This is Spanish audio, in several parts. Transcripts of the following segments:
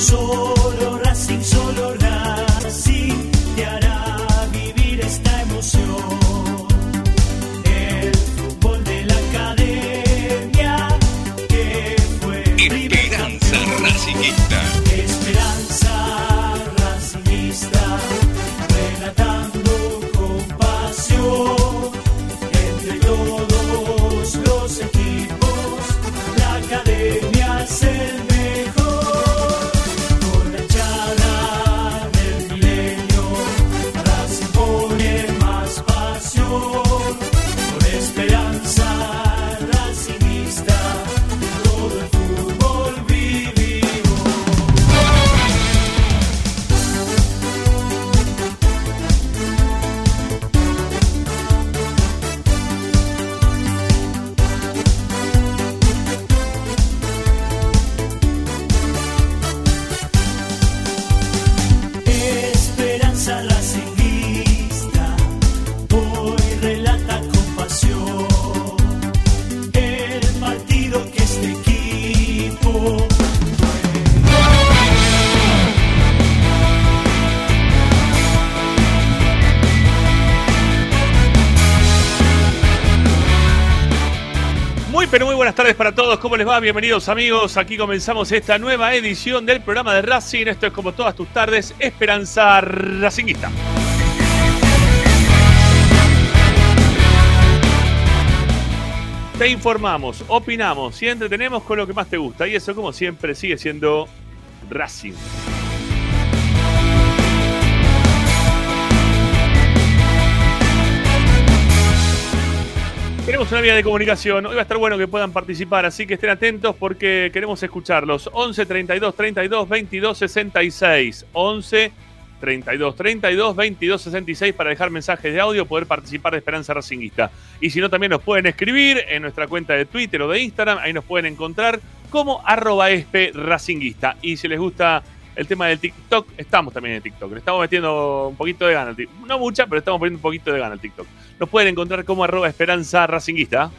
Solo ¿cómo les va? Bienvenidos amigos, aquí comenzamos esta nueva edición del programa de Racing, esto es como todas tus tardes, Esperanza Racinguista. Te informamos, opinamos y entretenemos con lo que más te gusta y eso como siempre sigue siendo Racing. Tenemos una vía de comunicación. Hoy va a estar bueno que puedan participar, así que estén atentos porque queremos escucharlos. 11 32 32 22 66. 11 32 32 22 66 para dejar mensajes de audio, poder participar de Esperanza Racinguista. Y si no, también nos pueden escribir en nuestra cuenta de Twitter o de Instagram. Ahí nos pueden encontrar como arroba espe racinguista. Y si les gusta el tema del TikTok, estamos también en TikTok. Le estamos metiendo un poquito de gana. No mucha, pero estamos poniendo un poquito de gana al TikTok. Nos pueden encontrar como arroba esperanza racinguista.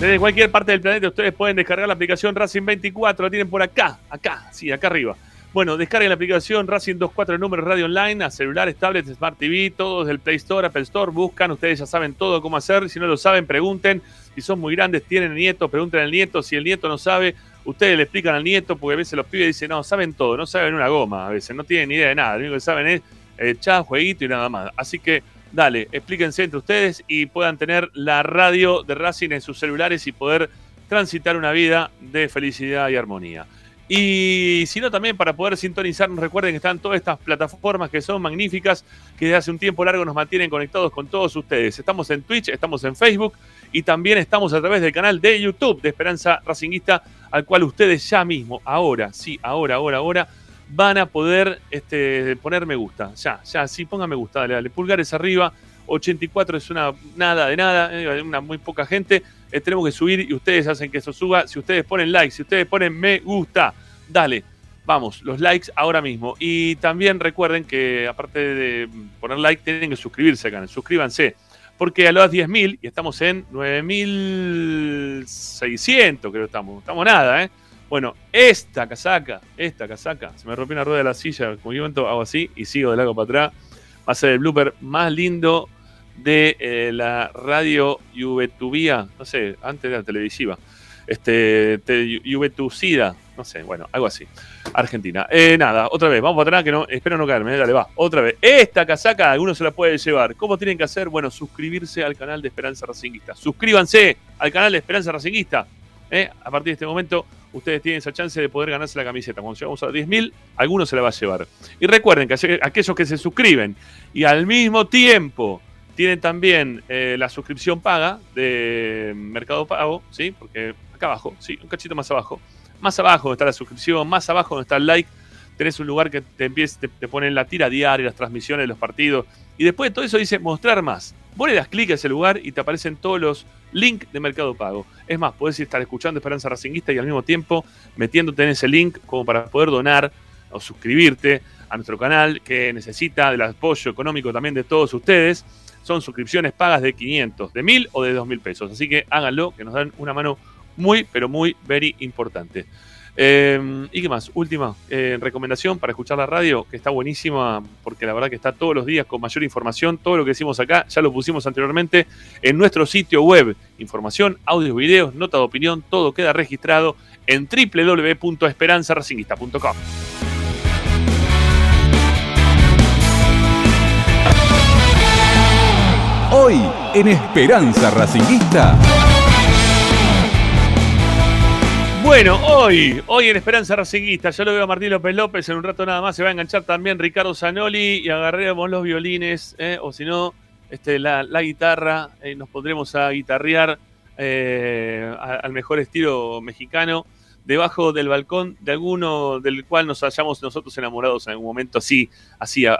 Desde cualquier parte del planeta ustedes pueden descargar la aplicación Racing 24, la tienen por acá, acá, sí, acá arriba. Bueno, descarguen la aplicación Racing 24 números radio online a celulares, tablets, Smart TV, todos del Play Store, Apple Store, buscan, ustedes ya saben todo cómo hacer, si no lo saben, pregunten, si son muy grandes, tienen nietos, pregunten al nieto, si el nieto no sabe, ustedes le explican al nieto, porque a veces los pibes dicen, no, saben todo, no saben una goma, a veces no tienen ni idea de nada, lo único que saben es echar jueguito y nada más. Así que dale, explíquense entre ustedes y puedan tener la radio de Racing en sus celulares y poder transitar una vida de felicidad y armonía. Y si no, también para poder sintonizarnos, recuerden que están todas estas plataformas que son magníficas, que desde hace un tiempo largo nos mantienen conectados con todos ustedes. Estamos en Twitch, estamos en Facebook y también estamos a través del canal de YouTube de Esperanza Racinguista, al cual ustedes ya mismo, ahora, sí, ahora, ahora, ahora, van a poder este, poner me gusta. Ya, ya, sí, pongan me gusta, dale, dale. Pulgares arriba. 84 es una nada de nada, eh, una muy poca gente. Eh, tenemos que subir y ustedes hacen que eso suba. Si ustedes ponen like, si ustedes ponen me gusta, dale. Vamos, los likes ahora mismo. Y también recuerden que aparte de poner like, tienen que suscribirse al. Suscríbanse. Porque a las 10.000 y estamos en 9.600, creo que estamos. Estamos nada, ¿eh? Bueno, esta casaca, esta casaca, se me rompió una rueda de la silla, como momento hago así y sigo de largo para atrás. Va a ser el blooper más lindo de eh, la radio Juvetubía, no sé, antes de la televisiva. Este, te, no sé, bueno, algo así. Argentina. Eh, nada, otra vez, vamos para atrás, que no, espero no caerme, eh, dale, va, otra vez. Esta casaca, alguno se la puede llevar. ¿Cómo tienen que hacer? Bueno, suscribirse al canal de Esperanza Racinguista. Suscríbanse al canal de Esperanza Racinguista. A partir de este momento, ustedes tienen esa chance de poder ganarse la camiseta. Cuando llegamos a 10.000, alguno se la va a llevar. Y recuerden que aquellos que se suscriben y al mismo tiempo tienen también eh, la suscripción paga de Mercado Pago, ¿sí? Porque acá abajo, sí, un cachito más abajo. Más abajo está la suscripción, más abajo donde está el like, tenés un lugar que te, empieza, te, ponen la tira diaria, las transmisiones los partidos. Y después de todo eso dice mostrar más. Vos le das clic a ese lugar y te aparecen todos los links de Mercado Pago. Es más, podés estar escuchando Esperanza Racinguista y al mismo tiempo metiéndote en ese link como para poder donar o suscribirte a nuestro canal que necesita del apoyo económico también de todos ustedes. Son suscripciones pagas de 500, de 1000 o de 2000 pesos. Así que háganlo, que nos dan una mano muy, pero muy, very importante. Eh, ¿Y qué más? Última eh, recomendación para escuchar la radio, que está buenísima, porque la verdad que está todos los días con mayor información. Todo lo que decimos acá ya lo pusimos anteriormente en nuestro sitio web. Información, audios, videos, nota de opinión, todo queda registrado en www.esperanzaracinguista.com. Hoy en Esperanza Racinguista. Bueno, hoy, hoy en Esperanza Racinguista, yo lo veo a Martín López López, en un rato nada más se va a enganchar también Ricardo Zanoli y agarremos los violines, eh, o si no, este, la, guitarra, eh, nos pondremos a guitarrear eh, al mejor estilo mexicano, debajo del balcón de alguno del cual nos hayamos nosotros enamorados en algún momento, así, así, a-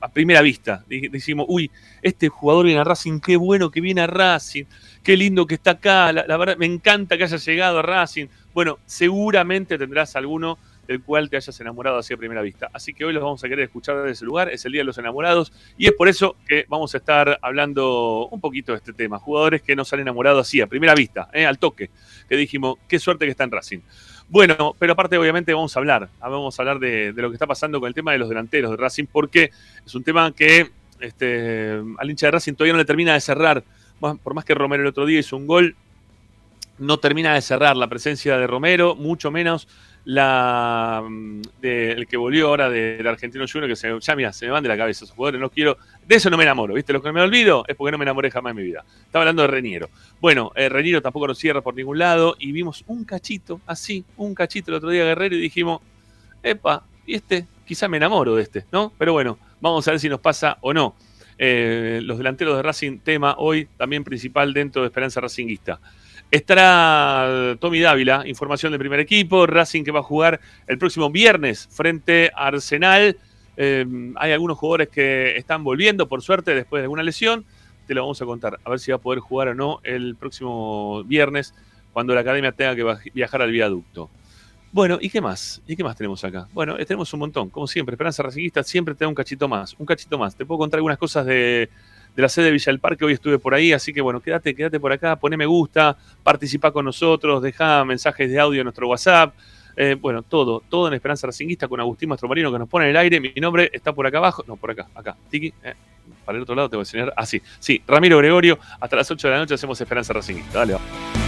a primera vista. Decimos, uy, este jugador viene a Racing, qué bueno que viene a Racing, qué lindo que está acá, la, la verdad me encanta que haya llegado a Racing. Bueno, seguramente tendrás alguno del cual te hayas enamorado así a primera vista. Así que hoy los vamos a querer escuchar desde ese lugar, es el Día de los Enamorados, y es por eso que vamos a estar hablando un poquito de este tema. Jugadores que nos han enamorado así a primera vista, eh, al toque, que dijimos, qué suerte que está en Racing. Bueno, pero aparte obviamente vamos a hablar, ah, vamos a hablar de, lo que está pasando con el tema de los delanteros de Racing, porque es un tema que este, al hincha de Racing todavía no le termina de cerrar, por más que Romero el otro día hizo un gol, no termina de cerrar la presencia de Romero, mucho menos la mm, de- el que volvió ahora de- del Argentino Junior, que se, ya se me van de la cabeza esos jugadores, no quiero, de eso no me enamoro, ¿viste? Lo que me olvido es porque no me enamoré jamás en mi vida. Estaba hablando de Reniero. Bueno, eh, Reniero tampoco nos cierra por ningún lado y vimos un cachito, así, un cachito el otro día Guerrero y dijimos, epa, y este, quizá me enamoro de este, ¿no? Pero bueno, vamos a ver si nos pasa o no. Eh, los delanteros de Racing, tema hoy también principal dentro de Esperanza Racinguista. Estará Tommy Dávila, información del primer equipo, Racing que va a jugar el próximo viernes frente a Arsenal. Eh, hay algunos jugadores que están volviendo, por suerte, después de alguna lesión. Te lo vamos a contar, a ver si va a poder jugar o no el próximo viernes, cuando la academia tenga que viajar al viaducto. Bueno, ¿y qué más? ¿Y qué más tenemos acá? Bueno, eh, tenemos un montón, como siempre. Esperanza Racinguista siempre te da un cachito más, un cachito más. Te puedo contar algunas cosas de, de la sede de Villa del Parque, hoy estuve por ahí, así que bueno, quédate, quédate por acá, poné me gusta, participa con nosotros, deja mensajes de audio en nuestro WhatsApp. Eh, bueno, todo, todo en Esperanza Racinguista con Agustín Mastromarino que nos pone en el aire. Mi nombre está por acá abajo, no, por acá, acá, Tiki. eh, para el otro lado te voy a enseñar. Ah, sí, sí, Ramiro Gregorio. Hasta las 8 de la noche hacemos Esperanza Racinguista. Dale, va.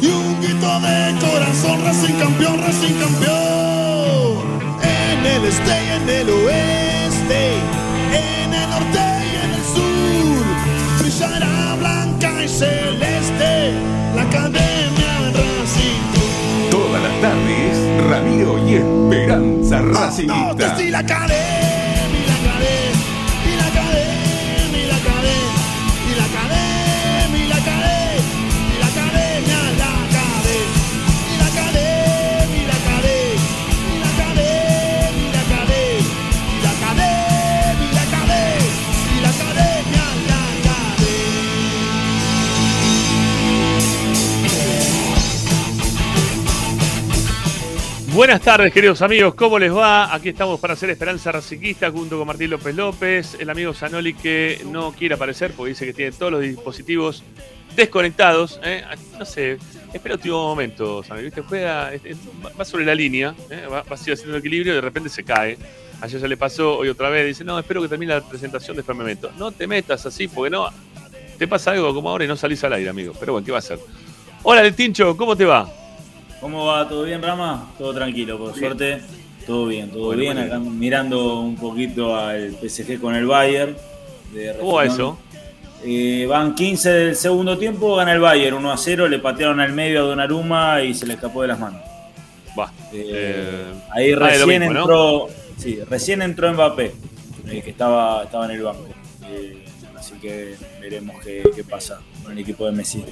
y un grito de corazón, Racing campeón, Racing campeón. En el este y en el oeste, en el norte y en el sur, brillará blanca y celeste la academia Racing. Todas las tardes, Ramiro y Esperanza y la academia, Buenas tardes, queridos amigos, ¿cómo les va? Aquí estamos para hacer Esperanza Racinguista junto con Martín López López, el amigo Zanoli que no quiere aparecer porque dice que tiene todos los dispositivos desconectados. ¿eh? No sé, espera un último momento, Zanoli, ¿viste? Juega, va sobre la línea, ¿eh? va, va haciendo el equilibrio y de repente se cae. Ayer ya le pasó, hoy otra vez, dice, no, espero que termine la presentación de Fermento. No te metas así porque no, te pasa algo como ahora y no salís al aire, amigo. Pero bueno, ¿qué va a hacer? Hola, El Tincho, ¿cómo te va? ¿Cómo va? ¿Todo bien, Rama? Todo tranquilo, por Bien. suerte. Todo bien, todo Bueno, bien. bueno. Acá mirando un poquito al PSG con el Bayern. de ¿Cómo eso? Eh, van 15 del segundo tiempo, gana el Bayern 1 a 0, le patearon al medio a Donnarumma y se le escapó de las manos. Va. Eh, Eh, ahí ah, recién mismo, ¿no? entró, sí, recién entró Mbappé, que estaba, estaba en el banco. Eh, así que veremos qué, qué pasa con el equipo de Messi.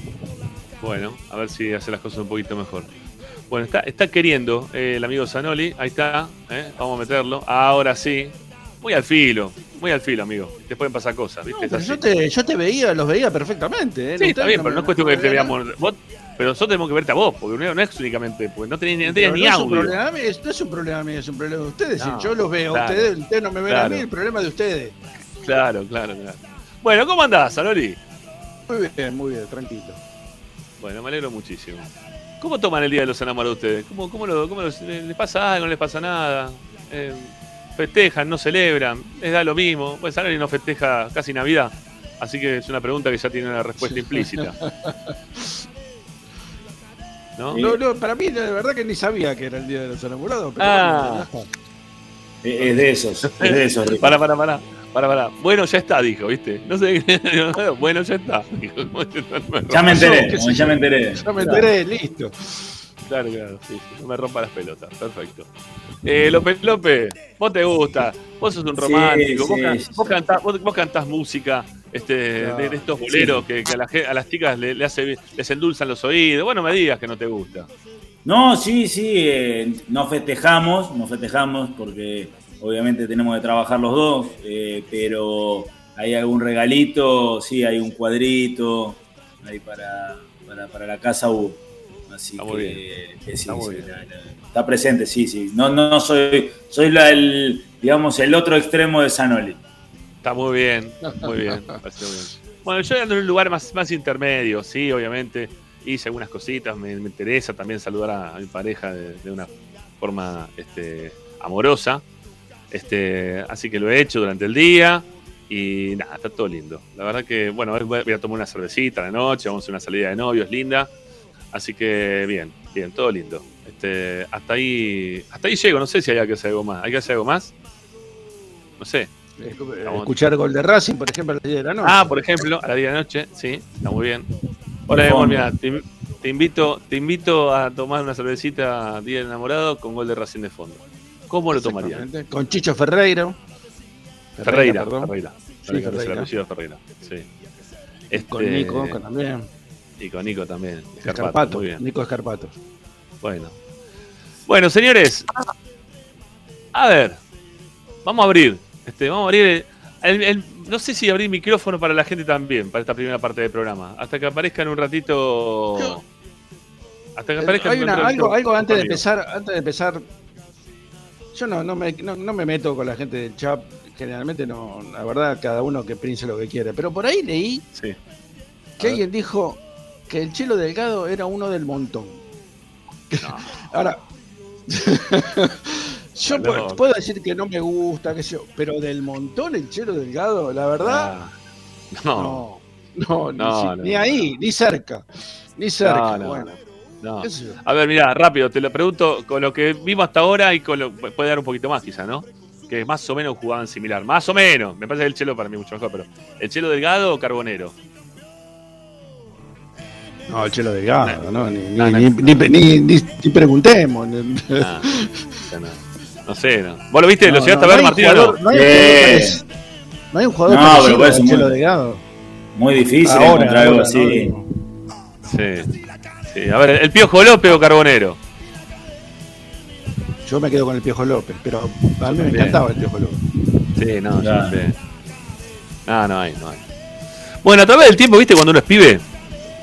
Bueno, a ver si hace las cosas un poquito mejor. Bueno, está, está queriendo eh, el amigo Zanoli. Ahí está. eh, Vamos a meterlo. Ahora sí. Muy al filo. Muy al filo, amigo. Te pueden pasar cosas, ¿viste? Yo, te, yo te veía, los veía perfectamente. ¿eh? Sí, está bien, pero no es cuestión que te veamos. Vos, pero nosotros tenemos que verte a vos, porque no, no es únicamente. Porque no tenías Pero ni no es un audio. problema no es un problema mío, es un problema de ustedes. Yo los veo a claro, ustedes, ustedes no me ven a mí, el problema es de ustedes. Claro, claro, claro. Bueno, ¿cómo andás, Zanoli? Muy bien, muy bien, tranquilo. Bueno, me alegro muchísimo. ¿Cómo toman el Día de los Enamorados ustedes? ¿Cómo, cómo, lo- cómo lo- les pasa algo? ¿No les pasa nada? Eh, ¿Festejan? ¿No celebran? ¿Les da lo mismo? Pues Zanoli no festeja casi Navidad. Así que es una pregunta que ya tiene una respuesta implícita. ¿No? No, no, para mí, la verdad que ni sabía que era el Día de los Enamorados. Pero Ah. bueno, Es de esos, es de esos. Ricky. Para, para, para. Para, para. Bueno, ya está, dijo, ¿viste? No sé. bueno, ya está. Dijo, Ya me enteré, ya me enteré. ya me enteré, listo. Claro, claro, sí, sí, no me rompa las pelotas, perfecto. Eh, López López, vos te gusta, vos sos un Sí, romántico, vos, sí, can- sí, vos cantás, vos, vos cantás música este, de, de estos boleros que, que a, la ge- a las chicas le, le hace, les endulzan los oídos. Bueno, me digas que no te gusta. No, sí, sí, eh, nos festejamos, nos festejamos porque obviamente tenemos que trabajar los dos, eh, pero hay algún regalito, sí, hay un cuadrito ahí para, para, para la casa U. Así Está que, sí, Está sí, bien. la- la- está presente, sí, sí. No, no, no soy, soy la, el, digamos, el otro extremo de Sanoli. Está muy bien, muy bien, muy. Bueno, yo ando en un lugar más, más intermedio, sí, obviamente. Hice algunas cositas, me, me interesa también saludar a, a mi pareja de, de una forma este, amorosa. Este, así que lo he hecho durante el día y nada, está todo lindo. La verdad que, bueno, voy a tomar una cervecita a la noche, vamos a hacer una salida de novios linda. Así que bien, bien, todo lindo. Este, hasta ahí, hasta ahí llego, no sé si hay que hacer algo más. ¿Hay que hacer algo más? No sé. Escuchar gol de Racing, por ejemplo, a las 10 de la noche. Ah, por ejemplo, a la 10 de la noche, sí, está muy bien. Hola, De mira, te, te invito, te invito a tomar una cervecita Día del Enamorado con gol de Racing de fondo. ¿Cómo lo? Exactamente. Con Chicho Ferreira. Ferreira, perdón. Ferreira. Sí, Ferreira, es el Ferreira. Sí. Con Este, Nico, con también. Y con Nico también. Escarpato, Escarpato. muy bien. Nico Escarpato. Bueno. Bueno, señores. A ver. Vamos a abrir. Este, vamos a abrir. el- el- el- no sé si abrir micrófono para la gente también, para esta primera parte del programa. Hasta que aparezca en un ratito. Hasta que aparezca Hay en un una- ratito algo, algo antes de empezar, antes de empezar. Yo no, no, me, no, no me meto con la gente del chat. Generalmente no, la verdad, cada uno que piense lo que quiere. Pero por ahí leí Sí. que alguien dijo que el Chelo Delgado era uno del montón. No. Ahora, yo puedo, puedo decir que no me gusta, sé yo, pero del montón el Chelo Delgado, la verdad, Ah, No. no, no, ni, ni ahí, ni cerca, ni cerca. No, no, bueno, no. A ver, mira, rápido, te lo pregunto con lo que vimos hasta ahora y con lo puede dar un poquito más quizá, ¿no? Que más o menos jugaban similar, más o menos. Me parece que el Chelo para mí es mucho mejor, pero ¿el Chelo Delgado o Carbonero? No, el Chelo Delgado, no, ni, ni, No, no. ni, ni- ni- ni- ni preguntemos. Ah, no, no sé, no. ¿Vos lo viste? ¿Lo No, llegaste no, a ver, Martín? no? No hay un jugador No, pero al Chelo muy- Delgado. Muy difícil Ahora, encontrar algo ahora, así. ¿no? Sí. Sí. A ver, ¿el Piojo López o Carbonero? Yo me quedo con el Piojo López, pero a mí me también. encantaba el Piojo López. Sí, no, yo Claro. no sé. No, no hay, no hay. Bueno, a través del tiempo, ¿viste? Cuando uno es pibe,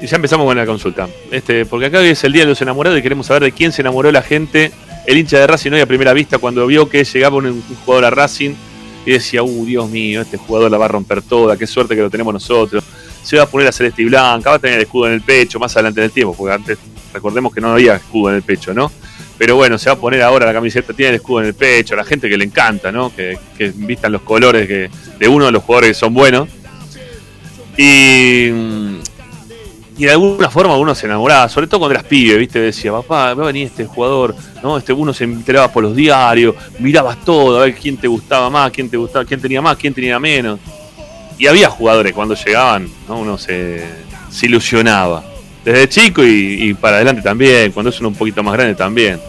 y ya empezamos con la consulta. Este, porque acá hoy es el Día de los Enamorados y queremos saber de quién se enamoró la gente, el hincha de Racing hoy a primera vista, cuando vio que llegaba un, un jugador a Racing y decía, uh, Dios mío, este jugador la va a romper toda, qué suerte que lo tenemos nosotros. Se va a poner a celeste y blanca, va a tener el escudo en el pecho más adelante en el tiempo, porque antes recordemos que no había escudo en el pecho, ¿no? Pero bueno, se va a poner ahora la camiseta, tiene el escudo en el pecho, la gente que le encanta, ¿no? Que, que vistan los colores que, de uno de los jugadores que son buenos. Y, y de alguna forma uno se enamoraba, sobre todo cuando eras pibe, ¿viste? Decía, papá, va a venir este jugador, ¿no? Este, uno se enteraba por los diarios, mirabas todo, a ver quién te gustaba más, quién te gustaba, quién tenía más, quién tenía menos. Y había jugadores cuando llegaban, ¿no? uno se, se ilusionaba. Desde chico y, para adelante también, cuando es uno un poquito más grande también.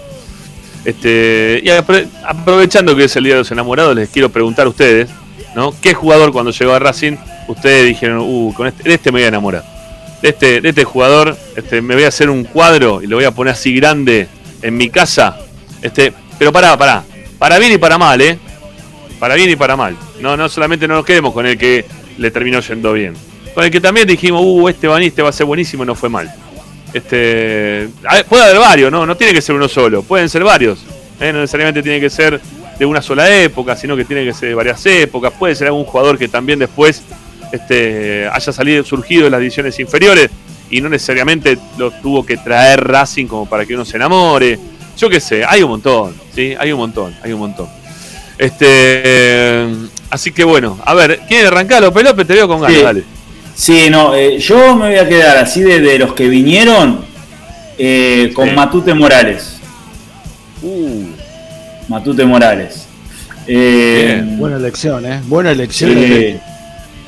Este, y apro- aprovechando que es el Día de los Enamorados, les quiero preguntar a ustedes, ¿no? ¿Qué jugador cuando llegó a Racing ustedes dijeron, uh, con este, de este me voy a enamorar? De este, de este jugador, este, me voy a hacer un cuadro y lo voy a poner así grande en mi casa. Este, pero pará, pará. Para bien y para mal, ¿eh? Para bien y para mal. No, no solamente no nos quedemos con el que le terminó yendo bien. Con el que también dijimos, uh, este va, este va a ser buenísimo y no fue mal. Este, puede haber varios, ¿no? No tiene que ser uno solo, pueden ser varios. ¿eh? No necesariamente tiene que ser de una sola época, sino que tiene que ser de varias épocas. Puede ser algún jugador que también después este, haya salido, surgido de las divisiones inferiores y no necesariamente lo tuvo que traer Racing como para que uno se enamore. Yo qué sé, hay un montón, ¿sí? Hay un montón, hay un montón. Este, así que bueno, a ver, ¿quieren arrancar López López? Te veo con ganas, Sí. dale. Sí, no, eh, yo me voy a quedar así de, de los que vinieron eh, con Sí. Matute Morales. Uh, Matute Morales. Eh. Buena elección, ¿eh? Buena elección. Sí,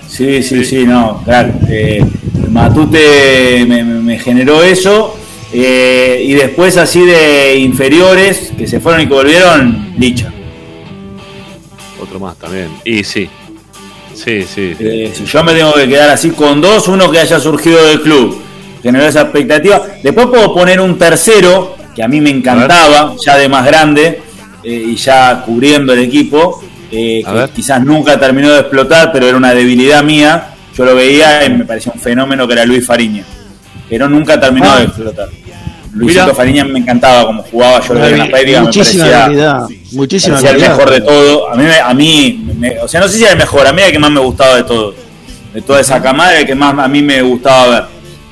sí, sí, Sí. sí, no, claro. eh, Matute me, me- me generó eso. eh, y después así de inferiores que se fueron y que volvieron, Licha. Más también. Y sí. Sí, sí. sí. Eh, si yo me tengo que quedar así con dos, uno que haya surgido del club, generó esa expectativa. Después puedo poner un tercero, que a mí me encantaba, ya de más grande eh, y ya cubriendo el equipo, eh, que quizás nunca terminó de explotar, pero era una debilidad mía. Yo lo veía y me parecía un fenómeno que era Luis Fariña, pero nunca terminó Ah. de explotar. Luisito. Fariña me encantaba como jugaba, yo en la práctica, me muchísima parecía habilidad. Muchísima parecía el mejor de todo. A mí, a mí me- o sea, no sé si era el mejor, a mí era el que más me gustaba de todos. De toda esa camada, era el que más a mí me gustaba ver.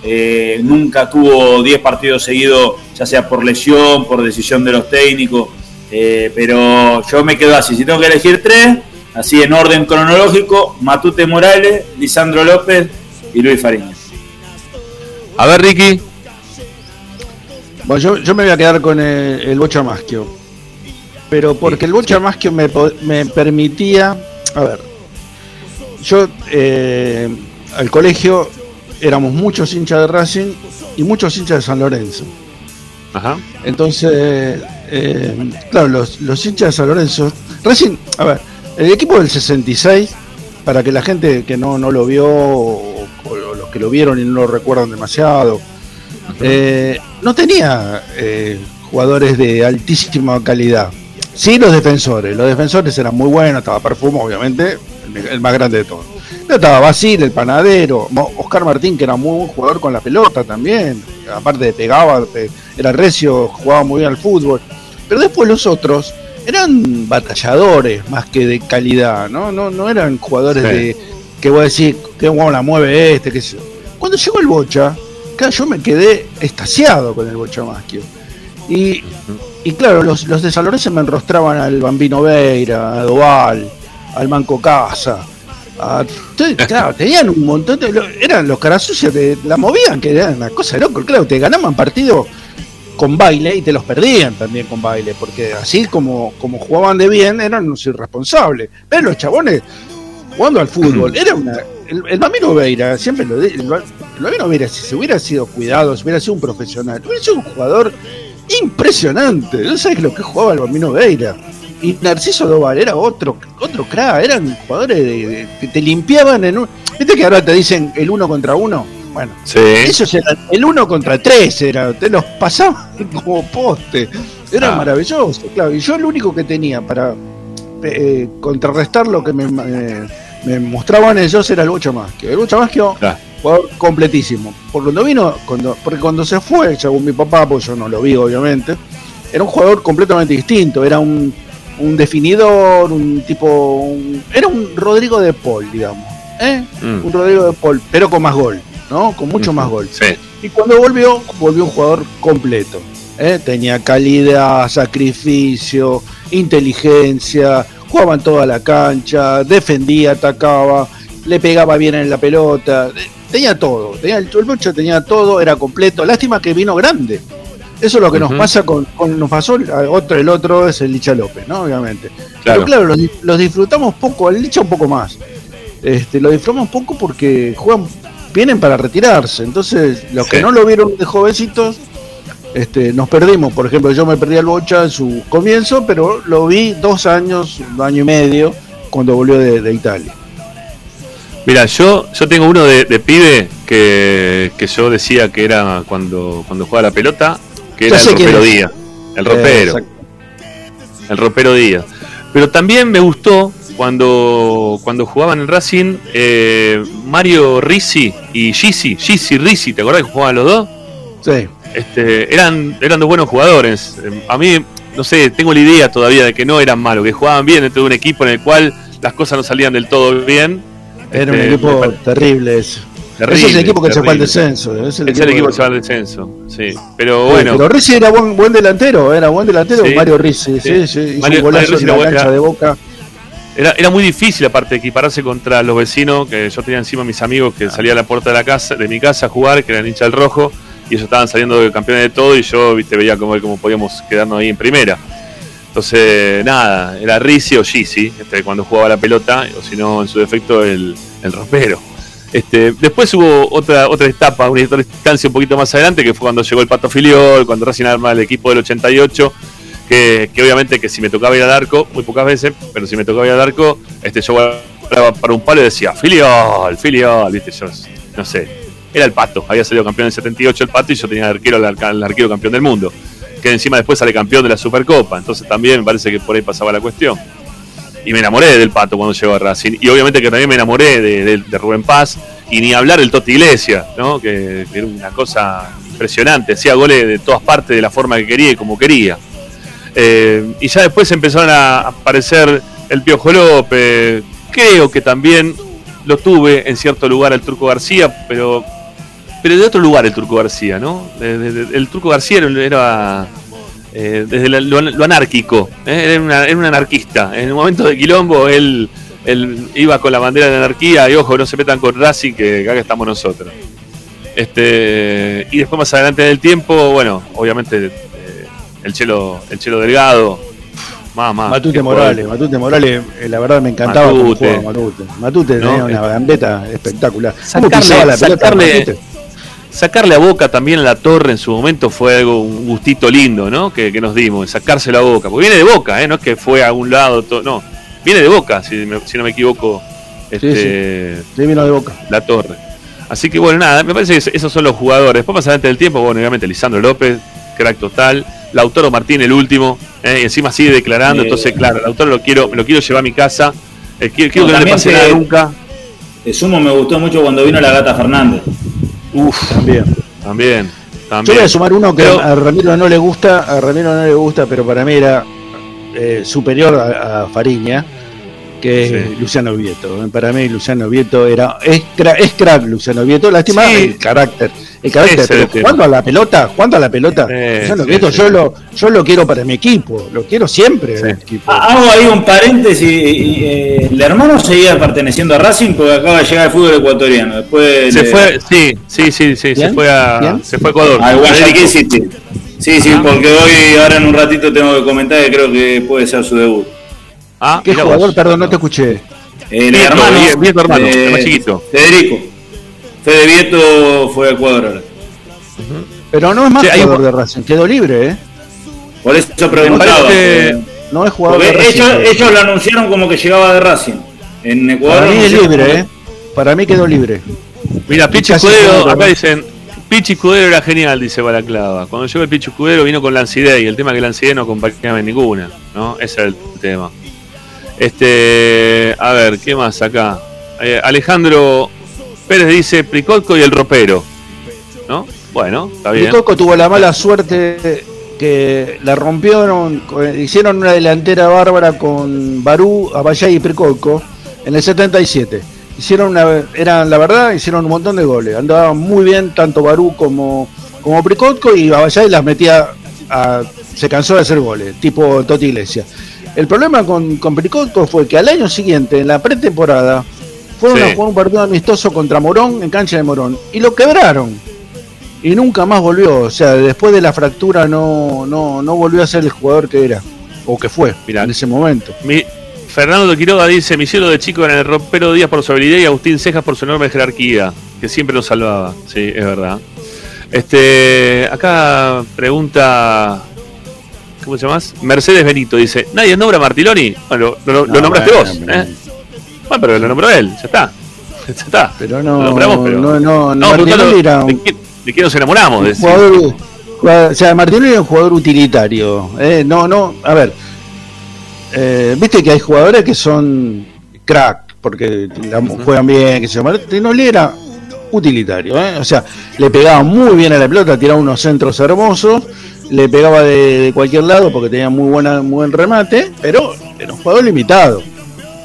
Eh, nunca tuvo 10 partidos seguidos, ya sea por lesión, por decisión de los técnicos. Eh, pero yo me quedo así. Si tengo que elegir tres, así en orden cronológico: Matute Morales, Lisandro López y Luis Fariña. A ver, Ricky. Bueno, yo, yo me voy a quedar con el, el Bocha Maschio. Pero porque el Bocha Maschio me, me permitía. A ver. Yo eh, al colegio éramos muchos hinchas de Racing y muchos hinchas de San Lorenzo. Ajá. Entonces, eh, claro, los, los hinchas de San Lorenzo. Racing, a ver, el equipo del 66, para que la gente que no, no lo vio o, o los que lo vieron y no lo recuerdan demasiado, eh, no tenía eh, jugadores de altísima calidad. Sí, los defensores. Los defensores eran muy buenos. Estaba Perfumo, obviamente, el, el más grande de todos. Pero estaba Basil, el panadero. Oscar Martín, que era muy buen jugador con la pelota también. Aparte pegaba, pe- era recio, jugaba muy bien al fútbol. Pero después los otros eran batalladores más que de calidad, ¿no? No, no eran jugadores Sí. de que voy a decir, que guau la mueve este, que sé yo. Cuando llegó el Bocha, claro, yo me quedé estasiado con el Bocha Maschio. Y, y claro, los, los de San Lorenzo me enrostraban al Bambino Veira, a Doval, al Manco Casa. a- claro, tenían un montón de. Eran los caras sucios, te la movían, que era una cosa de loco. Claro, te ganaban partidos con baile y te los perdían también con baile, porque así como, como jugaban de bien, eran unos irresponsables. Pero los chabones jugando al fútbol, era una. El, el Bambino Veira, siempre lo digo, el, Ba- el Bambino Veira, si se hubiera sido cuidado, si hubiera sido un profesional, hubiera sido un jugador impresionante. No sabes lo que jugaba el Bambino Veira. Y Narciso Doval era otro, otro crack, eran jugadores de- de- que te limpiaban en un. ¿Viste que ahora te dicen el uno contra uno? Bueno, Sí. esos eran el uno contra tres, era, te los pasaban como poste. Era Ah. maravilloso, claro. Y yo lo único que tenía para eh, contrarrestar lo que me, me- me mostraban ellos era el Bocha Maschio. El Bocha Maschio, Claro. jugador completísimo. Porque cuando vino, cuando, porque cuando se fue, según mi papá, pues yo no lo vi obviamente, era un jugador completamente distinto. Era un, un definidor, un tipo. un- era un Rodrigo de Paul, digamos. ¿eh? Mm. Un Rodrigo de Paul, pero con más gol, ¿no? Con mucho más gol. Sí. Y cuando volvió, volvió un jugador completo. ¿eh? Tenía calidad, sacrificio, inteligencia, jugaba en toda la cancha, defendía, atacaba, le pegaba bien en la pelota, tenía todo, tenía, el Bocha tenía todo, era completo. Lástima que vino grande. Eso es lo que nos pasa con, con- nos pasó el otro, el otro es el Licha López, ¿no? Obviamente. Claro. Pero claro, los, los disfrutamos poco, el Licha un poco más. este, lo disfrutamos un poco porque juegan, vienen para retirarse. Entonces, los que no lo vieron de jovencitos, este, nos perdimos. Por ejemplo, yo me perdí al Bocha en su comienzo, pero lo vi dos años, un año y medio, cuando volvió de, de Italia. Mira, yo, yo tengo uno de, de pibe que, que yo decía que era cuando, cuando jugaba la pelota, que era el ropero. Díaz. El Eh, ropero, exacto. el ropero Díaz. Pero también me gustó cuando, cuando jugaban en Racing eh, Mario Risi y Gisi, Gisi Risi, ¿te acordás que jugaban los dos? Sí. Este, eran, eran dos buenos jugadores. Eh, A mí, no sé, tengo la idea todavía de que no eran malos, que jugaban bien dentro de un equipo en el cual las cosas no salían del todo bien. Era un Este, equipo pare- terrible ese. terrible, ese es el equipo que se fue al descenso. Es el Es el equipo que- que se va al descenso, sí. Pero Sí, bueno, Pero Rizzi era buen, buen delantero, era buen delantero Sí. Mario Rizzi, sí, Sí. sí, hizo Mario- un golazo Mario Rizzi en la cancha era- de Boca. era, era muy difícil aparte de equipararse contra los vecinos, que yo tenía encima mis amigos que salía a la puerta de la casa, de mi casa a jugar, que eran hincha del rojo, y ellos estaban saliendo campeones de todo, y yo viste veía cómo, cómo podíamos quedarnos ahí en primera. Entonces, nada, era Rizzi o Gisi, este, cuando jugaba la pelota, o si no, en su defecto, el, el ropero. Este, después hubo otra otra etapa, una instancia un poquito más adelante, que fue cuando llegó el Pato Filiol, cuando Racing arma el equipo del 88, que, que obviamente que si me tocaba ir al arco, muy pocas veces, pero si me tocaba ir al arco, este, yo guardaba para un palo y decía, Filiol, Filiol, viste, yo no sé, era el Pato, había salido campeón en el 78 el Pato y yo tenía de arquero al, al arquero campeón del mundo, que encima después sale campeón de la Supercopa, entonces también me parece que por ahí pasaba la cuestión y me enamoré del Pato cuando llegó a Racing. Y obviamente que también me enamoré de, Rubén Paz y ni hablar del Toti Iglesias, ¿no? que, era una cosa impresionante. Hacía goles de todas partes de la forma que quería y como quería. Eh, y ya después empezaron a aparecer el Piojo López. Creo que también lo tuve en cierto lugar el Turco García, pero pero de otro lugar el Turco García, ¿no? El Turco García era, eh, desde la- lo, lo anárquico, ¿eh? era, una- era un anarquista. En el momento de Quilombo él, él iba con la bandera de la anarquía y ojo, no se metan con Racing que acá estamos nosotros. Este, y después más adelante del tiempo, bueno, obviamente eh, el Chelo, el Chelo Delgado, más. Matute Morales. Matute Morales, eh, la verdad me encantaba Matute. jugaba Matute. Matute No, tenía una gambeta espectacular. ¿Cómo Sacarle- la sacarle-? Sacarle a Boca también a la torre en su momento fue algo, un gustito lindo, ¿no? Que, que nos dimos, sacárselo a Boca. Porque viene de Boca, ¿eh? No es que fue a un lado, no. Viene de Boca, si, me- si no me equivoco, este, Sí, vino de Boca. la torre. Así que bueno, nada, me parece que esos son los jugadores. Después más adelante del tiempo, bueno, obviamente Lisandro López, crack total. Lautaro Martín, el último, ¿eh? y encima sigue declarando. Eh, entonces, claro, Lautaro lo quiero, me lo quiero llevar a mi casa. Eh, quiero que no le pase nada nunca. De sumo me gustó mucho cuando vino la gata Fernández. Uf, También. también. Yo también. voy a sumar uno que Pero- a Ramiro no le gusta, a Ramiro no le gusta, pero para mí era eh, superior a, a Fariña, que es Sí. Luciano Vieto. Para mí Luciano Vieto era es, cra- es crack Luciano Vieto, lástima Sí. el carácter, el carácter, pero el jugando a la pelota, jugando a la pelota, Sí, Luciano sí, Vieto sí. yo lo yo lo quiero para mi equipo, lo quiero siempre en Sí. el equipo. Ah, Hago ahí un paréntesis. y, eh, el hermano seguía perteneciendo a Racing porque acaba de llegar al fútbol ecuatoriano. Después Se fue, sí, sí, sí, sí, se fue a, ¿Quién? se fue a Ecuador. al Guayaquil. City. Sí, sí, Ah. porque hoy, ahora en un ratito tengo que comentar que creo que puede ser su debut. Ah, ¿Qué jugador? vos. Perdón, no te escuché. El Vieto, hermano. Vie- Vieto hermano, eh, el más chiquito. Federico. Fede Vieto fue a Ecuador ahora. Pero no es más Sí, hay un- jugador de Racing, quedó libre, ¿eh? Por eso preguntaba. eh, No es jugador porque de Racing. ellos, ellos lo anunciaron como que llegaba de Racing. En Ecuador. Para mí es libre, como- ¿eh? Para mí quedó libre. Mira, Pichi Casi Escudero, seguro, acá dicen, Pichi Escudero era genial, dice Balaclava. Cuando llegó el Pichi Escudero vino con Lancidez y el tema es que Lancidez no acompañaba en ninguna, ¿no? Ese era el tema. Este, a ver, ¿qué más acá? Eh, Alejandro Pérez dice Pricotco y el ropero, ¿no? Bueno, está bien. Coco tuvo la mala suerte que la rompieron, co- hicieron una delantera bárbara con Barú, Abayay y Pricolco en el 77. Hicieron una, eran la verdad, hicieron un montón de goles. Andaban muy bien tanto Barú como, como Pricolco y Abayay las metía a- se cansó de hacer goles, tipo Toti Iglesias. El problema con, con fue que al año siguiente, en la pretemporada, fueron Sí. a jugar un partido amistoso contra Morón en cancha de Morón y lo quebraron y nunca más volvió. O sea, después de la fractura no, no, no volvió a ser el jugador que era o que fue Mirá. en ese momento. Mi- Fernando Quiroga dice, mi cielo de chico era el rompero Díaz por su habilidad y Agustín Cejas por su enorme jerarquía, que siempre nos salvaba. Sí, es verdad. Este, acá pregunta, ¿cómo se llama? Mercedes Benito dice, ¿nadie nombra a Martiloni? Bueno, lo, lo- lo No, nombraste bueno, vos. ¿eh? Bueno, pero lo nombró él, ya está. Ya está. Pero no, Lo nombramos, pero- no, no, No, preguntando, era ¿de, un quién nos enamoramos? De- jugador, o sea, era un jugador utilitario. eh, no, no, a ver, eh, viste que hay jugadores que son crack, porque la- juegan bien, que se era utilitario, eh, o sea, le pegaba muy bien a la pelota, tiraba unos centros hermosos, le pegaba de, de cualquier lado porque tenía muy buena, muy buen remate, pero era un jugador limitado,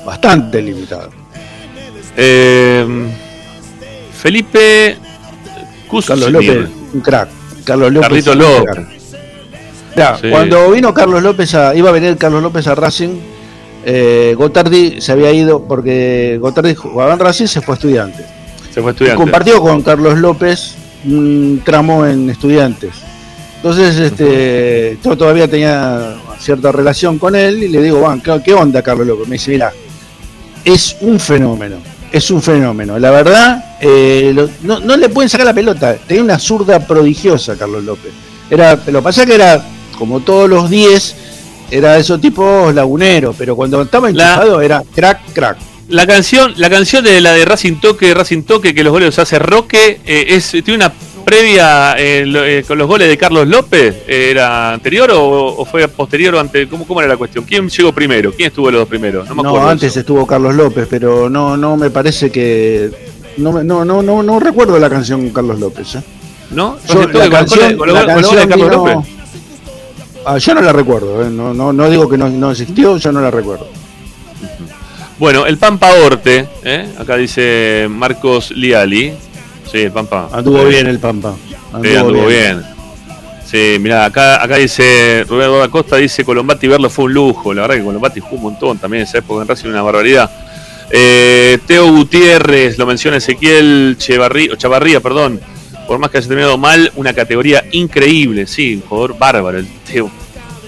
bastante limitado. Eh, Felipe Kuznir. Carlos López, un crack. Carlos López. Carlito un López. crack. Mirá, Sí. Cuando vino Carlos López a, iba a venir Carlos López a Racing, eh, Gotardi se había ido porque Gotardi jugaba en Racing, se fue a estudiantes. Se fue estudiante. Compartió con Carlos López un tramo en estudiantes. Entonces, este, yo todavía tenía cierta relación con él y le digo, "Juan, ¿qué, onda Carlos López? Me dice, mira, es un fenómeno, es un fenómeno. La verdad, eh, lo- no, no le pueden sacar la pelota. Tenía una zurda prodigiosa Carlos López. Era, lo que pasa que era, como todos los 10, era de esos tipos laguneros, pero cuando estaba enchufado era crack, crack. La canción, la canción de la de Racing Toque, Racing Toque, que los goles hace Roque, eh, es, tiene una previa eh, lo- eh, con los goles de Carlos López. eh, ¿Era anterior o, o fue posterior o ante? ¿cómo, ¿Cómo era la cuestión? ¿Quién llegó primero? ¿Quién estuvo los dos primeros? No me acuerdo. antes eso. estuvo Carlos López, pero no, no me parece que. No, no, no, no, no recuerdo la canción Carlos López. ¿No? Yo, la canción, con la con de canción Carlos vino- López. Ah, yo no la recuerdo, no, no, no digo que no, no existió, yo no la recuerdo. Bueno, el Pampa Orte, ¿eh? acá dice Marcos Liali. Sí, el Pampa. Anduvo bien el Pampa. Sí, anduvo bien. Sí, mirá, acá, acá dice Rubén Eduardo Acosta, dice Colombati verlo fue un lujo. La verdad que Colombati jugó un montón también en esa época en Racing, una barbaridad. Eh, Teo Gutiérrez, lo menciona Ezequiel o Chavarría, perdón. Por más que haya terminado mal, una categoría increíble, sí, un jugador bárbaro, el Teo.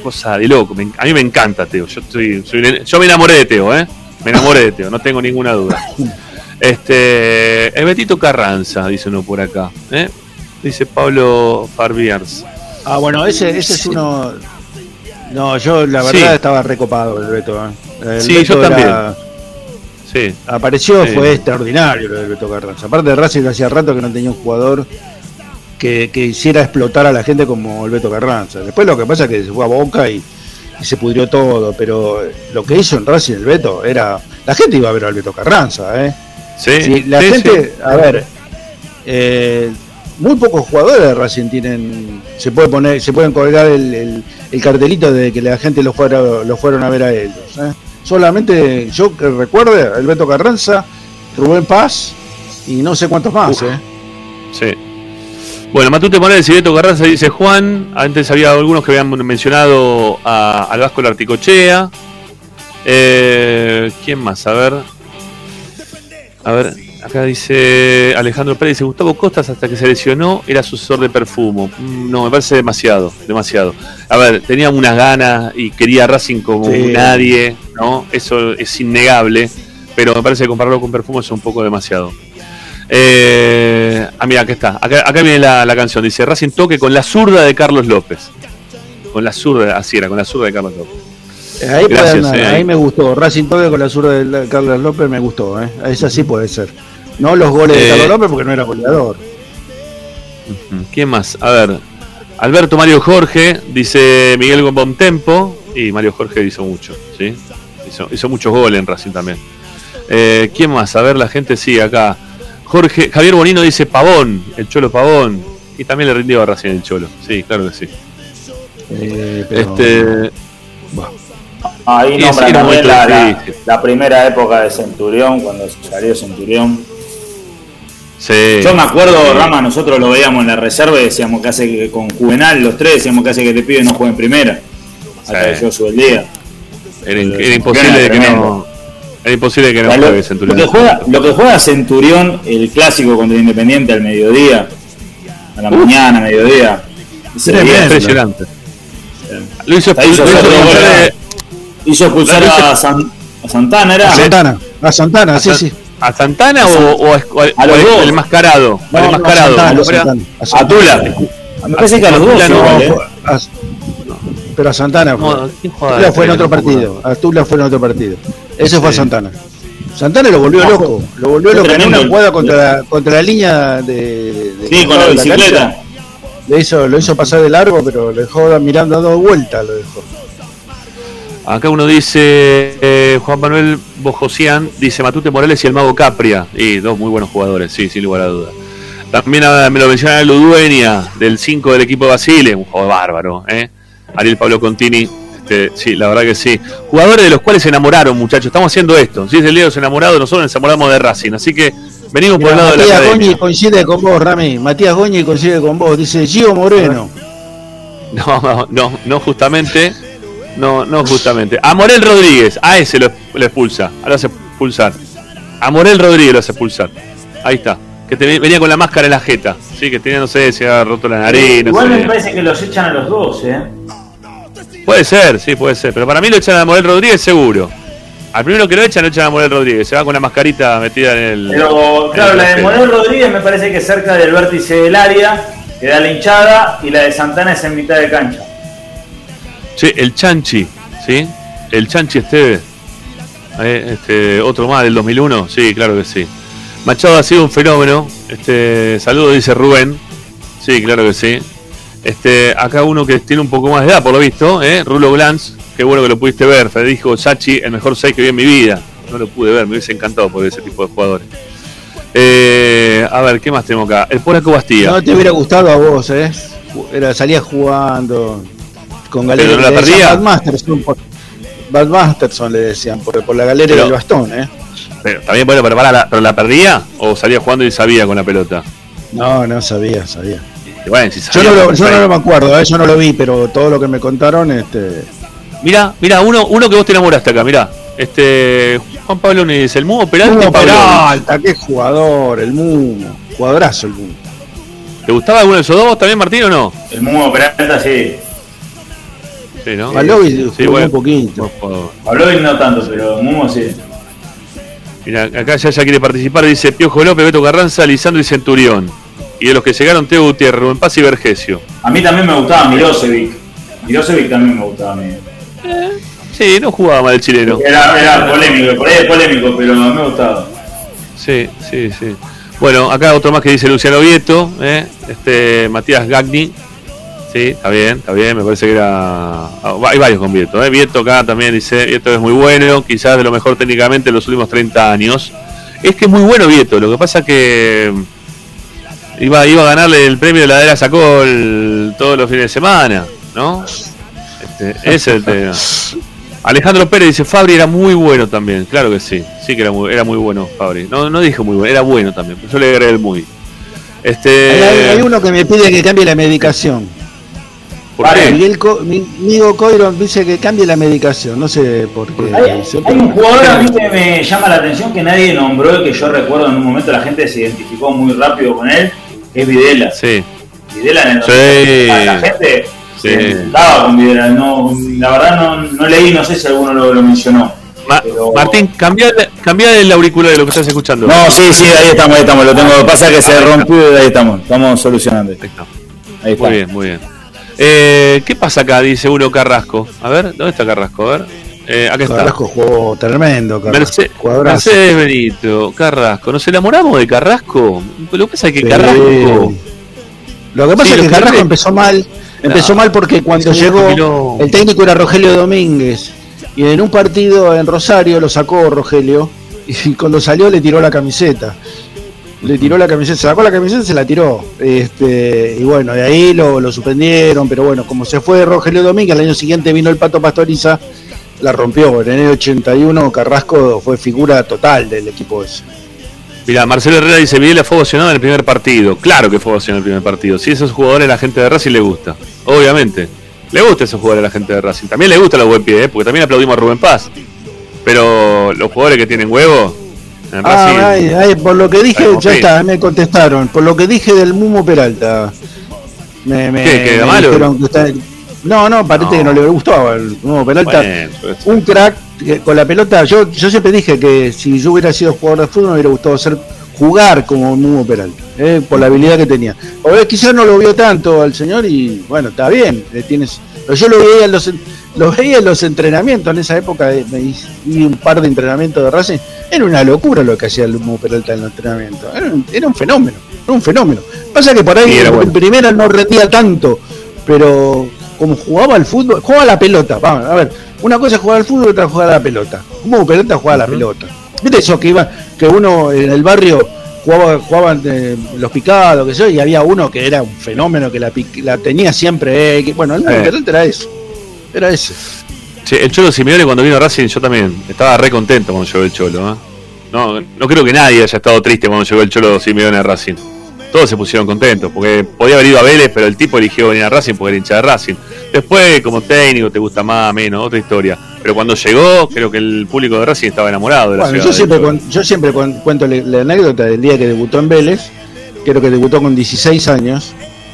Cosa de loco. me a mí me encanta Teo. Yo, estoy, soy- yo me enamoré de Teo, ¿eh? Me enamoré de Teo, no tengo ninguna duda. Este, el Betito Carranza, dice uno por acá. ¿eh? Dice Pablo Farbiers. Ah, bueno, ese, ese es uno. No, yo la Sí. verdad estaba recopado el Beto. ¿eh? El Sí, Beto yo también. era- Sí, apareció, Sí. fue extraordinario lo del Beto Carranza. Aparte de Racing, hacía rato que no tenía un jugador que, que hiciera explotar a la gente como el Beto Carranza. Después lo que pasa es que se fue a Boca y, y se pudrió todo, pero lo que hizo en Racing el Beto era... La gente iba a ver al Beto Carranza, ¿eh? Sí. Sí, la sí, gente, sí. a ver, eh, muy pocos jugadores de Racing tienen, se puede poner, se pueden colgar el, el- el cartelito de que la gente lo fuera, lo fueron a ver a ellos. ¿eh? Solamente yo que recuerde, el Beto Carranza, Rubén Paz y no sé cuántos más. ¿eh? Sí. Bueno, Matute Morales y Beto Carranza dice Juan. Antes había algunos que habían mencionado a, al Vasco Larticochea. Eh, ¿Quién más? A ver. A ver, acá dice Alejandro Pérez, dice Gustavo Costas hasta que se lesionó era sucesor de Perfumo. Mm, No, me parece demasiado, demasiado. A ver, tenía unas ganas y quería Racing como Sí. nadie, ¿no? Eso es innegable, pero me parece que compararlo con Perfumo es un poco demasiado. Eh, ah, mira, acá está. Acá, acá viene la, la canción. Dice Racing toque con la zurda de Carlos López. Con la zurda, así era, con la zurda de Carlos López. Eh, Ahí, Gracias, eh, ahí me gustó. Racing Toque con la zurda de Carlos López me gustó, ¿eh? Esa sí puede ser. No los goles de Eh, Carlos López porque no era goleador. ¿Quién más? A ver. Alberto Mario Jorge, dice Miguel Tempo Y Mario Jorge hizo mucho, ¿sí? Hizo, hizo muchos goles en Racing también. Eh, ¿Quién más? A ver, la gente sigue acá. Jorge, Javier Bonino dice Pavón, el Cholo Pavón. Y también le rindió a Racing el Cholo. Sí, claro que sí. Eh, pero- Este, Ahí sí, también la, la- primera época de Centurión, cuando salió Centurión. sí. Yo me acuerdo. Rama, nosotros lo veíamos en la reserva y decíamos que hace que con Juvenal, los tres, decíamos que hace que te pide no juegue en primera. Hasta que yo sube el día. Era, imposible que no. Era imposible que no juegue lo Centurión. que juega, lo que juega Centurión, el clásico contra el Independiente al mediodía, a la mañana, a mediodía. Día Impresionante. Lo hizo lo hizo Hizo expulsar a, San- A Santana era. A Santana, a Santana, sí, San- sí. ¿A Santana o, o a- o a- A los dos. el mascarado? No, no. Santana, ¿Cómo era? Santana, a. Tula. Me parece que a los dos. No, ¿eh? pero a Santana fue. No, ¿quién jugaba Tula fue en otro partido. A Tula fue en otro partido. Ese fue a. Santana. Santana lo volvió No, loco. Lo volvió loco en una el- jugada contra la, contra la línea de. de- Sí, con la bicicleta. Le hizo, lo hizo pasar de largo, pero lo dejó mirando a dos vueltas. Lo dejó. Acá uno dice, eh, Juan Manuel Bojosian, dice Matute Morales y el Mago Capria. Y dos muy buenos jugadores, sí, sin lugar a duda. También ah, me lo menciona Ludueña, del 5 del equipo de Basile, un jugador bárbaro. ¿eh? Ariel Pablo Contini, este, sí, la verdad que sí. Jugadores de los cuales se enamoraron, muchachos. Estamos haciendo esto. Si es el día de los enamorados, nosotros nos enamoramos de Racing. Así que venimos por el lado de la Matías. Goñi coincide con vos, Rami. Matías Goñi coincide con vos. Dice Gio Moreno. No, no, no, no justamente. No, no justamente. A Morel Rodríguez, a ese lo, lo expulsa. A lo hace expulsar. A Morel Rodríguez lo hace expulsar. Ahí está. Que te- venía con la máscara en la jeta. Sí, que tenía, no sé, se había roto la nariz. No Igual me parece que los echan a los dos, ¿eh? Puede ser, sí, puede ser. Pero para mí lo echan a Morel Rodríguez seguro. Al primero que lo echan, lo echan a Morel Rodríguez. Se va con la mascarita metida en el. Pero en claro, el la de. Morel Rodríguez me parece que es cerca del vértice del área, que da la hinchada, y la de Santana es en mitad de cancha. Sí, el Chanchi, ¿sí? El Chanchi Esteve. Eh, este, otro más del 2001, sí, claro que sí. Machado ha sido un fenómeno. Este, saludo dice Rubén. Sí, claro que sí. Este, acá uno que tiene un poco más de edad, por lo visto, ¿eh? Rulo Glantz. Qué bueno que lo pudiste ver. Federico Sachi, el mejor 6 que vi en mi vida. No lo pude ver, me hubiese encantado por ese tipo de jugadores. Eh, a ver, ¿qué más tenemos acá? El Polaco Bastía. No te hubiera gustado a vos, ¿eh? Era, salías jugando con galera. Pero no la le decían perdía. Bad Masterson, por- Bad Masterson le decían, por, por la galera Pero- del bastón, ¿eh? Pero, también, bueno, pero, la, ¿pero la perdía o salía jugando y sabía con la pelota? No, no sabía, sabía. Y bueno, si Yo no, lo, yo no me acuerdo, ¿eh? yo no lo vi, pero todo lo que me contaron, este. Mirá, mirá, uno, uno que vos te enamoraste acá, mirá. Este, Juan Pablo Núñez, el Mudo Peralta Mumo. Peralta, qué jugador, el Mumo. Jugadorazo el Mumo. ¿Te gustaba alguno de esos dos también, Martín, o no? El Mumo Peralta sí. Sí, ¿no? Palovi jugó bueno. un poquito. Pablo no tanto, pero Mumo sí. Mirá, acá ya, ya quiere participar, dice Piojo López, Beto Carranza, Lisandro y Centurión. Y de los que llegaron, Teo Gutiérrez, Rubén Paz y Vergesio. A mí también me gustaba Mirosevic. Mirosevic también me gustaba a mí. Sí, no jugaba mal el chileno. Era, era polémico, por ahí es polémico, pero me gustaba. Sí, sí, sí. Bueno, acá otro más que dice Luciano Vieto, ¿eh? este Matías Gagni. Sí, está bien, está bien, me parece que era. ah, Hay varios con Vieto, ¿eh? Vieto acá también dice: Vieto es muy bueno, quizás de lo mejor técnicamente en los últimos 30 años. Es que es muy bueno Vieto, lo que pasa que. mm, Iba, iba a ganarle el premio de la Adela sacó el- todos los fines de semana, ¿no? Este, ese es el tema. Alejandro Pérez dice, Fabri era muy bueno también. Claro que sí, sí que era muy, era muy bueno Fabri. No, no dijo muy bueno, era bueno también. pero Yo le agregué el muy. Este, Hay, hay uno que me pide que cambie la medicación. ¿Por Vale. qué? Miguel Co- mi amigo Coiron dice que cambie la medicación, no sé por qué. Hay, un jugador a mí que me llama la atención que nadie nombró y que yo recuerdo en un momento la gente se identificó muy rápido con él, que es Videla. Sí, Videla en el Sí. la gente Sí. se identificaba con Videla. No, la verdad no, no leí, no sé si alguno lo, lo mencionó. Ma- Pero- Martín, cambia, cambia el auricular de lo que estás escuchando. No, sí, sí, ahí estamos, ahí estamos. Lo tengo, pasa que se rompió y ahí estamos. Estamos solucionando. Está. Ahí está. Muy bien, muy bien. Eh, ¿Qué pasa acá? Dice uno Carrasco. A ver, ¿dónde está Carrasco? A ver. Eh, acá está. Carrasco jugó tremendo, Carrasco. Mercedes Benito, Carrasco. ¿Nos enamoramos de Carrasco? Lo que pasa es que Sí. Carrasco. Lo que pasa Sí, es que Carrasco empezó mal. Empezó No. mal porque cuando Sí, llegó, el técnico era Rogelio Domínguez. Y en un partido en Rosario lo sacó Rogelio. Y cuando salió le tiró la camiseta. Le tiró la camiseta, sacó la camiseta y se la tiró. Este, y bueno, de ahí lo, lo suspendieron. Pero bueno, como se fue Rogelio Domínguez, al año siguiente vino el Pato Pastoriza, la rompió. En el 81 Carrasco fue figura total del equipo ese. Mira, Marcelo Herrera dice, Videla fue ovacionado en el primer partido. Claro que fue ovacionado en el primer partido. Si esos jugadores la gente de Racing le gusta. Obviamente. Le gusta esos jugadores a la gente de Racing. También le gusta los buen pie, ¿eh? porque también aplaudimos a Rubén Paz. Pero los jugadores que tienen huevo, en. Ah, ay, ay, por lo que dije, ya está, me contestaron. Por lo que dije del Mumo Peralta. Me, me, ¿Qué, que era me malo? dijeron que está- No, no, parece No. que no le gustaba el nuevo Peralta. Bueno, pues, un crack que con la pelota. Yo, yo siempre dije que si yo hubiera sido jugador de fútbol me hubiera gustado ser jugar como Nuno Peralta, eh, por la habilidad que tenía. O eh, quizás no lo vio tanto al señor y bueno, está bien, le tienes. Pero yo lo veía en los lo veía en los entrenamientos en esa época, eh, me hice- un par de entrenamientos de Racing, era una locura lo que hacía el Nuno Peralta en los entrenamientos, era un, era un fenómeno, era un fenómeno. Pasa que por ahí en bueno. primera no rendía tanto, pero como jugaba al fútbol, jugaba la pelota, vamos, a ver, una cosa es jugar al fútbol y otra es jugar a la pelota. Como pelota jugaba a la pelota. ¿Viste eso que iba, que uno en el barrio jugaba, jugaban eh, los picados, que yo, y había uno que era un fenómeno que la, la tenía siempre, eh, que- bueno, el pelota era eso. Era ese. Che, el Cholo Simeone cuando vino a Racing yo también estaba re contento cuando llegó el Cholo. ¿eh? No, no creo que nadie haya estado triste cuando llegó el Cholo Simeone a Racing. Todos se pusieron contentos, porque podía haber ido a Vélez, pero el tipo eligió venir a Racing porque era hincha de Racing. Después, como técnico, te gusta más, menos, otra historia. Pero cuando llegó, creo que el público de Racing estaba enamorado de la Bueno, yo siempre, Cholo. cuen- yo siempre cuen- cuento la, anécdota del día que debutó en Vélez, creo que debutó con 16 años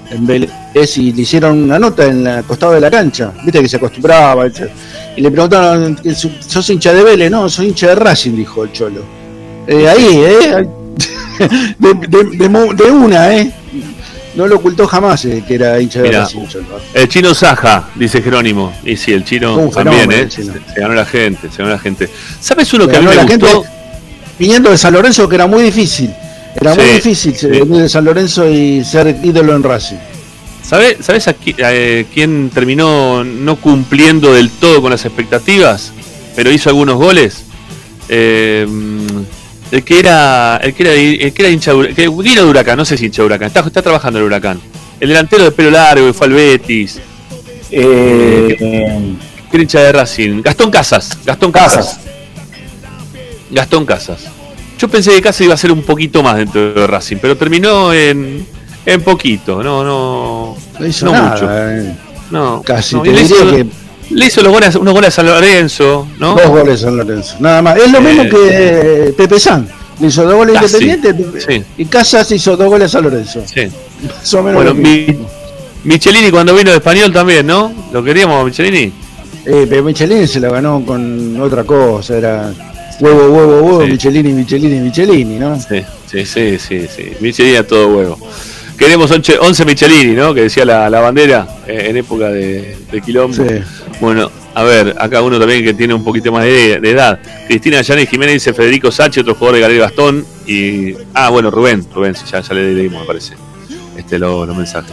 en Vélez, y le hicieron una nota en el costado de la cancha, viste que se acostumbraba, y le preguntaron, ¿que su- ¿sos hincha de Vélez? No, soy hincha de Racing, dijo el Cholo. Eh, ahí, ¿eh? De, de- de de una, ¿eh? No lo ocultó jamás eh, que era hincha de. Racing. el chino Saja, dice Jerónimo. Y sí, el chino Un también, ¿eh? el chino. Se, se ganó la gente, se ganó la gente. ¿Sabes uno Le que a mí me la gustó? gente viniendo de San Lorenzo, que era muy difícil. Era muy difícil sí. venir de San Lorenzo y ser ídolo en Racing. ¿Sabes, ¿sabes a qui- eh, quién terminó no cumpliendo del todo con las expectativas? Pero hizo algunos goles. Eh, el que era. El que era, el que era hincha de Huracán. Que de Huracán, no sé si hincha de Huracán. Está, está trabajando el Huracán. El delantero de pelo largo que fue al Betis. Eh, Que era hincha de Racing. Gastón Casas. Gastón Casas. Gastón Casas. Yo pensé que Casas iba a ser un poquito más dentro de Racing, pero terminó en, en poquito. No, no. No hizo No nada. mucho. eh. No, Casi, no, te y le, diría hizo, que le hizo los goles, unos goles a San Lorenzo, ¿no? dos goles San Lorenzo. Nada más. Es lo Eh, mismo que eh, Pepe San. Le hizo dos goles Casi, independientes sí. y Casas hizo dos goles a San Lorenzo. Sí. Más o menos Bueno, mi-. Michelini cuando vino de español también, ¿no? Lo queríamos, Michelini. Eh, pero Michelini se la ganó con otra cosa. Era huevo, huevo, huevo, Sí. Michelini, Michelini, Michelini, ¿no? Sí, sí, sí, sí, sí. Michelini a todo huevo. Queremos 11, 11 Michelini, ¿no? Que decía la, la bandera eh, en época de, de Quilombo. Sí. Bueno, a ver, acá uno también que tiene un poquito más de, edad. Cristina Llanes Jiménez dice Federico Sánchez, otro jugador de Gabriel Gastón. Y. Ah, bueno, Rubén, Rubén, ya, ya le leímos, me parece. Este lo- los mensajes.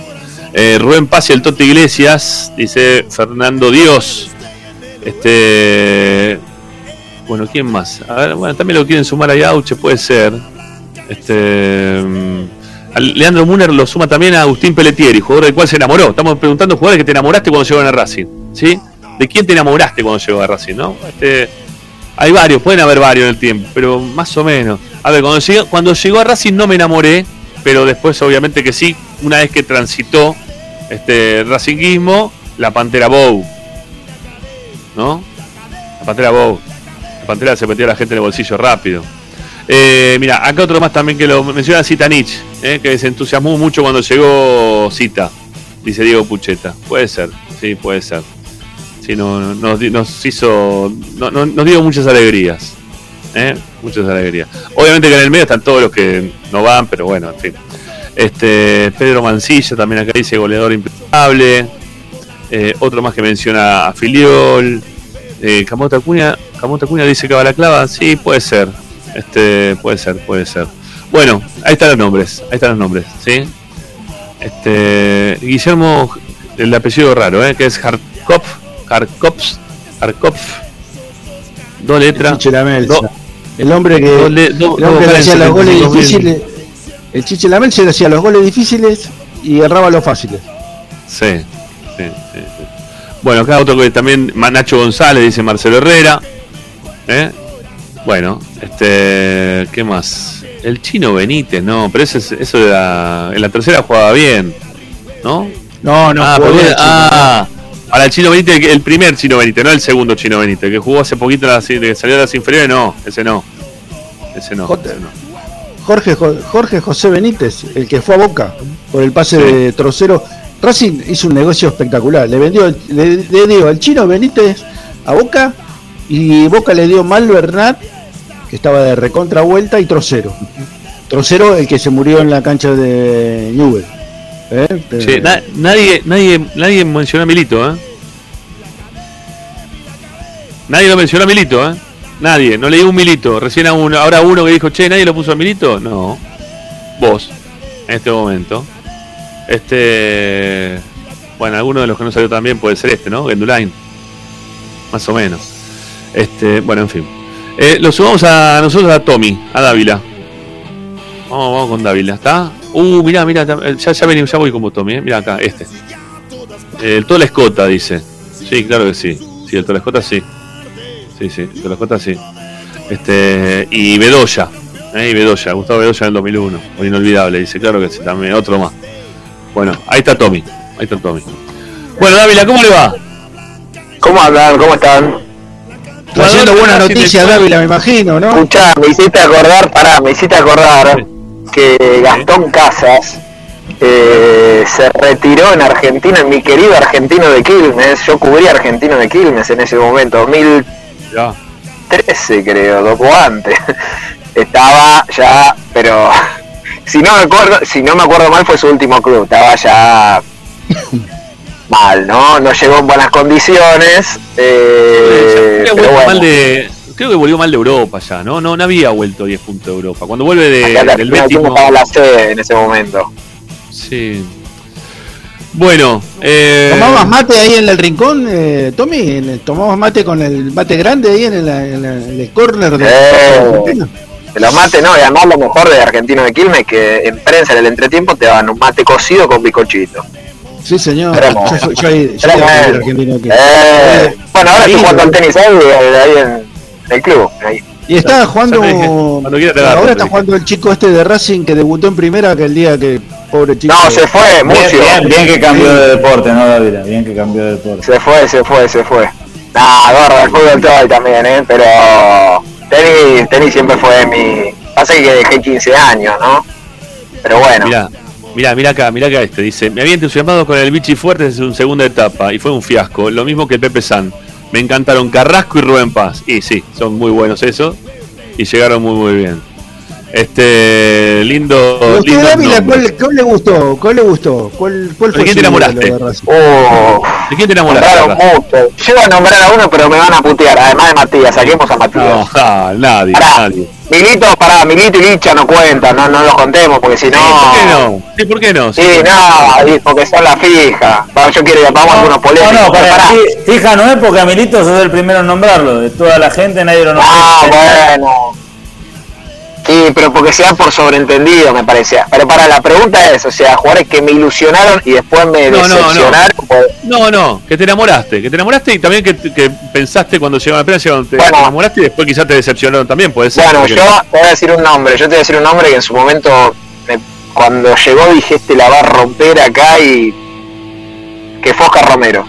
Eh, Rubén Paz y el Tote Iglesias, dice Fernando Dios. Este. Bueno, ¿quién más? A ver, bueno, también lo quieren sumar a Auche, puede ser. Este. mm, Leandro Muner lo suma también a Agustín Pelletieri, jugador del cual se enamoró. Estamos preguntando jugadores que te enamoraste cuando llegaron a Racing. ¿Sí? ¿De quién te enamoraste cuando llegó a Racing, no? Este, hay varios, pueden haber varios en el tiempo, pero más o menos. A ver, cuando llegó, cuando llegó a Racing no me enamoré, pero después obviamente que sí, una vez que transitó este racinguismo, la Pantera Bow. ¿No? La Pantera Bow. La Pantera se metía a la gente en el bolsillo rápido. Eh, mira, acá otro más también que lo menciona Citanich, eh, que se entusiasmó mucho cuando llegó Cita, dice Diego Pucheta. Puede ser, sí, puede ser. Sí, no, no- nos, nos hizo, no- no- nos dio muchas alegrías. ¿eh? Muchas alegrías. Obviamente que en el medio están todos los que no van, pero bueno, en fin. Este, Pedro Mancilla también acá dice goleador impecable. Eh, otro más que menciona a Filiol. Eh, Camota Acuña, Camota dice que Balaclava, sí, puede ser. Este, puede ser, puede ser. Bueno, ahí están los nombres, ahí están los nombres, ¿sí? Este, Guillermo, el apellido raro, ¿eh? que es Harkopf, Harkopf, Harkopf, dos letras. Do- el hombre que, dos- el hombre que hacía los goles 75 mil. difíciles. El Chiche Lamel se le hacía los goles difíciles y erraba los fáciles. Sí, sí, sí, sí. Bueno, acá otro que también, Nacho González, dice Marcelo Herrera. ¿eh? Bueno, este, ¿qué más? El chino Benítez, no, pero ese, es- eso de la, en la tercera jugaba bien, ¿no? No, no, ah, jugó bien, ah, para el chino Benítez, el primer chino Benítez, no el segundo chino Benítez, que jugó hace poquito, que salió de las inferiores, no, ese no. Ese no. Jota. ese no. Jorge, Jo- Jorge José Benítez, el que fue a Boca por el pase Sí. de Trocero, Racing hizo un negocio espectacular. Le vendió, le, le dio el chino Benítez a Boca y Boca le dio Mal Bernat, que estaba de recontra vuelta, y Trocero. Trocero, el que se murió en la cancha de Newell. Na- nadie, nadie, nadie mencionó a Milito, ¿eh? Nadie lo mencionó a Milito, ¿eh? Nadie, no leí un Milito. Recién a uno, ahora uno que dijo, che, ¿nadie lo puso a Milito? No. Vos, en este momento. Este. Bueno, alguno de los que no salió también puede ser este, ¿no? Gendulain. Más o menos. Este, bueno, en fin. Eh, lo sumamos a nosotros a Tommy, a Dávila. Vamos, vamos con Dávila, ¿está? Uh, mirá, mirá, ya, ya, ya voy como Tommy, ¿eh? Mirá acá, este. El Tola Escota, dice. Sí, claro que sí. Sí, el Tola Escota sí. Sí, sí, el Tola Escota sí. Este, y Bedoya, ¿eh? Y Bedoya, Gustavo Bedoya en el 2001. Muy inolvidable, dice, claro que sí, también, otro más. Bueno, ahí está Tommy, ahí está Tommy. Bueno, Dávila, ¿cómo le va? ¿Cómo andan? ¿Cómo están? Trayendo buena noticia, Dávila, me imagino, ¿no? Escuchá, me hiciste acordar, pará, me hiciste acordar que Gastón Casas eh, se retiró en Argentina, en mi querido argentino de Quilmes. Yo cubrí argentino de Quilmes en ese momento, 2013 Ya. creo, loco antes. Estaba ya, pero si no me acuerdo, si no me acuerdo mal fue su último club, estaba ya mal, ¿no? No llegó en buenas condiciones. eh, Creo que pero volvió bueno. mal de- creo que volvió mal de Europa ya, ¿no? No, no había vuelto 10 puntos de Europa. Cuando vuelve de, Acá del Betis, no- estaba la C en ese momento. Sí. Bueno, eh, ¿Tomabas mate ahí en el rincón, eh, Tommy? ¿Tomabas mate con el mate grande ahí en el, en el- en el corner de Eh. Argentina? De los mates, no, y además lo mejor de Argentino de Quilmes que en prensa en el entretiempo te daban un mate cocido con bicochito. Sí, señor. Yo, soy- yo, ahí- yo argentino aquí. Eh, bueno, ahora estoy jugando al tenis ahí, ahí en, en el club. Ahí. Y está jugando. Dije, ahora está jugando el chico este de Racing que debutó en primera que el día que. Pobre chico. No, se fue, Bien, bien, bien que cambió de deporte, ¿no, David? Bien que cambió de deporte. Se fue, se fue, se fue. Nah, gordo, el fútbol todo ahí también, ¿eh? Pero tenis, tenis siempre fue mi... Pasa que dejé 15 años, ¿no? Pero bueno. Mirá, mirá, mirá acá, mirá acá este. Dice, me había entusiasmado con el Vichy Fuerte en su segunda etapa y fue un fiasco. Lo mismo que el Pepe San. Me encantaron Carrasco y Rubén Paz. Y sí, son muy buenos esos. Y llegaron muy, muy bien. Este, lindo. ¿Y a usted, lindo Dávila. ¿cuál, cuál le gustó? ¿Cuál le gustó? ¿Cuál, cuál ¿De fue quién su te enamoraste? de? Uh, ¿De quién te enamoraste? mucho. Yo iba a nombrar a uno, pero me van a putear. Además de Matías, saquemos a Matías. No, nadie, Pará, nadie. Milito, pará, Milito y Licha no cuentan, no, no los contemos, porque si no... ¿Por qué no? Sí, ¿por qué no? Sí, no, y porque son la fija. Yo quiero ir, a algunos No, polémicos. no, pero para, pará. fi- fija no es porque a Milito sos el primero en nombrarlo. De toda la gente nadie lo nombró. Ah, bueno. Sí, pero porque sea por sobreentendido, me parece. Pero para la pregunta es, o sea, jugadores que me ilusionaron y después me No, no, no. decepcionaron. pues, No, no, que te enamoraste, que te enamoraste y también que, que pensaste cuando llegaron a la prensa, te, Bueno. te enamoraste y después quizás te decepcionaron también, puede ser. Bueno, porque- yo te voy a decir un nombre, yo te voy a decir un nombre que en su momento, me- cuando llegó dije, este la va a romper acá y... que fue Oscar Romero.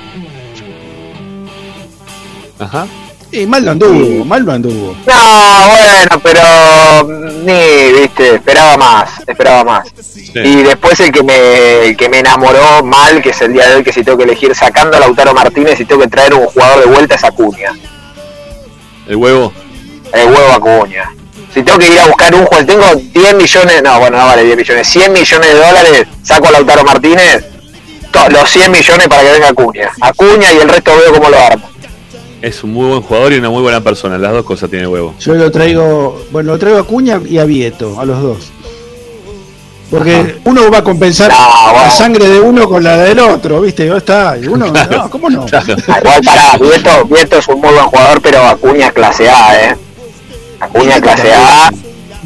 Ajá. Y mal lo anduvo, mal lo anduvo. No, bueno, pero ni, viste, esperaba más, esperaba más. Sí. Y después el que me el que me enamoró mal, que es el día de hoy, que si tengo que elegir sacando a Lautaro Martínez y tengo que traer un jugador de vuelta es Acuña, El huevo. el huevo Acuña. Si tengo que ir a buscar un jugador, tengo 10 millones, no, bueno, no vale 10 millones, 100 millones de dólares, saco a Lautaro Martínez, to- los 100 millones para que venga Acuña. Acuña y el resto veo cómo lo armo. Es un muy buen jugador y una muy buena persona. Las dos cosas tiene huevo. Yo lo traigo, bueno, lo traigo a Cuña y a Vieto, a los dos. Porque uno va a compensar No, la sangre de uno con la del otro, ¿viste? Ya está. Y uno, Claro, no, ¿cómo no? claro. Igual para Vieto, Vieto es un muy buen jugador, pero Acuña es clase A, eh. Acuña clase A.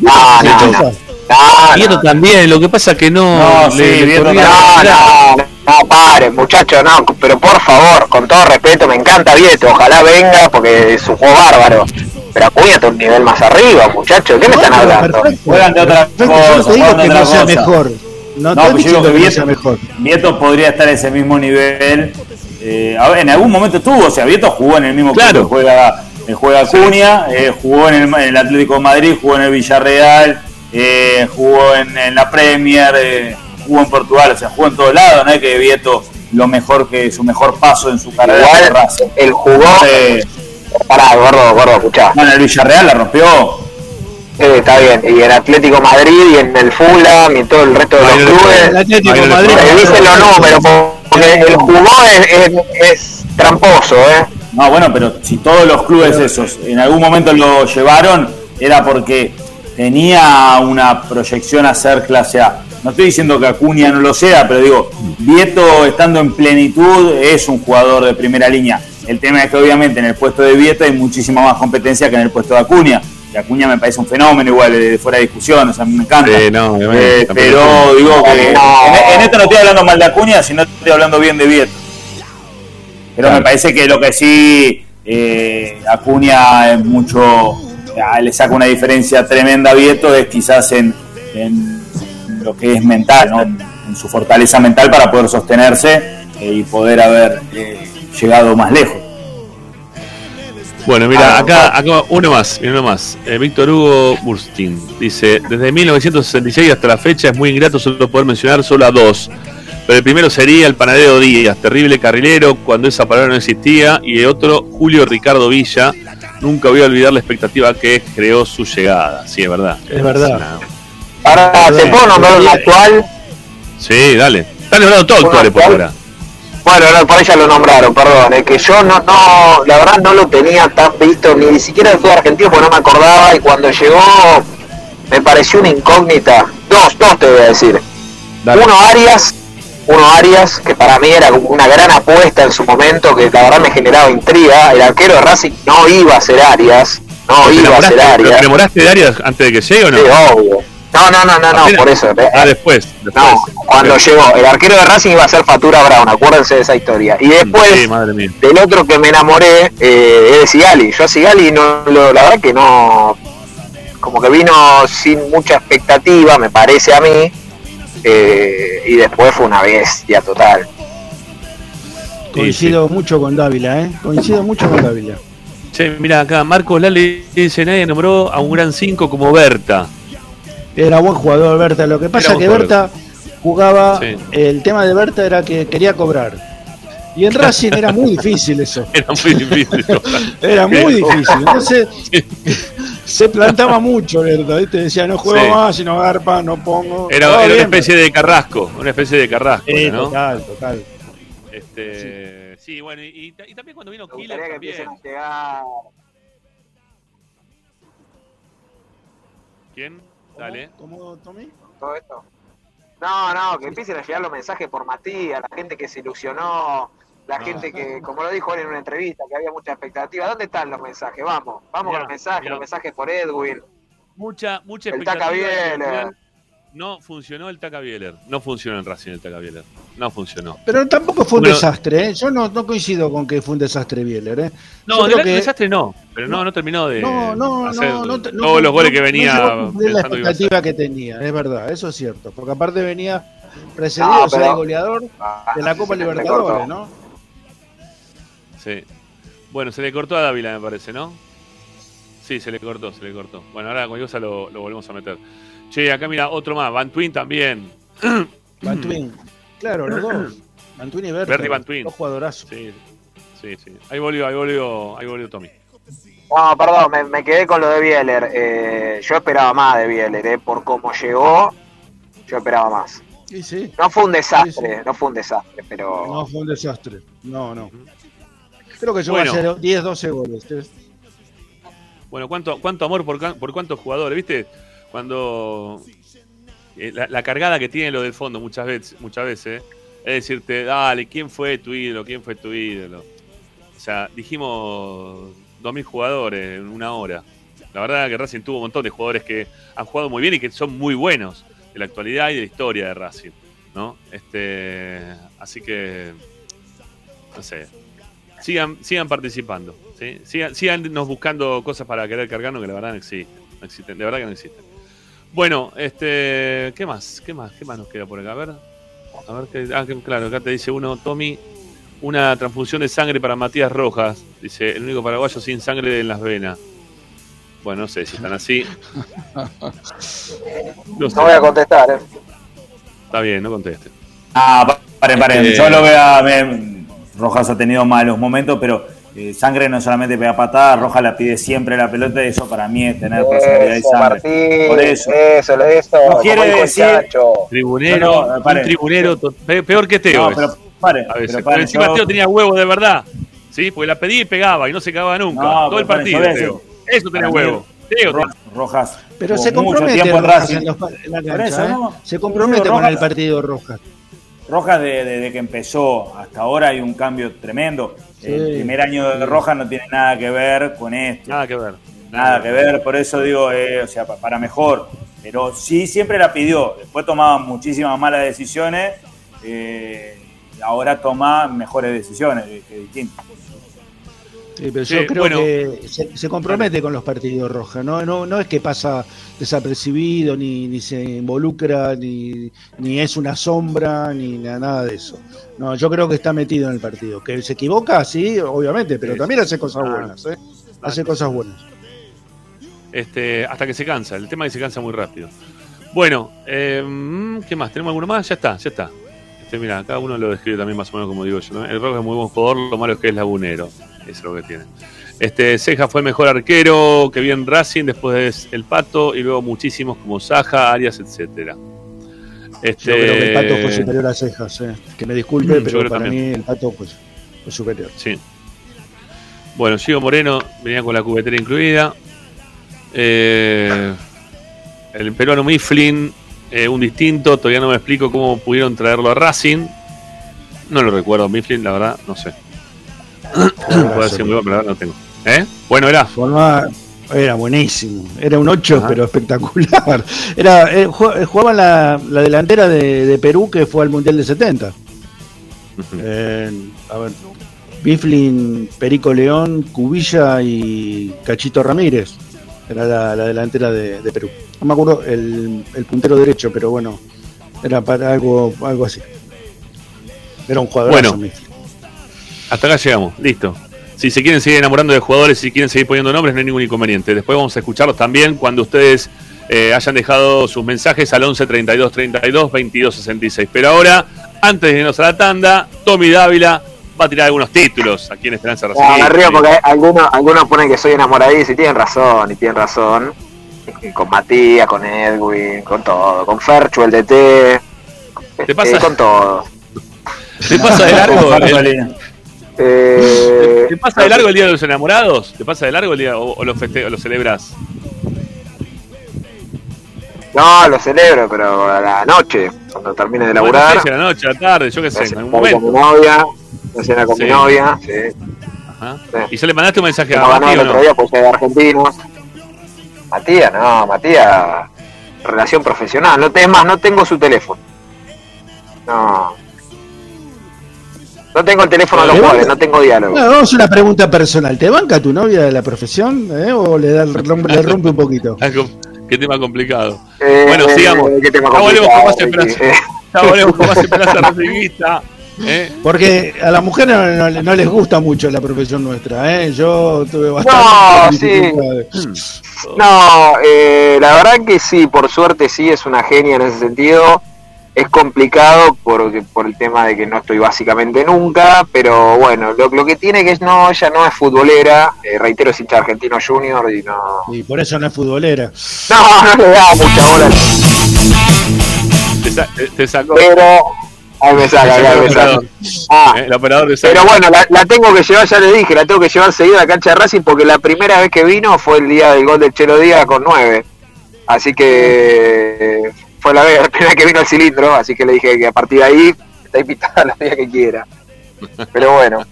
No, no, no. No, Vieto no, también, lo que pasa que no. No, sí, Vieto corría- No, no, no, no, pare, muchacho, no, pero por favor, con todo respeto, me encanta Vieto, ojalá venga porque es un juego bárbaro. Pero Acuña está un nivel más arriba, muchacho, ¿de qué me están hablando? Juegan de otra cosa, yo te digo juegan de que no sea mejor. No, No, pues yo digo que Vieto, sea mejor. Vieto podría estar a ese mismo nivel. Eh, a ver, en algún momento estuvo, o sea, Vieto jugó en el mismo club Claro. juega, juega Acuña, eh, jugó en el, en el Atlético de Madrid, jugó en el Villarreal, eh, jugó en, en la Premier. Jugó en Portugal, o sea, jugó en todos lados, no es que Vieto lo mejor que su mejor paso en su carrera Igual, el jugó. Eh, Pará, gordo, gordo, escuchá. bueno, el Villarreal la rompió. Eh, está bien. Y en Atlético Madrid y en el Fulham y todo el resto de los clubes. El Atlético le Madrid. Revisen los números, porque el jugó es, es, es tramposo, ¿eh? No, bueno, pero si todos los clubes esos en algún momento lo llevaron, era porque tenía una proyección a ser clase A. No estoy diciendo que Acuña no lo sea, pero digo, Vieto estando en plenitud es un jugador de primera línea. El tema es que obviamente en el puesto de Vieto hay muchísima más competencia que en el puesto de Acuña. Que Acuña me parece un fenómeno igual, de fuera de discusión, o sea, me encanta. Sí, no, Eh, pero digo que No. en, en esto no estoy hablando mal de Acuña, sino estoy hablando bien de Vieto. Pero Claro. me parece que lo que sí eh, Acuña es mucho, ah, le saca una diferencia tremenda a Vieto es quizás en, en lo que es mental, ¿no? en, en su fortaleza mental para poder sostenerse eh, y poder haber eh, llegado más lejos. Bueno, mira, acá, acá uno más, mira uno más. Eh, Víctor Hugo Burstin dice, desde 1966 hasta la fecha es muy ingrato solo poder mencionar solo a dos. Pero el primero sería el panadero Díaz, terrible carrilero cuando esa palabra no existía, y el otro, Julio Ricardo Villa. Nunca voy a olvidar la expectativa que creó su llegada. Sí, es verdad. Es verdad. una- Ahora, ¿te puedo nombrar un actual? Sí, dale. Están nombrando todos actuales por ahora. Bueno, no, por ahí ya lo nombraron, perdón. Es que yo no, no, la verdad no lo tenía tan visto, ni siquiera fútbol argentino, porque no me acordaba. Y cuando llegó, me pareció una incógnita. Dos, dos te voy a decir. Dale. Uno Arias, uno Arias, que para mí era una gran apuesta en su momento, que la verdad me generaba intriga. El arquero de Racing no iba a ser Arias, no ¿Te iba a ser Arias. ¿te enamoraste de Arias antes de que llegue o no? Sí, obvio. No, no, no, no, no, por eso. Ah, después. después. No, cuando llegó, el arquero de Racing iba a ser Fatura Brown, acuérdense de esa historia. Y después, Sí, madre mía. del otro que me enamoré eh, es de Sigali. Yo a Sigali, no, lo- la verdad que no. Como que vino sin mucha expectativa, me parece a mí. eh, y después fue una bestia total. Coincido mucho con Dávila, ¿eh? Coincido mucho con Dávila. Che, mira acá, Marcos Lali dice, nadie nombró a un gran 5 como Berta. Era buen jugador Berta. Lo que pasa Era que Berta jugaba. Sí. El tema de Berta era que quería cobrar. Y en Racing era muy difícil eso. Era muy difícil. Era muy difícil. Entonces se plantaba mucho Berta. ¿viste? Decía, no juego Sí. más, si no garpa, no pongo. Era, una especie de carrasco, una especie de carrasco, total, total. Este, sí. bueno, y, y también cuando vino Killer que también. empiecen a llegar. ¿Quién? Dale. ¿Cómo, Tommy? todo esto. No, no, que empiecen a llegar los mensajes por Matías, la gente que se ilusionó, la No. gente que, como lo dijo él en una entrevista, que había mucha expectativa. ¿Dónde están los mensajes? Vamos, vamos Mirá, con los mensajes, mirá. los mensajes por Edwin. Mucha, mucha El Taca expectativa. No funcionó el Taca Bieler. No funcionó en Racing el Taca Bieler. No funcionó. Pero tampoco fue un Bueno. desastre, ¿eh? Yo no, no coincido con que fue un desastre Bieler, ¿eh? No, creo que- desastre no. Pero no, no terminó de No, no, hacer no, no, te- no- todos los goles que venía la expectativa que tenía, es verdad, eso es cierto. Porque aparte venía precedido No, o sea, de goleador Ah, de la Copa se me Libertadores. ¿no? Sí. Bueno, se le cortó a Dávila, me parece, ¿no? Sí, se le cortó, se le cortó. Bueno, ahora cualquier cosa lo, lo volvemos a meter. Che, acá mira, otro más. Van Twin también. Van Twin. Claro, los dos. Van Twin y Berta. Berti Van Twin. Dos jugadorazos. Sí, sí, sí. Ahí volvió, ahí volvió, ahí volvió Tommy. No, perdón, me, me quedé con lo de Bieler. Eh, yo esperaba más de Bieler, eh, por cómo llegó, yo esperaba más. Sí, sí. No fue un desastre, Sí, sí. no fue un desastre, pero... No, fue un desastre. No, no. Creo que llegó Bueno. a hacer 10, 12 goles. Bueno, ¿cuánto, cuánto amor por, por cuántos jugadores? ¿Viste? Cuando eh, la, cargada que tiene lo del fondo muchas veces, muchas veces es decirte, dale, ¿quién fue tu ídolo? ¿Quién fue tu ídolo? O sea, dijimos 2.000 jugadores en una hora. La verdad que Racing tuvo un montón de jugadores que han jugado muy bien y que son muy buenos de la actualidad y de la historia de Racing, ¿no? Este, así que, no sé, sigan, sigan participando, ¿sí? sigan, síganos buscando cosas para querer cargarnos que la verdad no existen, no existen, de verdad que no existen. Bueno, este, ¿qué más? ¿Qué más? ¿Qué más nos queda por acá? A ver, a ver qué, ah, que- claro, acá te dice uno, Tommy, una transfusión de sangre para Matías Rojas, dice, el único paraguayo sin sangre en las venas. Bueno, no sé si están así. No sé. No voy a contestar, eh. Está bien, no conteste. Ah, pa- paren, paren. Este- Yo lo veo a. me- Rojas ha tenido malos momentos, pero eh, Sangre no solamente pega patadas, Rojas la pide siempre la pelota y eso para mí es tener personalidad y Eso, sangre. Martín, Por eso. eso, eso. No quiere decir- Chacho. Tribunero, No, no, pare. un tribunero peor que Teo. No, pero paren, a veces. pero Pero, paren, encima yo- Teo tenía huevo de verdad. ¿Sí? Porque la pedía y pegaba y no se cagaba nunca. No, Todo pero el partido, Teo. Eso tenía para mí, huevo. Teo, Ro- Rojas. Pero se mucho compromete Rojas en, los en la cancha, ¿eh? Se compromete con Rojas- el partido Rojas. Rojas de- desde que empezó hasta ahora hay un cambio tremendo. Sí. El primer año de Rojas no tiene nada que ver con esto. Nada que ver. Nada que ver, por eso digo, eh, o sea, pa- para mejor. Pero sí, siempre la pidió. Después tomaba muchísimas malas decisiones. eh, y ahora toma mejores decisiones, que es distinto. Sí, pero Sí, yo creo bueno. que se, se compromete con los partidos Rojas, ¿no? No, no es que pasa desapercibido, ni, ni se involucra, ni, ni es una sombra, ni na- nada de eso. No, yo creo que está metido en el partido. Que se equivoca, sí, obviamente, pero Sí, también hace cosas Ah. buenas, ¿eh? Hace cosas buenas. Este, hasta que se cansa. El tema es que se cansa muy rápido. Bueno, eh, ¿qué más? ¿Tenemos alguno más? Ya está, ya está. Este, mira, cada uno lo describe también más o menos como digo yo. ¿no? El Rojas es muy buen jugador, lo malo es que es lagunero. Es lo que tiene. Este, Ceja fue el mejor arquero que vi en Racing, después el Pato y luego muchísimos como Saja, Arias, etcétera. Este, Yo creo que el Pato fue superior a Cejas, ¿eh? Que me disculpe, Yo pero para también. mí el Pato pues, fue superior. Sí. Bueno, Gio Moreno venía con la cubetera incluida. Eh, el peruano Mifflin, eh, un distinto. Todavía no me explico cómo pudieron traerlo a Racing. No lo recuerdo, Mifflin, la verdad, no sé. Muy bueno, pero la verdad no tengo. ¿Eh? Bueno, era. Forma, era buenísimo, era un 8, Ajá. pero espectacular. Era, eh, eh, jugaba la, la delantera de, de Perú que fue al Mundial de 70. Eh, a ver, Biflin, Perico León, Cubilla y Cachito Ramírez. Era la, la delantera de, de Perú. No me acuerdo el, el puntero derecho, pero bueno, era para algo, algo así. Era un jugador Bueno. Hasta acá llegamos, listo. Si se quieren seguir enamorando de jugadores, si quieren seguir poniendo nombres, no hay ningún inconveniente. Después vamos a escucharlos también cuando ustedes eh, hayan dejado sus mensajes al 11 32 32 22 66. Pero ahora, antes de irnos a la tanda, Tommy Dávila va a tirar algunos títulos aquí en Esperanza No, Racing. me río porque algunos, algunos ponen que soy enamoradizo y tienen razón, y tienen razón. Y Con Matías, con Edwin, con todo, con Ferchu, el DT, ¿Te pasa, eh, con todo. ¿Te pasa de largo? el- Eh, ¿Te pasa de largo el Día de los Enamorados? ¿Te pasa de largo el día o, o lo, feste- o lo celebras? No, lo celebro, pero a la noche, cuando termine de Bueno, laburar, si a la noche, a la tarde, yo qué sé, en algún voy con mi momento. novia, me cena con Sí. mi novia, sí. Ajá. ¿Y ya le mandaste un mensaje a Como ganó Mati el o otro no? día, pues es de argentinos. Matías, no, Matías, relación profesional. No, te- es más, no tengo su teléfono. No. No tengo el teléfono de los ¿Le jugadores, no tengo diálogo. Vamos a una pregunta personal. ¿Te banca tu novia de la profesión eh, o le, da, le rompe un poquito? Qué tema complicado. Eh, Bueno, sigamos. ¿Qué tema Ya volvemos con más complicado, esperanza. Eh, Ya volvemos con más esperanza racinguista. ¿eh? Porque a las mujeres no, no- no les gusta mucho la profesión nuestra, ¿eh? Yo tuve No, bastante sí. dificultades. No, eh, la verdad que sí, por suerte sí, es una genia en ese sentido. Es complicado porque, por el tema de que no estoy básicamente nunca, pero bueno, lo, lo que tiene que es no, ella no es futbolera, eh, reitero, es hincha argentino junior y no, Y por eso no es futbolera. no, no le da mucha bola, Te, sa- te- te sacó. pero ahí me saca, el me saca. Ah. El operador de Pero bueno, la, la tengo que llevar, ya le dije, la tengo que llevar seguida a la cancha de Racing porque la primera vez que vino fue el día del gol de Chelo Díaz con nueve. Así que eh, fue la, la primera que vino el cilindro, así que le dije que a partir de ahí está invitada los días que quiera. Pero bueno.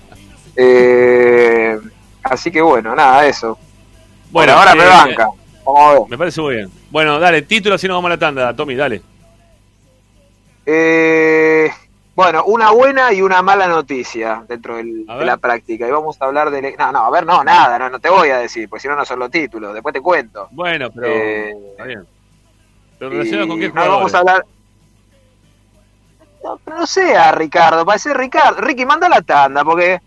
eh, así que bueno, nada, eso. Bueno, ahora me eh, banca. Vamos a ver. Me parece muy bien. Bueno, dale, título, así nos vamos a la tanda. Tommy, dale. Eh, bueno, una buena y una mala noticia dentro del- de la práctica. Y vamos a hablar de... No, no, a ver, no, nada, no, no te voy a decir, porque si no, no son los títulos. Después te cuento. Bueno, pero. Eh, está bien. Pero relacionado con qué no jugadores. vamos a hablar... No, pero no sea Ricardo, parece Ricardo. Ricky, manda la tanda, porque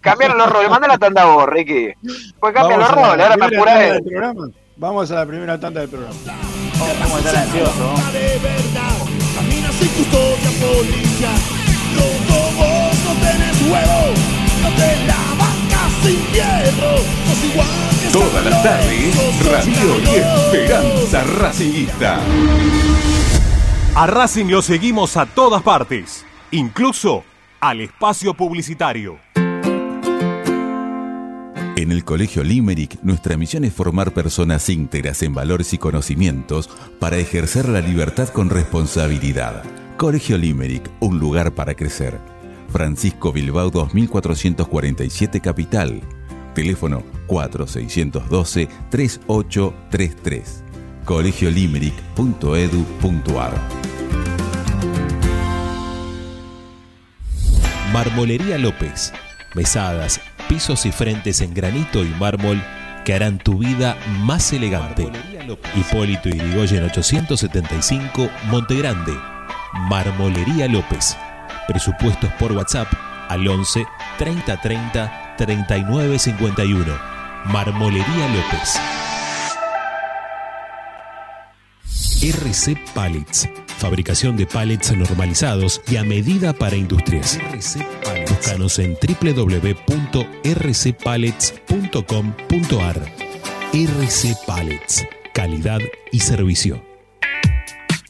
cambiaron los roles. Manda la tanda vos, Ricky. Pues cambian los a roles, ahora me primera apura tanda él. del programa. Vamos a la primera tanda del programa. ¿Cómo estar ansioso? de verdad. Caminas sin custodia policial. Loco, vos no tenés huevo, Todas las tardes, Radio y Esperanza Racingista. A Racing lo seguimos a todas partes, incluso al espacio publicitario. En el Colegio Limerick, nuestra misión es formar personas íntegras en valores y conocimientos para ejercer la libertad con responsabilidad. Colegio Limerick, un lugar para crecer. Francisco Bilbao 2447 Capital. Teléfono 4612-3833. colegiolimerick.edu.ar Marmolería López. Mesadas, pisos y frentes en granito y mármol que harán tu vida más elegante. Hipólito Irigoyen 875, Montegrande. Marmolería López. Presupuestos por WhatsApp al 11 30 30 39 51. Marmolería López. RC Pallets. Fabricación de pallets normalizados y a medida para industrias. Búscanos en www.rcpallets.com.ar. RC Pallets. Calidad y servicio.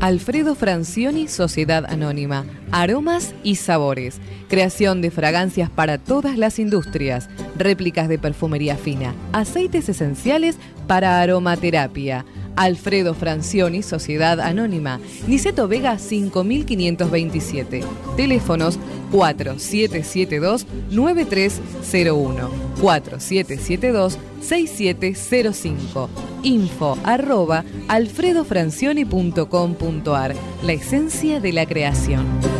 Alfredo Francioni, Sociedad Anónima. Aromas y sabores. Creación de fragancias para todas las industrias. Réplicas de perfumería fina. Aceites esenciales para aromaterapia. Alfredo Francioni, Sociedad Anónima. Niceto Vega 5527. Teléfonos 4772-9301. 4772-6705. Info arroba alfredofrancioni.com.ar. La esencia de la creación.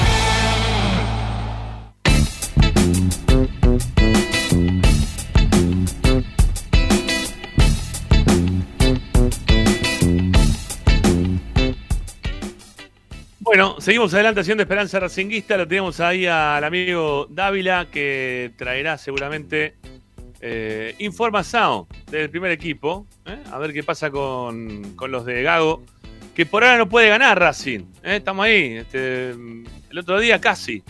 Bueno, seguimos adelante haciendo Esperanza Racinguista. Lo tenemos ahí al amigo Dávila que traerá seguramente eh, información del primer equipo. ¿eh? A ver qué pasa con, con los de Gago. Que por ahora no puede ganar Racing. ¿eh? Estamos ahí. Este, el otro día casi.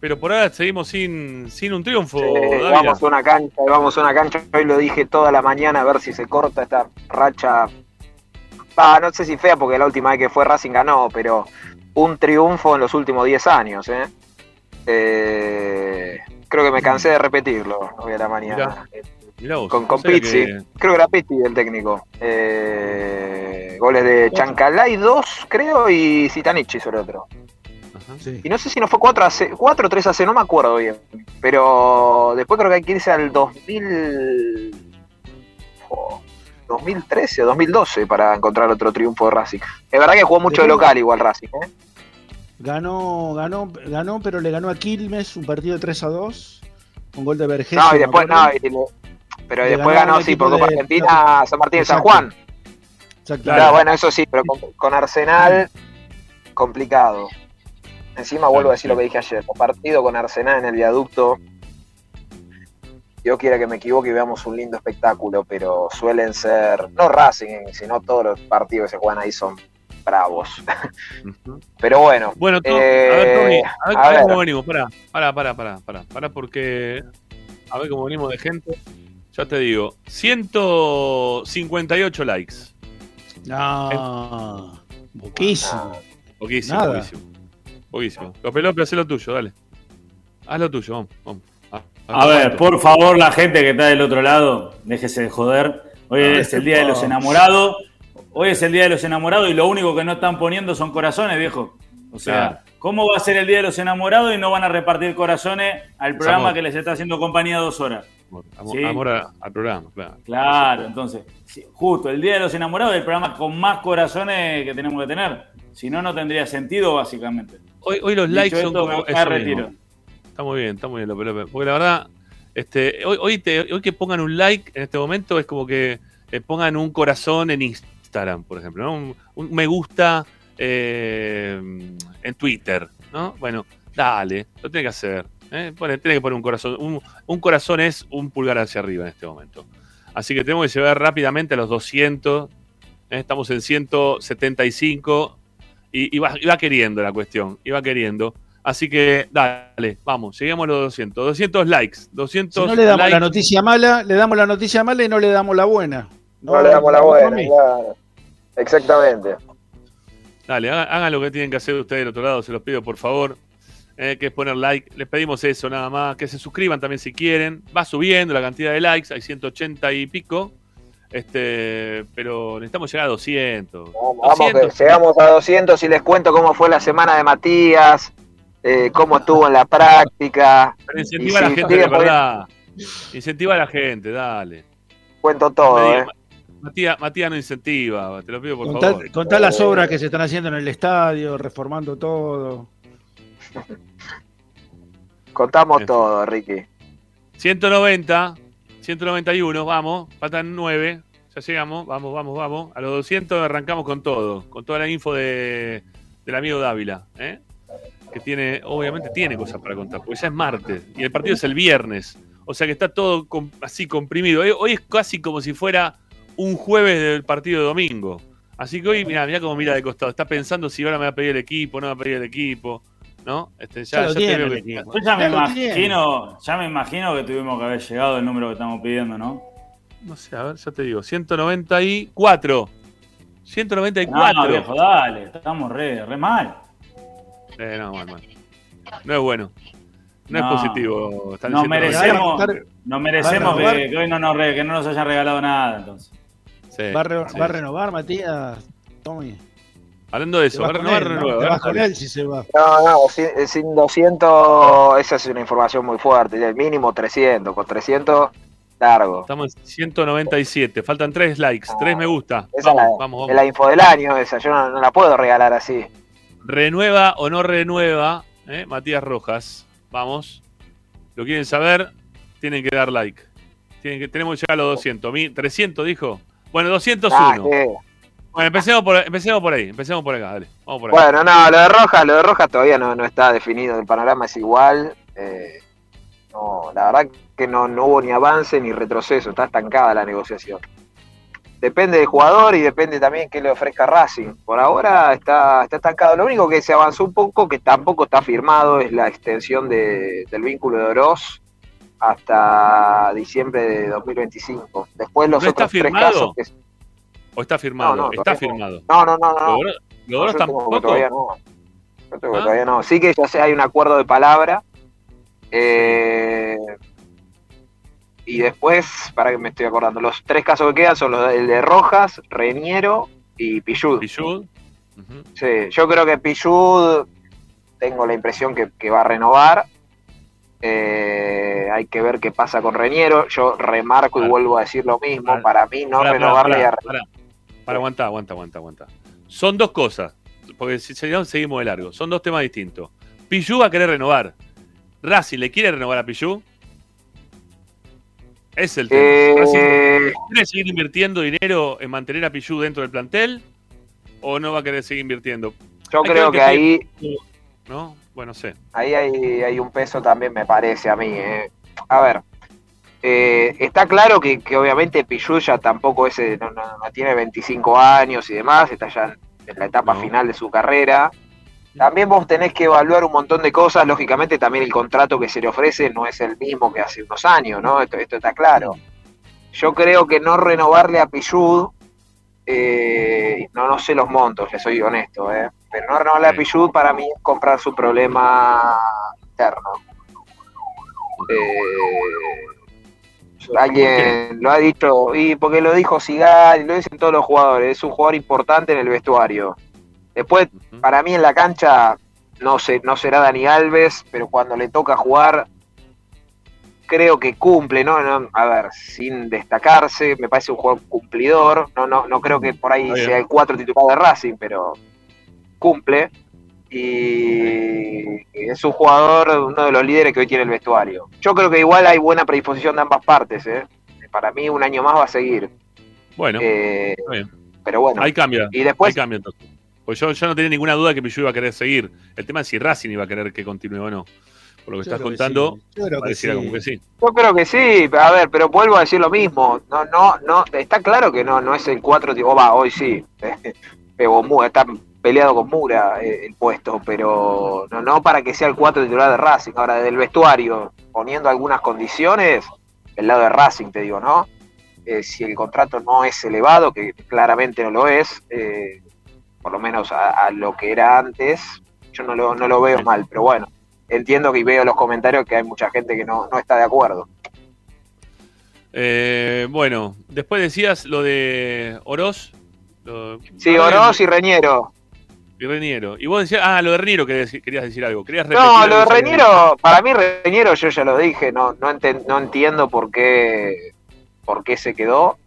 Pero por ahora seguimos sin, sin un triunfo. Vamos a una cancha, vamos a una cancha. Hoy lo dije toda la mañana a ver si se corta esta racha. Ah, no sé si fea porque la última vez que fue Racing ganó, pero un triunfo en los últimos 10 años. ¿eh? Eh, creo que me cansé de repetirlo hoy a la mañana. Mirá vos, Con, no con Pizzi, que- creo que era Pizzi el técnico. Eh, goles de Chancalay 2, creo, y Citanichi sobre otro. Y no sé si no fue 4 a 4 o 3 a 0, no me acuerdo bien. Pero después creo que hay que irse al 2000. oh, 2013 o 2012 para encontrar otro triunfo de Racing. Es verdad que jugó mucho de local igual Racing. ¿eh? Ganó, ganó, ganó, pero le ganó a Quilmes un partido 3 a 2 con gol de Vergés. No, y después, no, y le- pero Le después ganó sí, por Copa de- Argentina, San Martín de San. Juan. Exacto. Claro, bueno, eso sí, pero con, con Arsenal, complicado. Encima vuelvo a decir lo que dije ayer, un partido con Arsenal en el viaducto. Yo quiera que me equivoque y veamos un lindo espectáculo, pero suelen ser, no Racing, sino todos los partidos que se juegan ahí son bravos. pero bueno. Bueno, eh, a ver, a ver, a ver cómo venimos. Pará, pará, pará, pará, pará, pará, porque. A ver cómo venimos de gente. Ya te digo, 158 likes. No, poquísimo. Poquísimo, Nada. poquísimo. Poquísimo. Los López, haz lo tuyo, dale. Haz lo tuyo, vamos. vamos. A ver, por favor, la gente que está del otro lado, déjese de joder. Hoy Ah, es el día de los enamorados. Hoy es el día de los enamorados y lo único que no están poniendo son corazones, viejo. O sea, Claro. ¿cómo va a ser el día de los enamorados y no van a repartir corazones al programa amor. que les está haciendo compañía dos horas? Amor, Sí. amor a- al programa, claro. Claro, entonces, sí, justo el Día de los Enamorados es el programa con más corazones que tenemos que tener. Si no, no tendría sentido, básicamente. Hoy, hoy los Dicho likes son como. me- me eso retiro. mismo. Está muy bien, está muy bien, López López. Porque la verdad, este, hoy, te- hoy que pongan un like en este momento es como que eh, pongan un corazón en Instagram, por ejemplo, ¿no? un, me gusta eh, en Twitter, ¿no? Bueno, dale, lo tiene que hacer. ¿eh? Tiene que poner un corazón. Un, corazón es un pulgar hacia arriba en este momento. Así que tenemos que llegar rápidamente a los 200. ¿eh? Estamos en 175 y, y va queriendo la cuestión, y va queriendo. Así que dale, vamos, lleguemos a los 200. 200 likes, 200 Si no le damos likes. la noticia mala, le damos la noticia mala y no le damos la buena. No, le damos la buena, claro. Exactamente. Dale, hagan, hagan lo que tienen que hacer ustedes del otro lado, se los pido por favor. eh, que es poner like. Les pedimos eso nada más. Que se suscriban también si quieren. Va subiendo la cantidad de likes, hay 180 y pico. Este, pero necesitamos llegar a 200. Vamos, que 200. llegamos a 200 y les cuento cómo fue la semana de Matías, eh, cómo estuvo en la práctica. Pero incentiva a la si gente, verdad. Incentiva a la gente, dale. Cuento todo, ¿eh? Matías, Matías no incentiva, te lo pido por Contá, favor. contá las obras que se están haciendo en el estadio, reformando todo. Contamos Bien. todo, Ricky. 190, 191, vamos, faltan 9, ya llegamos, vamos, vamos, vamos. A los 200 arrancamos con todo, con toda la info de, del amigo Dávila, ¿eh? Que tiene, obviamente tiene cosas para contar, porque ya es martes y el partido es el viernes, o sea que está todo com- así comprimido. Hoy, hoy es casi como si fuera un jueves del partido de domingo. Así que hoy, mira, mira cómo mira de costado, está pensando si ahora me va a pedir el equipo, no me va a pedir el equipo, ¿no? Este, ya, Ya te tiene veo el que-. Yo ya me imagino, ya me imagino que tuvimos que haber llegado al número que estamos pidiendo, ¿no? No sé, a ver, ya te digo, 194. 194. No, viejo, dale, estamos re, re mal. Eh, no, mal, mal. No es bueno. No, No. es positivo. Nos 194. merecemos, Va nos merecemos va que, que hoy no nos, re- que no nos hayan regalado nada, entonces. Sí, ¿Va a, re- sí. va a renovar, Matías? Tommy. Hablando de eso, va a con renovar, él, ¿no? renueva, Te a ver, vas con él si se va. No, no, sin, sin 200, esa es una información muy fuerte. El mínimo 300, con 300, largo. Estamos en 197. Faltan 3 likes, 3 me gusta. Esa es la, Vamos, vamos, es vamos. la info del año, esa. Yo no, no la puedo regalar así. Renueva o no renueva, ¿eh? Matías Rojas. Vamos. ¿Lo quieren saber? Tienen que dar like. Tienen que, tenemos que llegar a los 200. Mi- ¿300 dijo? Bueno, 201. Ah, ¿qué? Bueno, empecemos por, empecemos por ahí. Empecemos por acá, dale. Vamos por acá. Bueno, no, lo de Rojas, lo de Rojas todavía no, no está definido, el panorama es igual. eh, no, la verdad que no, no hubo ni avance ni retroceso, está estancada la negociación. Depende del jugador y depende también qué le ofrezca Racing. Por ahora está, está estancado. Lo único que se avanzó un poco, que tampoco está firmado, es la extensión de- del vínculo de Oroz hasta diciembre de 2025. Después los ¿No está otros tres firmado? casos que... ¿O está firmado? No, no, está firmado. No, no, no, no. ¿Lo de Oro- lo de Oro No, yo tengo que tampoco? Todavía no. Yo tengo que Ah. todavía no. Sí que ya sé, hay un acuerdo de palabra. eh, y después, para que me estoy acordando, los tres casos que quedan son los el de Rojas, Reñero y Pillud. Pillud. Sí, yo creo que Pillud, tengo la impresión que, que va a renovar. Eh, hay que ver qué pasa con Reñero. Yo remarco y vuelvo a decir lo mismo. Para mí, no renovarle pará, a. Para, aguanta, aguanta, aguanta, aguanta. Son dos cosas. porque si seguimos de largo. Son dos temas distintos. Pichu va a querer renovar. Racing le quiere renovar a Pichu. Es el tema. Eh, ¿Quiere seguir invirtiendo dinero en mantener a Pichu dentro del plantel? ¿O no va a querer seguir invirtiendo? Yo Hay creo que ahí, ¿No? Bueno, sé. ahí hay, hay un peso también, me parece a mí. eh. A ver, eh, está claro que, que obviamente Pichu ya tampoco es, eh, no, no- no tiene 25 años y demás, está ya en, en la etapa final de su carrera. También vos tenés que evaluar un montón de cosas, lógicamente también el contrato que se le ofrece no es el mismo que hace unos años, ¿no? Esto, esto está claro. Yo creo que no renovarle a Pichud, eh, no, no sé los montos, le soy honesto, ¿eh? pero no renovarle a Pichud para mí es comprar su problema interno. Eh, alguien lo ha dicho, y porque lo dijo Sigal, y lo dicen todos los jugadores, es un jugador importante en el vestuario. Después, para mí en la cancha, no, sé, no será Dani Alves, pero cuando le toca jugar, creo que cumple, ¿no? No, A ver, sin destacarse, me parece un jugador cumplidor. No, no, no creo que por ahí Está bien. sea el cuatro titular de Racing, pero cumple. Y es un jugador, uno de los líderes que hoy tiene el vestuario. Yo creo que igual hay buena predisposición de ambas partes, ¿eh? Para mí un año más va a seguir. Bueno, Eh, está bien. pero bueno. Ahí cambia. Y después- Ahí cambia entonces. Pues yo, yo no tenía ninguna duda que Pichu iba a querer seguir. El tema es si Racing iba a querer que continúe o no. Por lo que Yo estás creo que contando, sí. Yo creo que sí. como que sí. Yo creo que sí, a ver, pero vuelvo a decir lo mismo. No, no, no, está claro que no, no es el 4 tipo, va, hoy sí. Pero está peleado con Mura eh, el puesto, pero no, no para que sea el 4 titular de Racing. Ahora, desde el vestuario, poniendo algunas condiciones, el lado de Racing, te digo, ¿no? Eh, si el contrato no es elevado, que claramente no lo es, eh, por lo menos a, a lo que era antes, yo no lo, no lo veo mal, pero bueno, entiendo que veo los comentarios que hay mucha gente que no, no está de acuerdo. Eh, bueno, después decías lo de Oroz. Lo, Sí, Oroz y Reñero. y Reniero. Y vos decías, ah, lo de dec- querías decir algo. Querías No, lo de Reñero, para mí Reñero yo ya lo dije, no, no, enten- no entiendo por qué, por qué se quedó.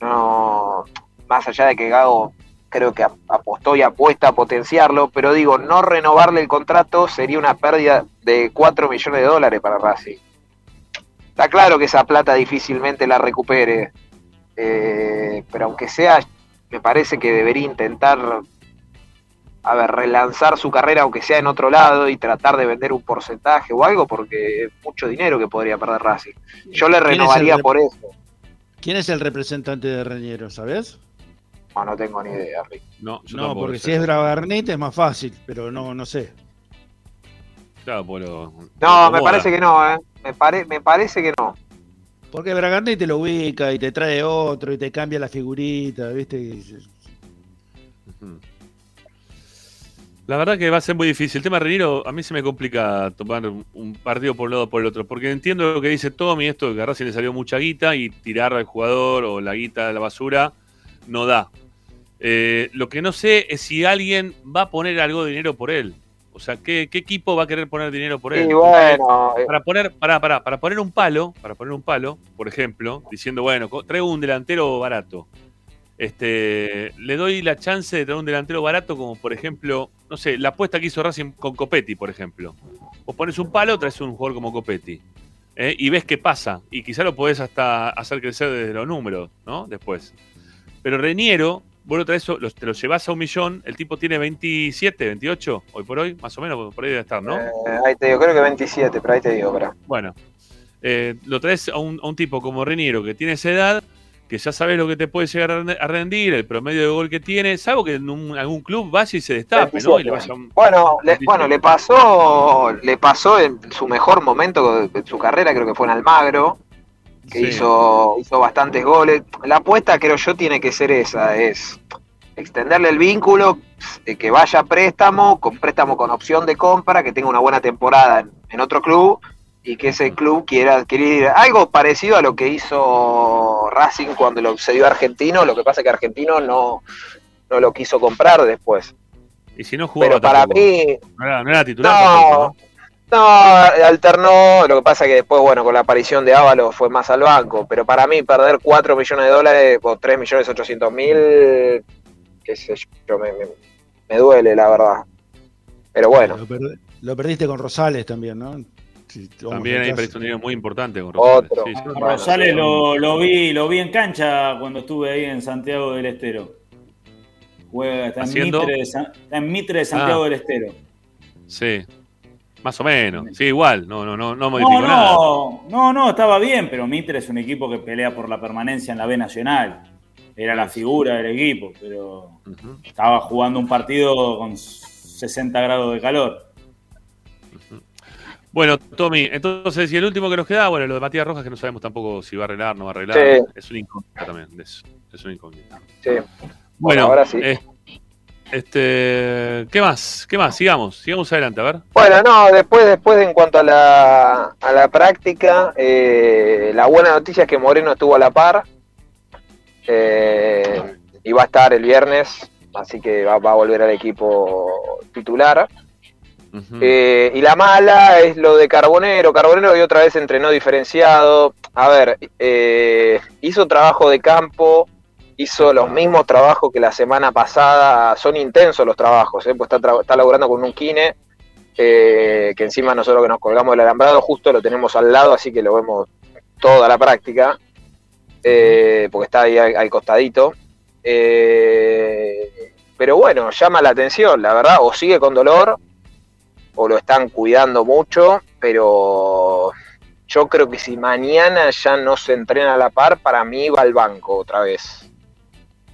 No, más allá de que Gago creo que ap- apostó y apuesta a potenciarlo, pero digo, no renovarle el contrato sería una pérdida de 4 millones de dólares para Racing. Está claro que esa plata difícilmente la recupere, eh, pero aunque sea, me parece que debería intentar a ver, relanzar su carrera aunque sea en otro lado y tratar de vender un porcentaje o algo porque es mucho dinero que podría perder Racing. Yo le ¿Quién es el renovaría por eso. ¿Quién es el representante de Reñero, sabes? No, no tengo ni idea, Rick. No, yo No, porque sé. si es Bragarnit es más fácil, pero no, no sé. Claro, lo- No, me parece que no, ¿eh? Me, pare- me parece que no. Porque Bragarnit te lo ubica y te trae otro y te cambia la figurita, ¿viste? La verdad que va a ser muy difícil. El tema de Reniero, a mí se me complica tomar un partido por un lado o por el otro, porque entiendo lo que dice Tommy, esto de que a Racing le salió mucha guita y tirar al jugador o la guita de la basura no da. Eh, lo que no sé es si alguien va a poner algo de dinero por él. O sea, ¿qué, qué equipo va a querer poner dinero por él? Bueno, eh, para poner, para, para, para poner un palo, para poner un palo, por ejemplo, diciendo, bueno, traigo un delantero barato. Este, le doy la chance de traer un delantero barato, como por ejemplo, no sé, la apuesta que hizo Racing con Copetti, por ejemplo. Vos pones un palo, traes un jugador como Copetti. ¿eh? Y ves qué pasa. Y quizá lo podés hasta hacer crecer desde los números, ¿no? Después. Pero Reniero, vos lo traes, lo- te lo llevas a un millón, el tipo tiene 27, 28, hoy por hoy, más o menos, por ahí debe estar, ¿no? eh, ahí te digo, creo que 27, pero ahí te digo, pero. Bueno, eh, lo traes a un, a un tipo como Reniero que tiene esa edad, que ya sabes lo que te puede llegar a rendir, el promedio de gol que tiene, salvo que en un- algún club vaya y se destape, ¿no? Y le un- Bueno, le, bueno, le pasó, le pasó en su mejor momento de su carrera, creo que fue en Almagro, que Sí. hizo, hizo bastantes goles. La apuesta creo yo tiene que ser esa, es extenderle el vínculo, que vaya a préstamo, con préstamo con opción de compra, que tenga una buena temporada en, en otro club y que ese club quiera adquirir algo parecido a lo que hizo Racing cuando lo cedió a Argentino, lo que pasa es que Argentino no, no lo quiso comprar después. Y si no jugaba Pero para tampoco. mí, No era, no era titular no, tampoco, ¿no? No, alternó, lo que pasa que después, bueno, con la aparición de Ábalos fue más al banco, pero para mí perder 4 millones de dólares o 3 millones 800 mil, qué sé yo, me, me- me duele, la verdad. Pero bueno, Lo, perd- lo perdiste con Rosales también, ¿no? Vamos También un nivel muy importante con Rosales. Otro. Sí, sí. Rosales lo, lo vi, lo vi en cancha cuando estuve ahí en Santiago del Estero. Juega, está, en ¿Haciendo? Mitre, de San- está en Mitre de Santiago Ah. del Estero. Sí. Más o menos. Sí, igual. No, no, no, no No, modificó nada. no, no, no, estaba bien, pero Mitre es un equipo que pelea por la permanencia en la B Nacional. Era la figura del equipo, pero estaba jugando un partido con 60 grados de calor. Bueno, Tommy, entonces, y el último que nos queda, bueno, lo de Matías Rojas, que no sabemos tampoco si va a arreglar, no va a arreglar. Sí. Es una incógnita también. Es, es una incógnita. sí. Bueno, ahora sí. eh, este, ¿qué más? ¿Qué más? Sigamos, sigamos adelante, a ver. Bueno, no, después, después en cuanto a la, a la práctica, eh, la buena noticia es que Moreno estuvo a la par eh, y va a estar el viernes, así que va, va a volver al equipo titular. Eh, y la mala es lo de Carbonero. Carbonero hoy otra vez entrenó diferenciado. A ver, eh, hizo trabajo de campo, hizo los mismos trabajos que la semana pasada. Son intensos los trabajos, ¿eh? pues está, tra- está laburando con un kine, eh, que encima nosotros que nos colgamos del alambrado justo lo tenemos al lado, así que lo vemos toda la práctica, eh, porque está ahí al, al costadito. Eh, pero bueno, llama la atención, la verdad, o sigue con dolor, o lo están cuidando mucho, pero yo creo que si mañana ya no se entrena a la par, para mí va al banco otra vez.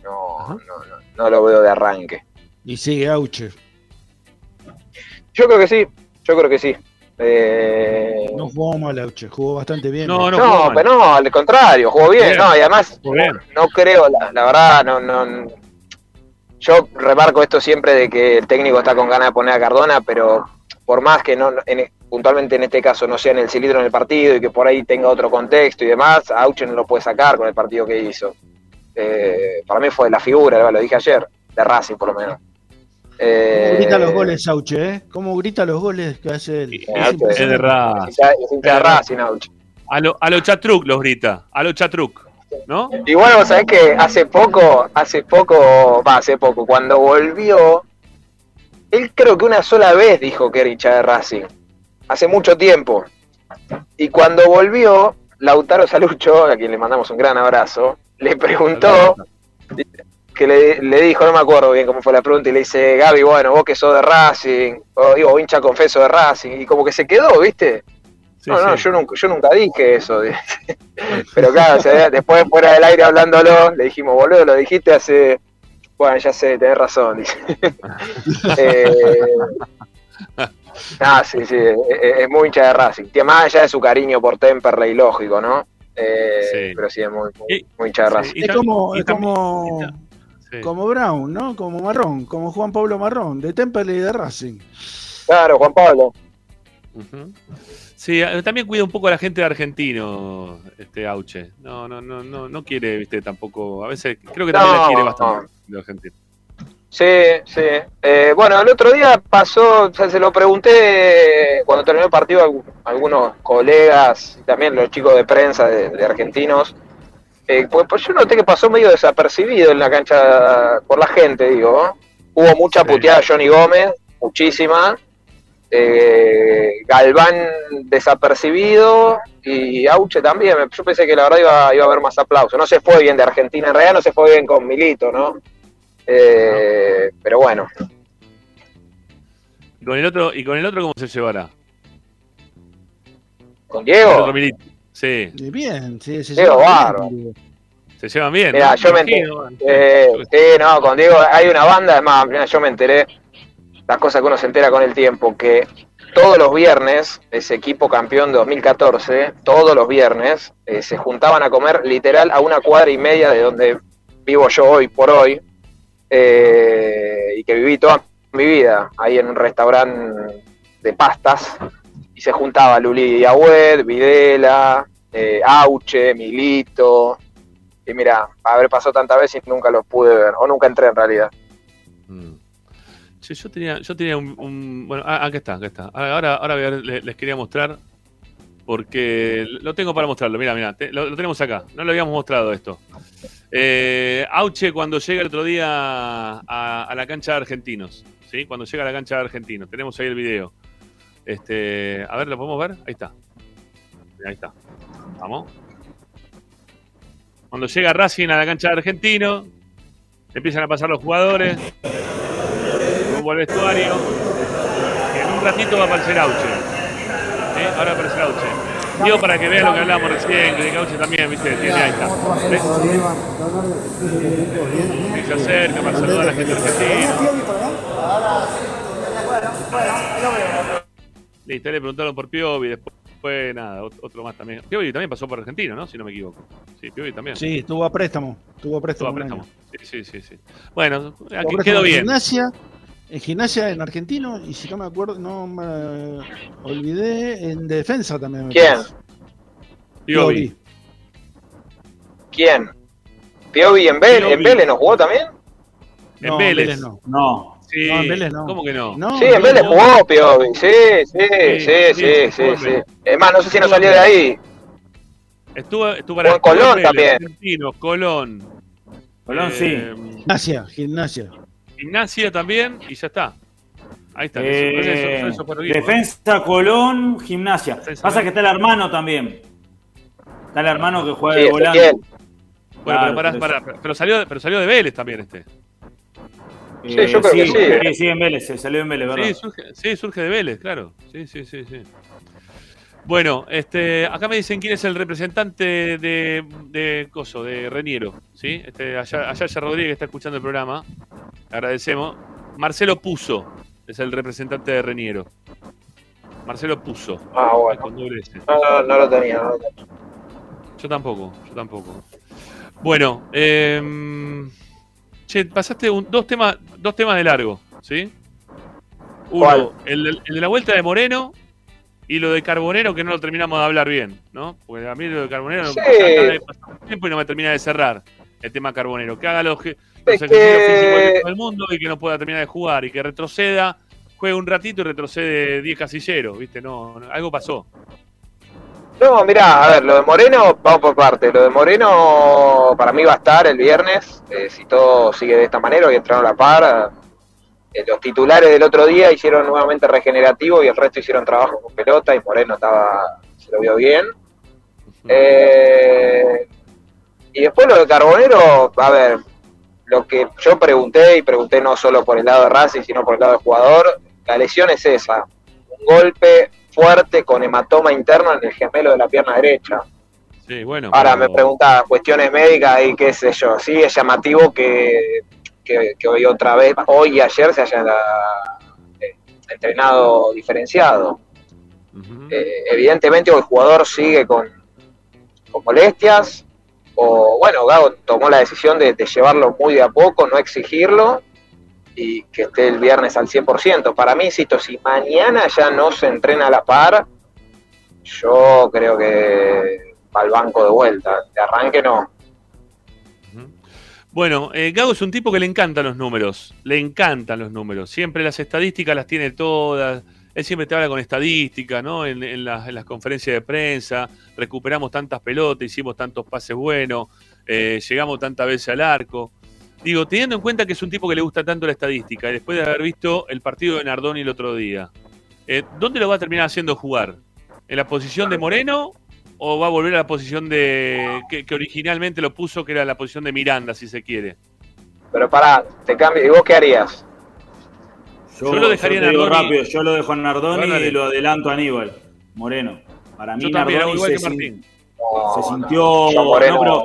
No, no, no, no lo veo de arranque. Y sigue Auche. Yo creo que sí, yo creo que sí. Eh, No jugó mal Auche, jugó bastante bien. No, no, no, pero no, al contrario, jugó bien, Bien. no, y además bien. no creo, la, la verdad, no, no. Yo remarco esto siempre de que el técnico está con ganas de poner a Cardona, pero por más que no, en- puntualmente en este caso no sea en el cilindro en el partido y que por ahí tenga otro contexto y demás, a Auche no lo puede sacar con el partido que hizo. Eh, para mí fue la figura, lo dije ayer, de Racing por lo menos. Eh, ¿Cómo grita los goles Auche, eh? ¿Cómo grita los goles que hace él? eh, Es. Es de Racing. es de Racing, Auche. A lo, a lo Chatruc los grita. A lo Chatruc. ¿No? Igual vos sabés que hace poco, hace poco, va, hace poco, cuando volvió, él creo que una sola vez dijo que era hincha de Racing, hace mucho tiempo. Y cuando volvió, Lautaro Salucho, a quien le mandamos un gran abrazo, le preguntó, que le, le dijo, no me acuerdo bien cómo fue la pregunta, y le dice, Gaby, bueno, vos que sos de Racing, o digo, hincha confeso de Racing, y como que se quedó, ¿viste? Sí, no, no, sí. yo nunca, yo nunca dije eso. Pero claro, o sea, después fuera del aire hablándolo, le dijimos, boludo, lo dijiste hace. Bueno, ya sé, tenés razón. Dice. eh, ah, sí, sí, es, muy hincha de Racing. Más allá de su cariño por Temperley, lógico, ¿no? Eh, Sí. Pero sí, es muy, muy, muy hincha de sí, Racing. y Es como, y es como, sí. como Brown, ¿no? Como Marrón, como Juan Pablo Marrón, de Temperley y de Racing. Claro, Juan Pablo. Sí, eh, también cuida un poco a la gente de argentino, este Auche. No, no, no, no, no quiere, viste, tampoco. A veces creo que también No, la quiere bastante de Argentina. Sí, sí. Eh, bueno, el otro día pasó, o sea, se lo pregunté cuando terminó el partido a algu- a algunos colegas, también los chicos de prensa de, de argentinos. Eh, pues, pues yo noté que pasó medio desapercibido en la cancha por la gente, digo. Hubo mucha puteada a Johnny Gómez, muchísima. Eh, Galván desapercibido y Auche también. Yo pensé que la verdad iba, iba a haber más aplauso. No se fue bien de Argentina, en realidad no se fue bien con Milito, ¿no? Eh, pero bueno, ¿Y con el otro, y con el otro cómo se llevará? con El otro Diego. Sí, bien, sí, se Diego bien. se llevan bien. Mira, ¿no? yo me Imagino. eh, sí, no, con Diego hay una banda, es más, mira, yo me enteré, las cosas que uno se entera con el tiempo, que todos los viernes, ese equipo campeón de 2014, todos los viernes, eh, se juntaban a comer literal a una cuadra y media de donde vivo yo hoy por hoy, eh, y que viví toda mi vida ahí en un restaurante de pastas, y se juntaba Luli Diagüed, Videla, eh, Auche, Milito, y mira, haber pasado tantas veces y nunca los pude ver, o nunca entré en realidad. Mm. Yo tenía, yo tenía un, bueno, ah, aquí está, aquí está. Ahora, ahora les, quería mostrar porque lo tengo para mostrarlo. Mira, mira, lo, lo tenemos acá. No lo habíamos mostrado esto. Eh, Auche cuando llega el otro día a, la cancha de Argentinos, ¿sí? Cuando llega a la cancha de Argentinos. Tenemos ahí el video. Este, a ver, ¿lo podemos ver? Ahí está. Ahí está. Vamos. Cuando llega Racing a la cancha de Argentino, empiezan a pasar los jugadores, rumbo al vestuario, en un ratito va a aparecer Auche. ¿Sí? Ahora va a aparecer Auche. Digo para que vean lo que hablábamos recién, que de Auche también, viste, tiene ahí está. ¿Ves? Y se acerca para saludar a la gente argentina. Listo, le preguntaron por Piovi, después fue nada, ot- otro más también. Piovi también pasó por Argentino, ¿no? Si no me equivoco. Sí, Piovi también. Sí, estuvo a préstamo. Estuvo a préstamo. Estuvo a préstamo. Sí, sí, sí, sí. Bueno, quedó en bien. Gimnasia, en gimnasia en argentino, y si no me acuerdo, no me olvidé, en defensa también. me ¿Quién? Piovi. ¿Quién? Piovi en Vélez, ¿en Vélez no jugó también? En No, Vélez. no. No. Sí, No, en Vélez no. ¿Cómo que no? No, Sí, en Vélez no. jugó Piovi, sí, sí, Sí, sí, sí, sí. Es más, no sé si no salió de ahí. Estuvo, estuvo Jugó en Colón Vélez, también. Argentinos, Colón. Colón, sí. Eh, Gimnasia, gimnasia. Gimnasia también, y ya está. Ahí está. Eh, Eso- eso- eso- mismo. defensa, Colón, gimnasia. Defensa, Pasa que está el hermano también. Está el hermano que juega Sí, de volante. Bueno, Claro, pero, pará, pará, pero, salió, pero salió de Vélez también este. Sí, yo creo que sí. Sí, sí, en Vélez, se salió en Vélez, ¿verdad? Sí surge, sí, surge de Vélez, claro. Sí, sí, sí, sí. Bueno, este, acá me dicen quién es el representante de, de Coso, de Reniero. ¿sí? Este, allá, allá ya Rodríguez está escuchando el programa. Agradecemos. Marcelo Puso es el representante de Reniero. Marcelo Puso. Ah, bueno. No, no, no lo tenía, no lo tenía. Yo tampoco, yo tampoco. Bueno, eh, che, pasaste un- dos, temas, dos temas de largo, ¿sí? Uno, el, de- el de la vuelta de Moreno y lo de Carbonero que no lo terminamos de hablar bien, ¿no? Porque a mí lo de Carbonero Sí. cada vez pasa tiempo y no me termina de cerrar el tema Carbonero. Que haga los, los Es ejercicios que- físicos de todo el mundo y que no pueda terminar de jugar y que retroceda, juegue un ratito y retrocede 10 casilleros, ¿viste? No, no, algo pasó. No, mirá, a ver, lo de Moreno, vamos por parte. Lo de Moreno para mí va a estar el viernes, eh, si todo sigue de esta manera, hoy entraron a la par. eh, los titulares del otro día hicieron nuevamente regenerativo y el resto hicieron trabajo con pelota y Moreno estaba, se lo vio bien. Eh, y después lo de Carbonero, a ver, lo que yo pregunté, y pregunté no solo por el lado de Racing, sino por el lado del jugador, la lesión es esa, un golpe fuerte con hematoma interno en el gemelo de la pierna derecha. Sí, bueno. Ahora pero- me pregunta cuestiones médicas y qué sé yo, sí es llamativo que, que, que hoy otra vez, hoy y ayer se hayan ah, eh, entrenado diferenciado. Eh, evidentemente el jugador sigue con, con molestias, o bueno, Gago tomó la decisión de, llevarlo muy de a poco, no exigirlo, y que esté el viernes al 100%. Para mí, insisto, si mañana ya no se entrena a la par, yo creo que va al banco de vuelta. De arranque no. Bueno, eh, Gago es un tipo que le encantan los números, le encantan los números. Siempre las estadísticas las tiene todas. Él siempre te habla con estadística, ¿no? En, las, en las conferencias de prensa, recuperamos tantas pelotas, hicimos tantos pases buenos, eh, llegamos tantas veces al arco. Digo, teniendo en cuenta que es un tipo que le gusta tanto la estadística, y después de haber visto el partido de Nardoni el otro día, eh, ¿dónde lo va a terminar haciendo jugar? ¿En la posición de Moreno o va a volver a la posición de que, que originalmente lo puso, que era la posición de Miranda, si se quiere? Pero pará, te cambio. ¿Y vos qué harías? Yo lo dejaría en digo Nardoni. rápido, yo lo dejo en Nardoni Bueno, y lo adelanto a Aníbal Moreno. Para mí Yo también, Nardoni igual se, que sin- Martín. se No, sintió. yo Moreno- no, pero,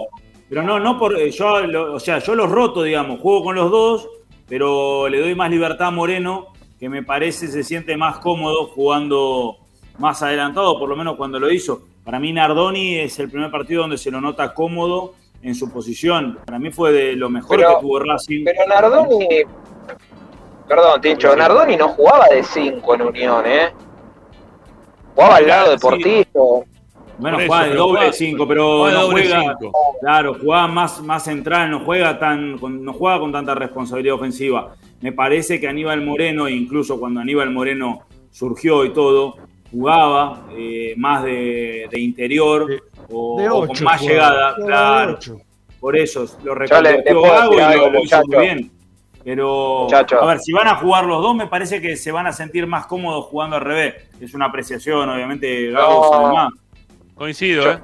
pero no, no por. eh, Yo, lo- o sea, yo los roto, digamos, juego con los dos, pero le doy más libertad a Moreno, que me parece se siente más cómodo jugando más adelantado, por lo menos cuando lo hizo. Para mí Nardoni es el primer partido donde se lo nota cómodo en su posición. Para mí fue de lo mejor Pero- que tuvo Racing. Pero Nardoni. Perdón, Tincho, Nardoni no jugaba de 5 en Unión, ¿eh? Jugaba al lado de. Portillo. Bueno, juega de pero doble juega- 5, pero juega no doble juega. cinco. Claro, jugaba más, más central, no juega tan, con- no juega con tanta responsabilidad ofensiva. Me parece que Aníbal Moreno, incluso cuando Aníbal Moreno surgió y todo, jugaba eh, más de, de interior De- o, De o 8. con más llegada, claro. por eso lo puedo Gago y lo, lo hizo muy bien. Pero, Muchacho. a ver, si van a jugar los dos, me parece que se van a sentir más cómodos jugando al revés. Es una apreciación, obviamente, Gago No. sabe más. Coincido, ¿eh?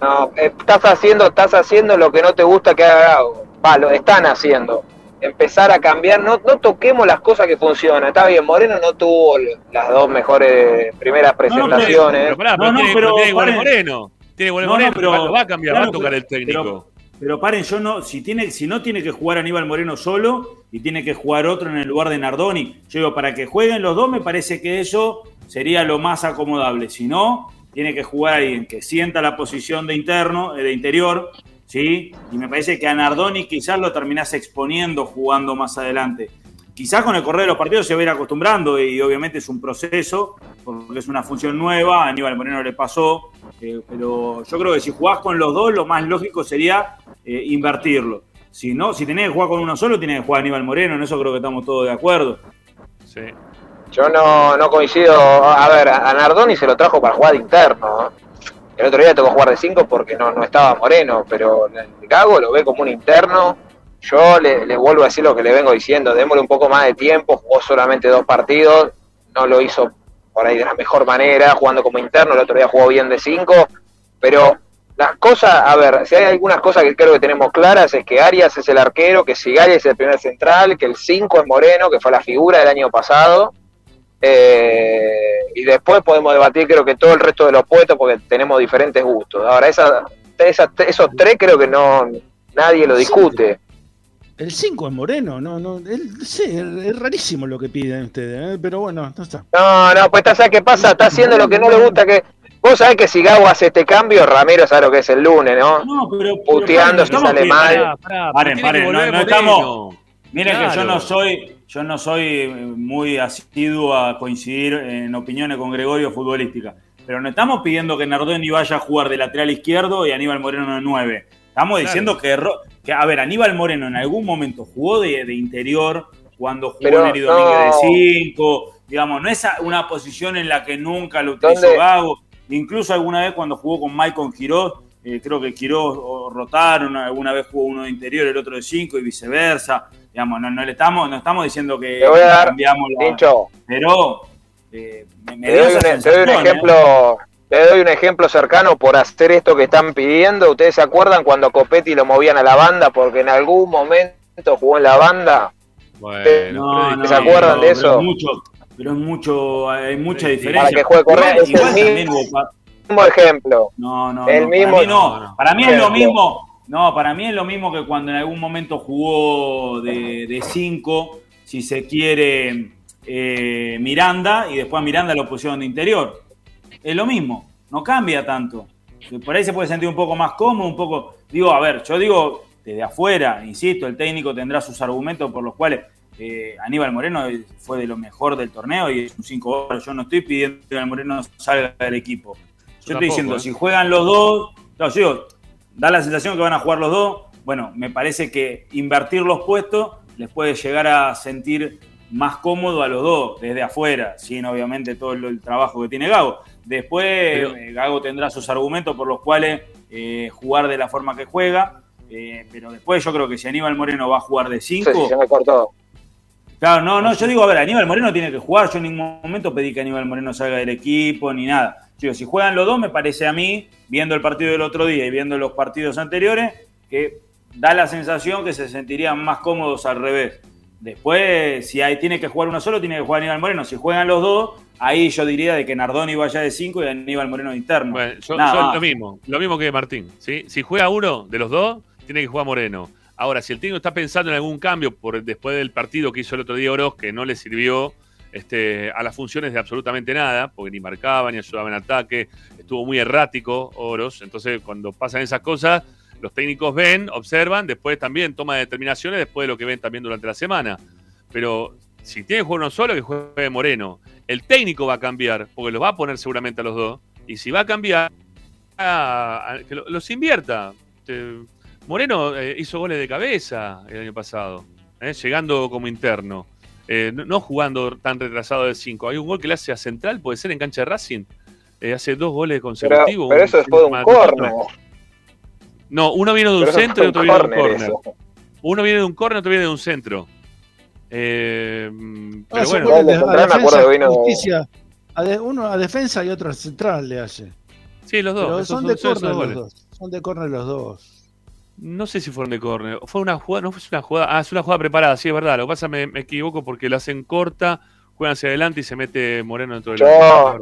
No, eh, estás haciendo, estás haciendo lo que no te gusta que haga Gago. Va, lo están haciendo. Empezar a cambiar, no, no toquemos las cosas que funcionan. Está bien, Moreno no tuvo las dos mejores primeras presentaciones. Pero pará, pero No, no, tiene, pero tiene igual paren. Moreno. Tiene igual No, Moreno, no, pero- lo va a cambiar, claro, va a tocar pero- el técnico. Pero paren, yo no, si tiene, si no tiene que jugar Aníbal Moreno solo y tiene que jugar otro en el lugar de Nardoni, yo digo, para que jueguen los dos me parece que eso sería lo más acomodable. Si no, tiene que jugar alguien que sienta la posición de interno, eh, de interior, ¿sí? Y me parece que a Nardoni quizás lo terminás exponiendo jugando más adelante. Quizás con el correr de los partidos se va a ir acostumbrando y obviamente es un proceso, porque es una función nueva, a Aníbal Moreno le pasó, eh, pero yo creo que si jugás con los dos, lo más lógico sería eh, invertirlo. Si no, si tenés que jugar con uno solo, tiene que jugar Aníbal Moreno, en eso creo que estamos todos de acuerdo. Sí. Yo no, no coincido. A ver, a Nardoni se lo trajo para jugar de interno. ¿no? El otro día tocó jugar de 5 porque no, no estaba Moreno, pero Gago lo ve como un interno. Yo le, le vuelvo a decir lo que le vengo diciendo, démosle un poco más de tiempo, jugó solamente dos partidos, no lo hizo por ahí de la mejor manera, jugando como interno, el otro día jugó bien de 5, pero las cosas, a ver, si hay algunas cosas que creo que tenemos claras, es que Arias es el arquero, que Sigali es el primer central, que el 5 es Moreno, que fue la figura del año pasado, eh, y después podemos debatir creo que todo el resto de los puestos porque tenemos diferentes gustos. Ahora, esa, esos tres creo que no nadie lo discute. El 5 es Moreno, no, no, él, sí, es es rarísimo lo que piden ustedes, ¿eh? pero bueno, no está. No, no, pues ¿sabes qué pasa? Está haciendo lo que no le gusta que... Vos sabés que si Gago hace este cambio, Ramiro sabe lo que es el lunes, ¿no? No, pero, Puteando si sale que- mal. Pará, pará, Paren, paren, no, estamos. Miren que yo no soy, yo no soy muy asiduo a coincidir en opiniones con Gregorio futbolística. Pero no estamos pidiendo que Nardoni vaya a jugar de lateral izquierdo y Aníbal Moreno de 9. Estamos Claro. diciendo que, que, a ver, Aníbal Moreno en algún momento jugó de, de interior, cuando jugó Pero Neri Domínguez de no. 5. Digamos, no es una posición en la que nunca lo utilizó ¿Dónde? Gago. Incluso alguna vez cuando jugó con Maicon Quiroz, eh, creo que Quiroz o rotaron, alguna vez jugó uno de interior, el otro de 5 y viceversa. Digamos, no, no le estamos, no estamos diciendo que Te voy a dar, cambiamos la- Pero eh, me, me te doy, un, te doy un sensación, ¿eh? Te doy un ejemplo cercano por hacer esto que están pidiendo. ¿Ustedes se acuerdan cuando a Copetti lo movían a la banda? Porque en algún momento jugó en la banda. Bueno, No, Freddy, no, ¿Se acuerdan de pero eso? es mucho, pero es mucho, hay mucha diferencia. para que juegue correcto, es el mismo- ejemplo. No, no, El no, mismo- para mí no. No, no. Para mí es lo mismo. No, para mí es lo mismo que cuando en algún momento jugó de 5, si se quiere, eh, Miranda, y después a Miranda lo pusieron de interior. Es lo mismo, no cambia tanto. Por ahí se puede sentir un poco más cómodo, un poco. Digo, a ver, yo digo desde afuera, insisto, el técnico tendrá sus argumentos por los cuales eh, Aníbal Moreno fue de lo mejor del torneo y es un 5 horas. Yo no estoy pidiendo que Aníbal Moreno salga del equipo. Yo, estoy tampoco, diciendo, ¿eh? si juegan los dos, no, yo digo, da la sensación que van a jugar los dos. Bueno, me parece que invertir los puestos les puede llegar a sentir más cómodo a los dos desde afuera, sin obviamente todo el, el trabajo que tiene Gago. Después Pero- eh, Gago tendrá sus argumentos por los cuales eh, jugar de la forma que juega, eh, pero después yo creo que si Aníbal Moreno va a jugar de No 5, sé si se me cortó. Claro, no, no, yo digo, a ver, Aníbal Moreno tiene que jugar, yo en ningún momento pedí que Aníbal Moreno salga del equipo ni nada. Yo digo, si juegan los dos, me parece a mí, viendo el partido del otro día y viendo los partidos anteriores, que da la sensación que se sentirían más cómodos al revés. Después, si hay, tiene que jugar uno solo, tiene que jugar Aníbal Moreno. Si juegan los dos, ahí yo diría de que Nardoni vaya de 5 y Aníbal Moreno de interno. Bueno, yo, lo mismo, lo mismo que Martín. ¿sí? Si juega uno de los dos, tiene que jugar Moreno. Ahora, si el técnico está pensando en algún cambio por después del partido que hizo el otro día Oroz, que no le sirvió este, a las funciones de absolutamente nada, porque ni marcaba ni ayudaba en ataque, estuvo muy errático Oroz. Entonces, cuando pasan esas cosas, los técnicos ven, observan, después también toman determinaciones después de lo que ven también durante la semana. Pero si tiene que jugar uno solo, que juegue Moreno. El técnico va a cambiar, porque los va a poner seguramente a los dos. Y si va a cambiar, a- a- que lo- los invierta. Moreno eh, hizo goles de cabeza el año pasado, eh, llegando como interno. Eh, no, no jugando tan retrasado de 5. Hay un gol que le hace a Central, puede ser en cancha de Racing. Eh, hace dos goles consecutivos. pero eso un- después de un maratón. Corner. No, uno viene de un Pero centro y otro viene de un córner, córner. Uno viene de un córner y otro viene de un centro. Eh, Ah, pero se bueno, de a defensa, vino- justicia. A de- uno a defensa y otro a central le hace. sí, los dos. Son de córner los goles. dos. Son de córner los dos. No sé si fueron de córner. Fue una jugada, no fue una jugada. Ah, es una jugada preparada, sí, es verdad. Lo que pasa me, me equivoco porque la hacen corta, juegan hacia adelante y se mete Moreno dentro del Yo-.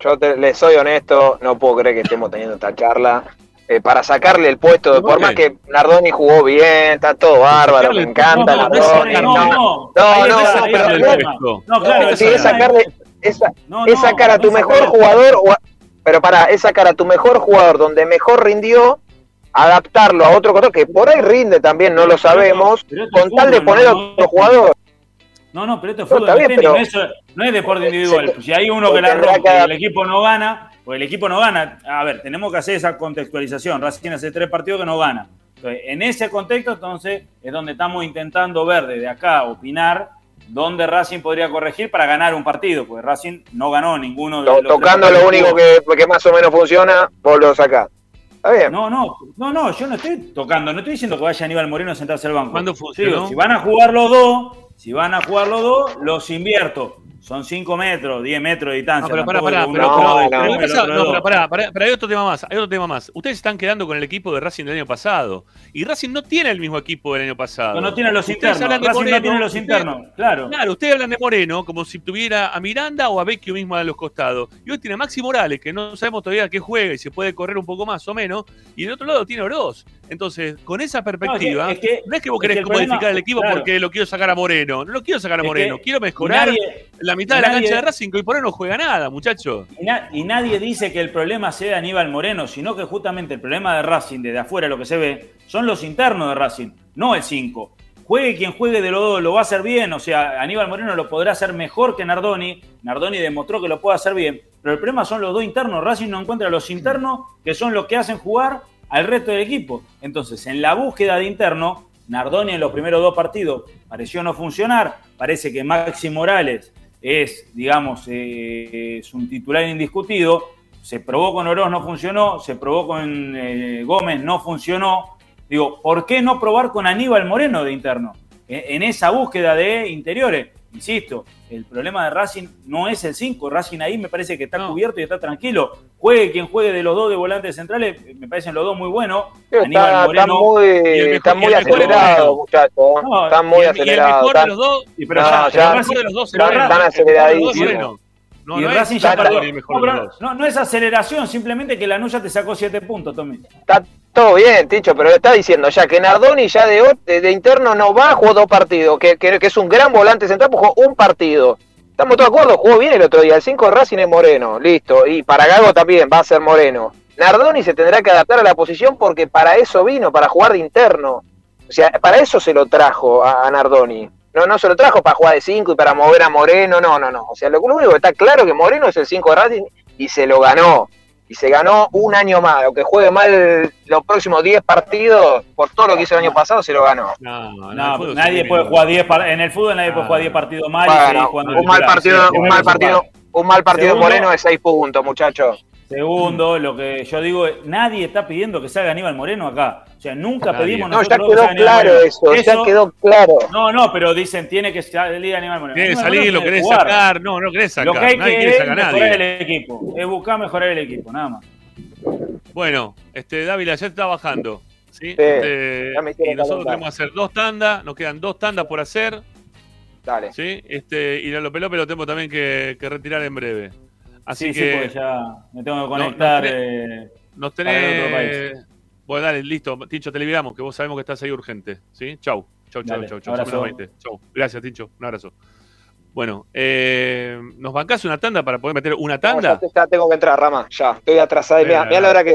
Yo te, le soy honesto, no puedo creer que estemos teniendo esta charla. Eh, para sacarle el puesto, de ¿Por más que Nardoni jugó bien, está todo bárbaro, me encanta no, Nardoni. no, No, no, no, no, no, no, pero no. No, claro, es sacarle, es, No, es no, sacar a no tu mejor jugador, o a- pero para, es sacar a tu mejor jugador donde mejor rindió, adaptarlo a otro que por ahí rinde también, no lo sabemos, con tal de poner a no, no, otro jugador. No, no, pero esto es No, fútbol bien, tenis, pero- no, es, no es deporte individual. Se- si hay uno que la rompe y el equipo no gana, pues el equipo no gana. A ver, tenemos que hacer esa contextualización. Racing hace tres partidos que no gana. Entonces, en ese contexto, entonces, es donde estamos intentando ver desde acá, opinar, dónde Racing podría corregir para ganar un partido, porque Racing no ganó ninguno de los tocando lo único que, que más o menos funciona, vos lo sacás. Está bien. No, no, no, no, yo no estoy tocando, no estoy diciendo que vaya Aníbal Moreno a sentarse al banco. ¿Cuándo funcionó? digo, si van a jugar los dos, si van a jugar los dos, los invierto. Son 5 metros, 10 metros de distancia. No, pero pará, pará, pero, pero- pero No, pero pará, pará, pero hay otro tema más, hay otro tema más. Ustedes están quedando con el equipo de Racing del año pasado. Y Racing no tiene el mismo equipo del año pasado. No, no tiene los internos. Racing no Moreno, tiene los ustedes- internos, claro. Claro, ustedes hablan de Moreno como si tuviera a Miranda o a Vecchio mismo a los costados. Y hoy tiene a Maxi Morales, que no sabemos todavía qué juega y se puede correr un poco más o menos. Y del otro lado tiene Oroz. Entonces, con esa perspectiva, no es que- es que vos es querés que el modificar problema- el equipo claro. porque lo quiero sacar a Moreno. No lo quiero sacar a Es Moreno. que- quiero mejorar nadie- la mitad de la nadie- cancha de Racing, que hoy por hoy no juega nada. Y, na- y nadie dice que el problema sea Aníbal Moreno, sino que justamente el problema de Racing, desde afuera lo que se ve, son los internos de Racing, no el 5. Juegue quien juegue de los dos, lo va a hacer bien. O sea, Aníbal Moreno lo podrá hacer mejor que Nardoni. Nardoni demostró que lo puede hacer bien. Pero el problema son los dos internos. Racing no encuentra los internos que son los que hacen jugar al resto del equipo. Entonces, en la búsqueda de interno, Nardoni en los primeros dos partidos pareció no funcionar. Parece que Maxi Morales es, digamos, eh, es un titular indiscutido. Se probó con Oroz, no funcionó. Se probó con eh, Gómez, no funcionó. Digo, ¿por qué no probar con Aníbal Moreno de interno? En, en esa búsqueda de interiores. Insisto, el problema de Racing no es el 5. Racing ahí me parece que está cubierto y está tranquilo. Juegue quien juegue de los dos de volantes centrales, me parecen los dos muy buenos. Está, Aníbal está Moreno. muy, el mejor- está muy acelerado, muchachos. Están y muy de los dos, pero No, ya, ya- pero el Racing- mejor de los dos es están- aceleradísimos. No, y no Racing es ya mejor No, de los pero dos. no, no es aceleración, simplemente que la Nuya te sacó 7 puntos, Tommy. Está todo bien, Ticho, pero le está diciendo ya que Nardoni ya de, de, de interno no va, jugó dos partidos, que, que, que es un gran volante central, pues jugó un partido. Estamos todos de acuerdo, jugó bien el otro día. El 5 de Racing es Moreno, listo. Y para Gago también va a ser Moreno. Nardoni se tendrá que adaptar a la posición porque para eso vino, para jugar de interno. O sea, para eso se lo trajo a, Nardoni. No, no se lo trajo para jugar de 5 y para mover a Moreno, no, no, no. O sea, lo, lo único que está claro es que Moreno es el 5 de Racing y se lo ganó. Y se ganó un año más. Aunque juegue mal los próximos 10 partidos, por todo lo que hizo el año pasado, se lo ganó. No, no, nadie puede jugar 10 par- en el fútbol nadie puede jugar 10 partidos mal y seguir Bueno, jugando un mal partido, Sí, un mal partido, un mal partido Segundo- Moreno de 6 puntos, muchachos. Segundo, lo que yo digo, es, nadie está pidiendo que salga Aníbal Moreno acá. O sea, nunca Nadie. pedimos No, ya nosotros que quedó claro eso, ya quedó claro. No, no, pero dicen tiene que salir Aníbal Moreno. Querés Aníbal salir, lo tiene querés que jugar. sacar. No, no querés sacar. Lo que hay Nadie que quiere es sacar a mejorar nadie. el equipo. Es buscar mejorar el equipo, nada más. Bueno, este Dávila ya está bajando. ¿sí? Sí, Este, ya me hicieron y nosotros calentar. tenemos que hacer dos tandas, nos quedan dos tandas por hacer. Dale. ¿sí? Este, y a López López lo tenemos también que, que retirar en breve. Así sí, sí, que porque ya me tengo que no conectar. tenés- eh, nos para el otro tenés. Bueno, dale, listo. Tincho, te liberamos, que vos sabemos que estás ahí urgente. ¿sí? Chau. Chau, chau, Dale, chau, chau. abrazo. Son menos 20. Chau. Gracias, Tincho. Un abrazo. Bueno, eh, ¿nos bancás una tanda para poder meter una No, tanda? ya, ya tengo que entrar, Rama, ya. Estoy atrasado. Mira, mira la hora que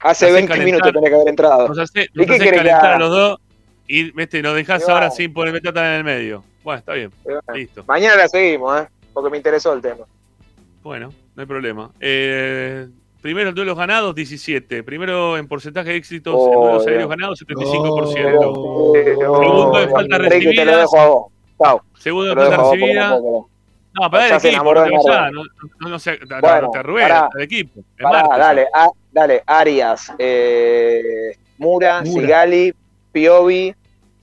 hace Hacé 20 calentar. minutos tenía que haber entrado. Nos hace, ¿Y nos qué hace querés que calentar a los dos y vete, nos dejás Y ahora sin poner tanda en el medio. Bueno, está bien. Y bueno, Listo. Mañana la seguimos, ¿eh? Porque me interesó el tema. Bueno, no hay problema. Eh, primero en duelos ganados, 17. Primero en porcentaje de éxitos Oh, en duelos Dios. aéreos ganados, 75%. Pero, eh, Segundo en oh, faltas Ricky, te lo recibidas. dejo a vos. Chao. Segundo en falta recibida. no para el equipo, no no, se- no, Bueno, no te el equipo. Dale, a- dale, Arias, eh, Mura, Mura. Sigali, Piovi,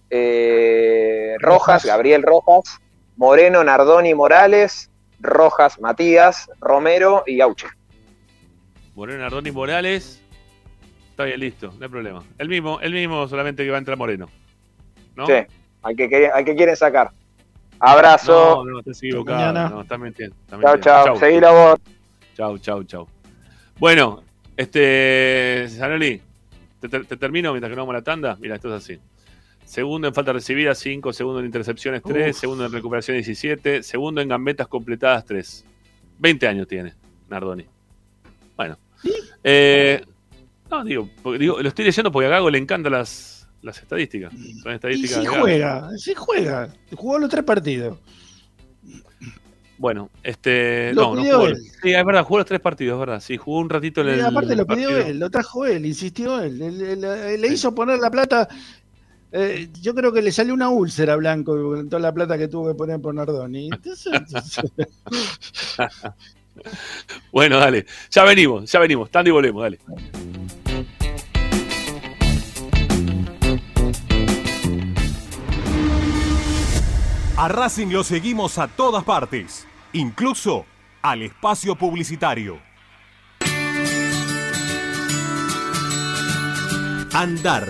eh, Rojas, Gabriel Rojas, Moreno, Nardoni, Morales, Rojas, Matías, Romero y Auche. Moreno, Ardoni, Morales. Está bien, listo, no hay problema. El mismo, el mismo, solamente que va a entrar Moreno. ¿No? Sí, al que, al que quieren sacar. Abrazo. No, no, estás equivocado. No, estás mintiendo. chao, chao. Seguí la voz. Chau, chau, chau. Bueno, este. Zanoli, te, te- te termino mientras que no vamos a la tanda. Mira, esto es así. Segundo en falta recibida, 5. Segundo en intercepciones, 3. Uf. Segundo en recuperación, 17. Segundo en gambetas completadas, 3. 20 años tiene Nardoni. Bueno. Eh, no, digo, lo estoy leyendo porque a Gago le encantan las, las estadísticas. Son Y estadísticas si de Gago. juega, si juega. Jugó los tres partidos. Bueno, este. Lo no, no pidió jugó. él. Sí, es verdad, jugó los tres partidos, es verdad. Sí, jugó un ratito en Y el. aparte lo pidió partido. él, lo trajo él, insistió él. Él- le hizo poner la plata. Eh, yo creo que le salió una úlcera a Blanco con toda la plata que tuvo que poner por Nardoni. Bueno, dale. Ya venimos, ya venimos. Tanto y volvemos, dale. A Racing lo seguimos a todas partes, incluso al espacio publicitario. Andar,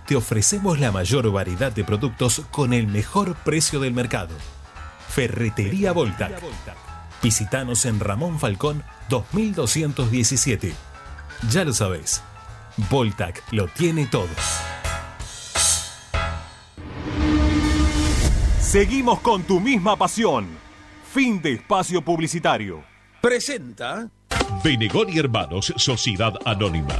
te ofrecemos la mayor variedad de productos con el mejor precio del mercado. Ferretería Voltac. Visítanos en Ramón Falcón 2217. Ya lo sabes, Voltac lo tiene todo. Seguimos con tu misma pasión. Fin de espacio publicitario. Presenta Benegoni Hermanos Sociedad Anónima.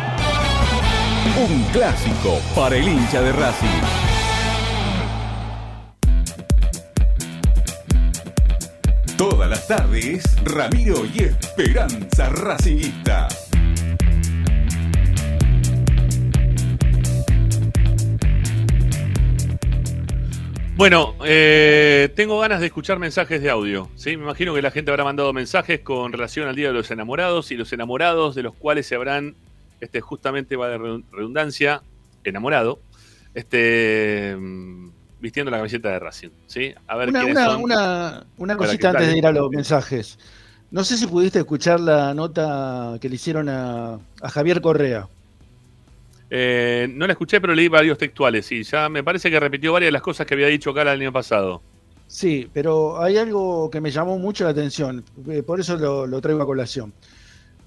Un clásico para el hincha de Racing. Todas las tardes, Ramiro y Esperanza Racingista. Bueno, eh, tengo ganas de escuchar mensajes de audio. ¿sí? Me imagino que la gente habrá mandado mensajes con relación al Día de los Enamorados y los enamorados de los cuales se habrán, este, justamente va de redundancia, enamorado, este, mm, vistiendo la camiseta de Racing. ¿sí? A ver Una, una, son. una, cosita antes de ir a los mensajes. No sé si pudiste escuchar la nota que le hicieron a, a Javier Correa. Eh, no la escuché, pero leí varios textuales y ya me parece que repitió varias de las cosas que había dicho acá el año pasado. Sí, pero hay algo que me llamó mucho la atención, eh, por eso lo, lo traigo a colación.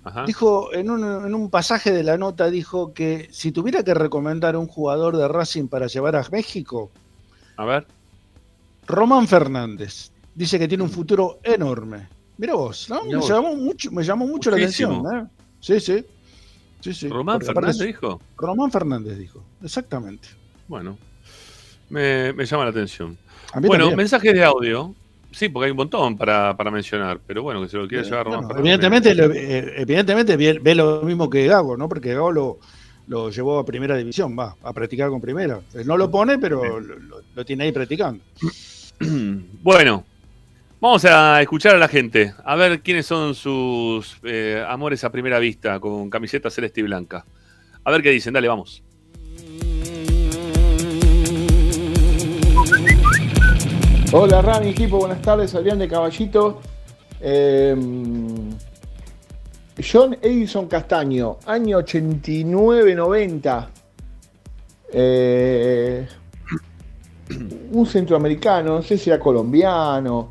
Ajá. Dijo, en un, en un pasaje de la nota, dijo que si tuviera que recomendar un jugador de Racing para llevar a México, A ver. Román Fernández. Dice que tiene un futuro enorme. Mira vos, ¿no? Mirá me, vos. llamó mucho, me llamó mucho la atención. ¿eh? Sí, sí. sí, sí. ¿Román Porque Fernández dijo? Román Fernández dijo, exactamente. Bueno, me, me llama la atención. Bueno, también. mensajes de audio. Sí, porque hay un montón para, para mencionar, pero bueno, que se lo quiera llevar Román Bueno, Fernández. evidentemente, lo- eh, evidentemente ve, ve lo mismo que Gago, ¿no? Porque Gago lo, lo llevó a primera división, va, a practicar con primera. No lo pone, pero lo tiene ahí practicando. Bueno, vamos a escuchar a la gente, a ver quiénes son sus eh, amores a primera vista con camiseta celeste y blanca. A ver qué dicen, dale, vamos. Hola Rami, equipo, buenas tardes, Adrián de Caballito. Eh, John Edison Castaño, año 89-90. Eh, un centroamericano, no sé si era colombiano,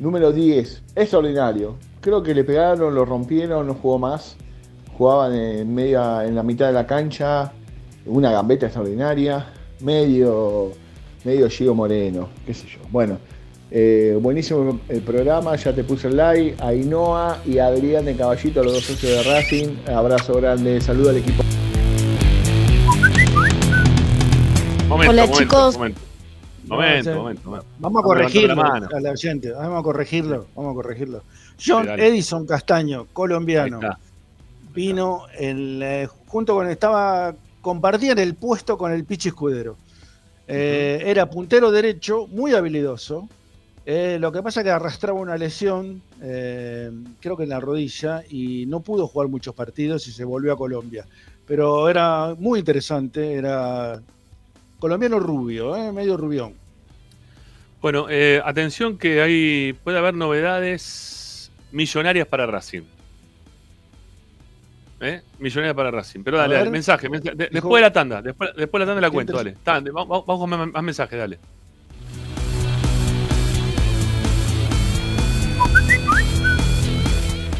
número 10, extraordinario. Creo que le pegaron, lo rompieron, no jugó más. Jugaban en, media, en la mitad de la cancha, una gambeta extraordinaria, medio, medio Gio Moreno, qué sé yo. Bueno, eh, buenísimo el programa, ya te puse el like. Ainhoa y Adrián de Caballito, los dos socios de Racing. Abrazo grande, saludo al equipo. Momento, Hola, momento, chicos. Momento, momento. Vamos a corregirlo a la oyente, vamos a corregirlo, vamos a corregirlo. John dale. Edison Castaño, colombiano, vino en, eh, junto con estaba compartían el puesto con el Pichi Escudero. Eh, Era puntero derecho, muy habilidoso. Eh, lo que pasa es que arrastraba una lesión, eh, creo que en la rodilla, y no pudo jugar muchos partidos y se volvió a Colombia. Pero era muy interesante, era colombiano rubio, medio rubión. Bueno, atención que hay puede haber novedades millonarias para Racing. ¿Eh? Millonarias para Racing. Pero dale, dale, mensaje. mensaje. De- Dijo- después de la tanda. Después, después de la tanda la cuento, dale. vamos, vamos con más, más mensajes, dale.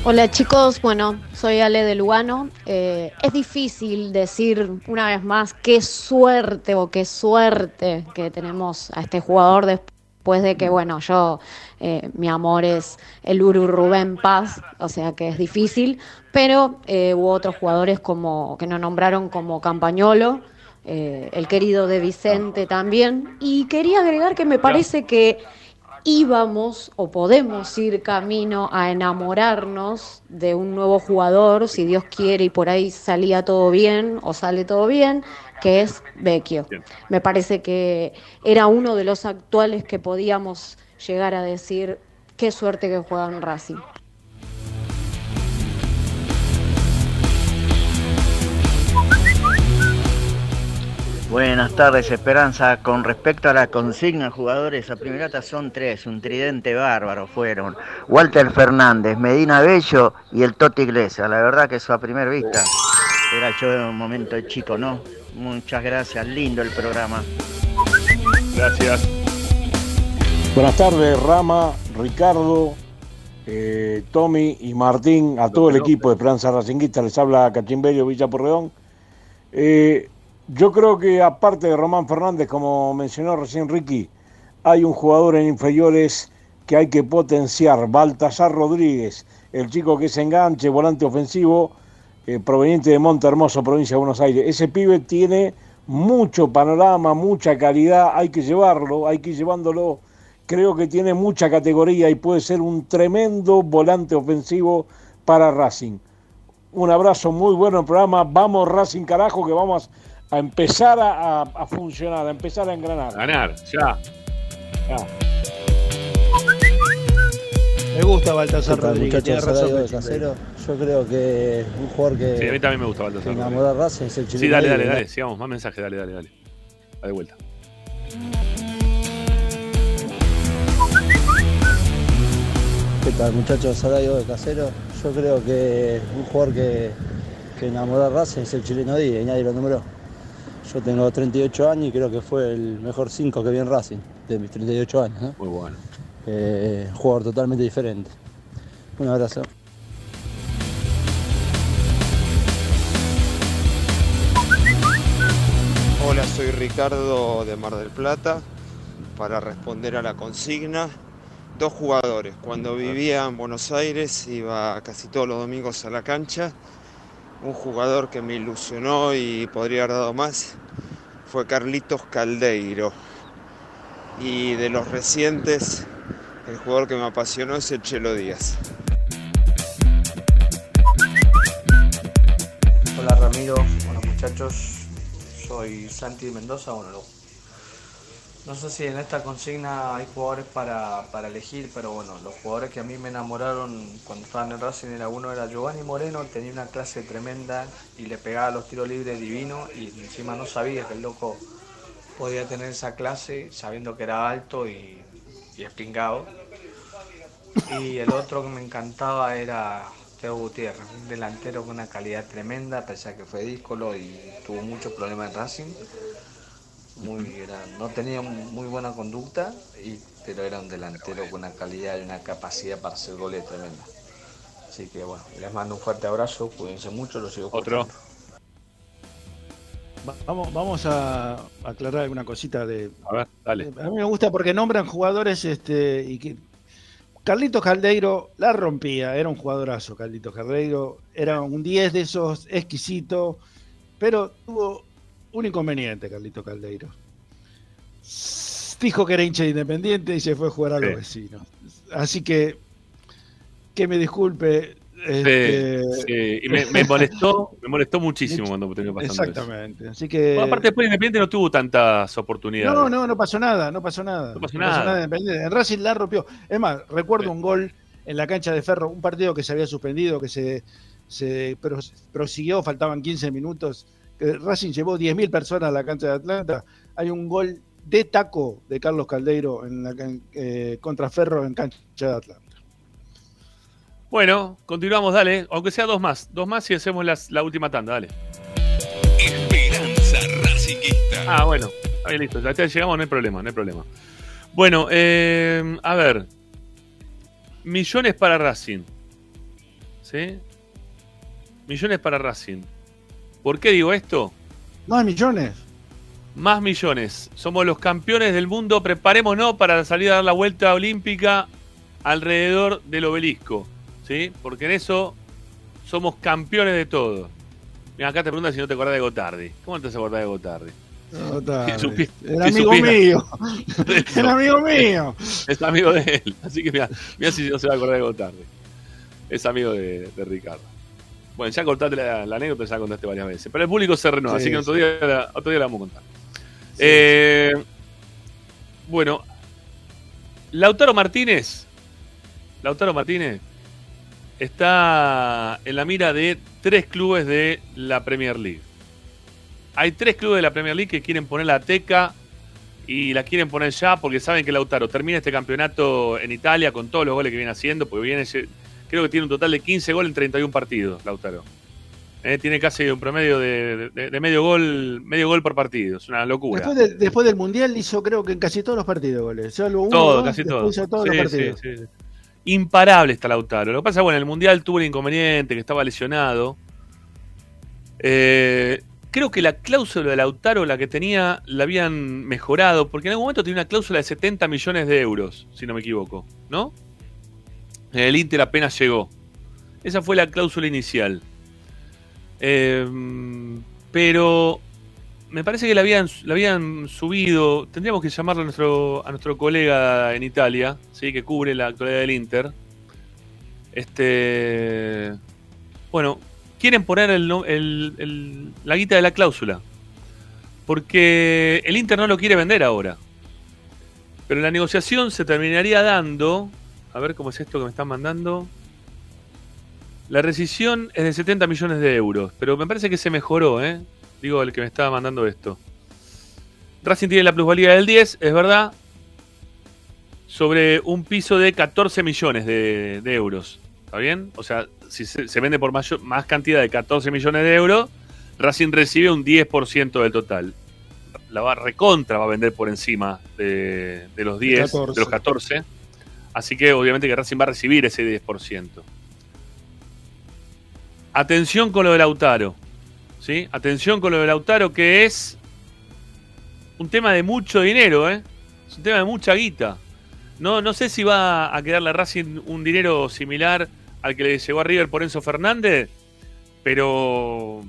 Hola chicos, bueno, soy Ale de Lugano. Eh, es difícil decir una vez más qué suerte o qué suerte que tenemos a este jugador después de que, bueno, yo, eh, mi amor es el Uru Rubén Paz, o sea que es difícil, pero eh, hubo otros jugadores como que nos nombraron como Campañolo, eh, el querido de Vicente también, y quería agregar que me parece que íbamos o podemos ir camino a enamorarnos de un nuevo jugador, si Dios quiere y por ahí salía todo bien o sale todo bien, que es Vecchio. Me parece que era uno de los actuales que podíamos llegar a decir qué suerte que juega en Racing. Buenas tardes, Esperanza. Con respecto a la consigna, jugadores a primerata son tres, un tridente bárbaro fueron. Walter Fernández, Medina Bello y el Toti Iglesias. La verdad que eso a primera vista Era yo en un momento chico, ¿no? Muchas gracias, lindo el programa. Gracias. Buenas tardes, Rama, Ricardo, eh, Tommy y Martín, a todo el equipo de Esperanza Racinguista. Les habla Cachimbello Villa Porredón. Eh, yo creo que aparte de Román Fernández, como mencionó recién Ricky, hay un jugador en inferiores que hay que potenciar, Baltasar Rodríguez, el chico que se enganche, volante ofensivo, eh, proveniente de Monte Hermoso, provincia de Buenos Aires. Ese pibe tiene mucho panorama, mucha calidad, hay que llevarlo, hay que ir llevándolo. Creo que tiene mucha categoría y puede ser un tremendo volante ofensivo para Racing. Un abrazo muy bueno en el programa. Vamos Racing carajo que vamos a empezar a, a- a funcionar, a empezar a engranar. Ganar, ya. Ya. Me gusta Baltasar ¿Qué tal, Rodríguez, tiene razón. Casero. Yo creo que un jugador que, Sí, a mí también me gusta Baltasar. que enamoró a Racing es el Sí, chileno. dale, dale, dale. Sigamos, más mensajes, dale, dale, dale. Va de vuelta. ¿Qué tal, muchachos? Radio de Casero. Yo creo que un jugador que, que enamoró a Racing es el chileno Díaz y nadie lo nombró. Yo tengo 38 años y creo que fue el mejor 5 que vi en Racing de mis 38 años. ¿no? Muy bueno. Eh, jugador totalmente diferente. Un abrazo. Hola, soy Ricardo de Mar del Plata. Para responder a la consigna, dos jugadores. Cuando vivía en Buenos Aires iba casi todos los domingos a la cancha. Un jugador que me ilusionó y podría haber dado más fue Carlitos Caldeiro. Y de los recientes, el jugador que me apasionó es el Chelo Díaz. Hola Ramiro, hola muchachos, soy Santi Mendoza, bueno, no, no sé si en esta consigna hay jugadores para, para elegir, pero bueno, los jugadores que a mí me enamoraron cuando estaban en Racing era uno era Giovanni Moreno, tenía una clase tremenda y le pegaba los tiros libres divino y encima no sabía que el loco podía tener esa clase sabiendo que era alto y, y espingado. Y el otro que me encantaba era Teo Gutiérrez, un delantero con una calidad tremenda, pese a que fue díscolo y tuvo muchos problemas en Racing. Muy, era- no tenía muy buena conducta, y, pero era un delantero con una calidad y una capacidad para hacer goles tremenda. Así que bueno, les mando un fuerte abrazo, cuídense mucho, los sigo Otro. Vamos, vamos a aclarar alguna cosita de. A ver, dale. A mí me gusta porque nombran jugadores este y que Carlitos Caldeiro la rompía, era un jugadorazo Carlitos Caldeiro, era un 10 de esos exquisito, pero tuvo un inconveniente Carlitos Caldeiro. Dijo que era hincha de independiente y se fue a jugar a los Sí. vecinos. Así que que me disculpe. Este, Sí, sí, Y me, me molestó, me molestó muchísimo cuando terminó pasando eso. Exactamente. Así que. Bueno, aparte, después Independiente no tuvo tantas oportunidades. No, no, no pasó nada, no pasó nada. No pasó nada. en Independiente. En Racing la rompió. Es más, recuerdo un gol en la cancha de Ferro, un partido que se había suspendido, que se, se pros- prosiguió, faltaban 15 minutos. Racing llevó 10.000 personas a la cancha de Atlanta. Hay un gol de taco de Carlos Caldeiro en la, eh, contra Ferro en cancha de Atlanta. Bueno, continuamos, dale. Aunque sea dos más. Dos más y hacemos las- la última tanda, dale. Esperanza Racinguista. Ah, bueno. Ahí listo. Ya llegamos, no hay problema, no hay problema. Bueno, eh, a ver. Millones para Racing. ¿Sí? Millones para Racing. ¿Por qué digo esto? Más millones. Más millones. Somos los campeones del mundo. Preparémonos para salir a dar la vuelta olímpica alrededor del obelisco. ¿Sí? Porque en eso somos campeones de todo. Mira, acá te preguntan si no te acordás de Gotardi. ¿Cómo no te vas a acordar de Gotardi? Si supi- Era si amigo supiera. mío. Era amigo mío. Es amigo de él. Así que mira, mira si no se va a acordar de Gotardi. Es amigo de, de Ricardo. Bueno, ya contaste la, la anécdota, ya contaste varias veces. Pero el público se renueva, Sí, así que otro día, la, otro día la vamos a contar. Eh, bueno, Lautaro Martínez. Lautaro Martínez está en la mira de tres clubes de la Premier League. Hay tres clubes de la Premier League que quieren poner la teca y la quieren poner ya porque saben que Lautaro termina este campeonato en Italia con todos los goles que viene haciendo, porque viene, creo que tiene un total de 15 goles en 31 partidos, Lautaro. Eh, tiene casi un promedio de, de- de medio gol medio gol por partido. Es una locura. Después, de- después del Mundial hizo creo que en casi todos los partidos goles. Salvo uno, Todo, casi todo. todos Sí, los partidos. sí, sí. Imparable está Lautaro. Lo que pasa, bueno, en el Mundial tuvo un inconveniente, que estaba lesionado. Eh, creo que la cláusula de Lautaro, la que tenía, la habían mejorado, porque en algún momento tenía una cláusula de 70 millones de euros, si no me equivoco, ¿no? El Inter apenas llegó. Esa fue la cláusula inicial. Eh, pero me parece que la habían, subido. Tendríamos que llamarlo a nuestro, colega en Italia, ¿sí? que cubre la actualidad del Inter. Este. Bueno, quieren poner la guita de la cláusula. Porque el Inter no lo quiere vender ahora. Pero la negociación se terminaría dando. A ver cómo es esto que me están mandando. La rescisión es de 70 millones de euros. Pero me parece que se mejoró, ¿eh? Digo, el que me estaba mandando esto. Racing tiene la plusvalía del 10, es verdad. Sobre un piso de 14 millones de, de euros. ¿Está bien? O sea, si se, se vende por mayor- más cantidad de 14 millones de euros, Racing recibe un 10% del total. La va recontra va a vender por encima de, de los 10, 14. de los 14. Así que obviamente que Racing va a recibir ese 10%. Atención con lo de Lautaro. ¿Sí? Atención con lo de Lautaro, que es un tema de mucho dinero, ¿eh? Es un tema de mucha guita. No, no sé si va a quedarle a Racing un dinero similar al que le llegó a River por Enzo Fernández, pero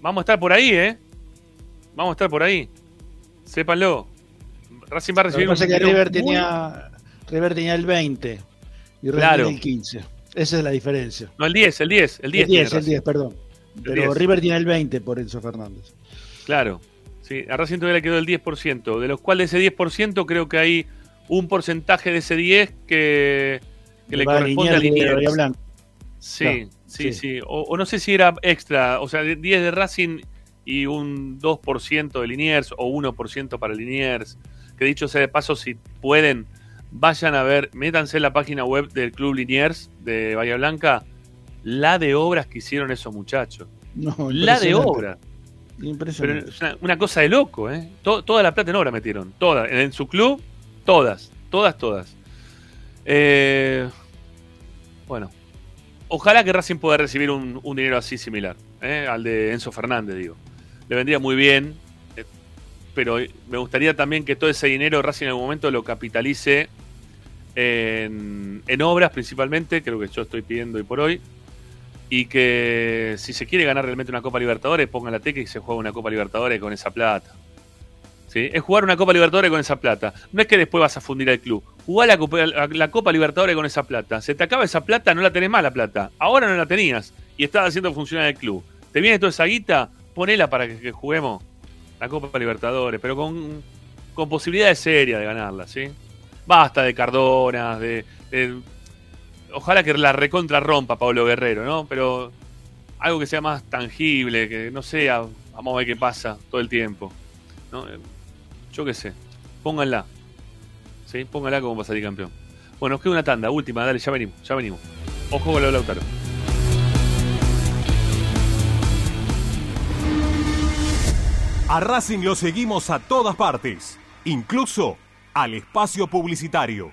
vamos a estar por ahí, ¿eh? Vamos a estar por ahí. Sépanlo. Racing va a Lo que recibir pasa un que River muy- tenía, River tenía el 20 y Racing Claro. el 15. Esa es la diferencia. No, el 10, el 10, el 10. El 10, tiene el Racing. 10, perdón. Pero 10. River tiene el 20 por Enzo Fernández. Claro. Sí, a Racing todavía le quedó el 10%, de los cuales de ese 10% creo que hay un porcentaje de ese 10 que, que le corresponde a Liniers. Sí, Claro, sí, sí. sí. O, o no sé si era extra, o sea, de- 10 de Racing y un 2% de Liniers o 1% para Liniers. Que dicho sea de paso, si pueden, vayan a ver, métanse en la página web del Club Liniers de Bahía Blanca, la de obras que hicieron esos muchachos. No, la de impresionante. Pero Impresionante. es una, una cosa de loco, ¿eh? To- toda la plata en obra metieron. Toda. En, en su club, todas. Todas, todas. Eh, bueno. Ojalá que Racing pueda recibir un, un dinero así similar. ¿eh? Al de Enzo Fernández, digo. Le vendría muy bien. eh, pero me gustaría también que todo ese dinero Racing en algún momento lo capitalice en, en obras principalmente, creo que yo estoy pidiendo hoy por hoy. Y que si se quiere ganar realmente una Copa Libertadores, pongan la teca y se juega una Copa Libertadores con esa plata. ¿Sí? Es jugar una Copa Libertadores con esa plata. No es que después vas a fundir al club. Jugá la Copa, la- Copa Libertadores con esa plata. Se te acaba esa plata, no la tenés más la plata. Ahora no la tenías y estabas haciendo funcionar el club. Te viene toda esa guita, ponela para que, juguemos la Copa Libertadores, pero con, con posibilidades serias de ganarla, ¿sí? Basta de Cardona, de- Ojalá que la recontra rompa Pablo Guerrero, ¿no? Pero algo que sea más tangible, que no sea, vamos a ver qué pasa todo el tiempo. ¿no? Eh, Yo qué sé. Pónganla. ¿Sí? Pónganla como para salir campeón. Bueno, nos queda una tanda, última, dale, ya venimos, ya venimos. Ojo con lo de Lautaro. A Racing lo seguimos a todas partes, incluso al espacio publicitario.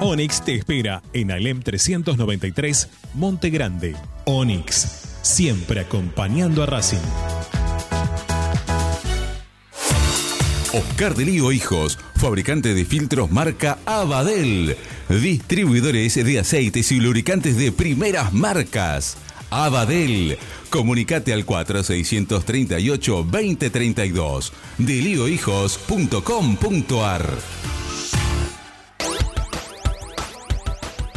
Onyx te espera en Alem 393, Monte Grande. Onyx, siempre acompañando a Racing. Oscar de Lío Hijos, fabricante de filtros marca Abadel. Distribuidores de aceites y lubricantes de primeras marcas. Abadel. Comunicate al 4638-2032. deliohijos.com.ar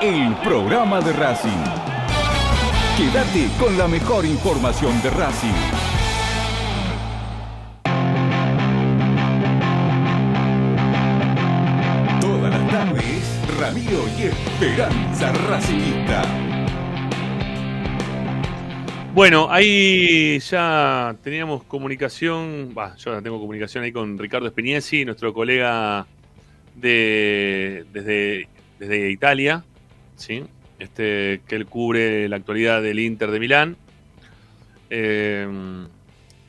el programa de Racing. Quédate con la mejor información de Racing. Todas las tardes, Ramiro y Esperanza Racingista. Bueno, ahí ya teníamos comunicación, bah, yo tengo comunicación ahí con Ricardo Spiniesi, nuestro colega de desde, desde Italia, ¿sí? Este, que él cubre la actualidad del Inter de Milán. Eh,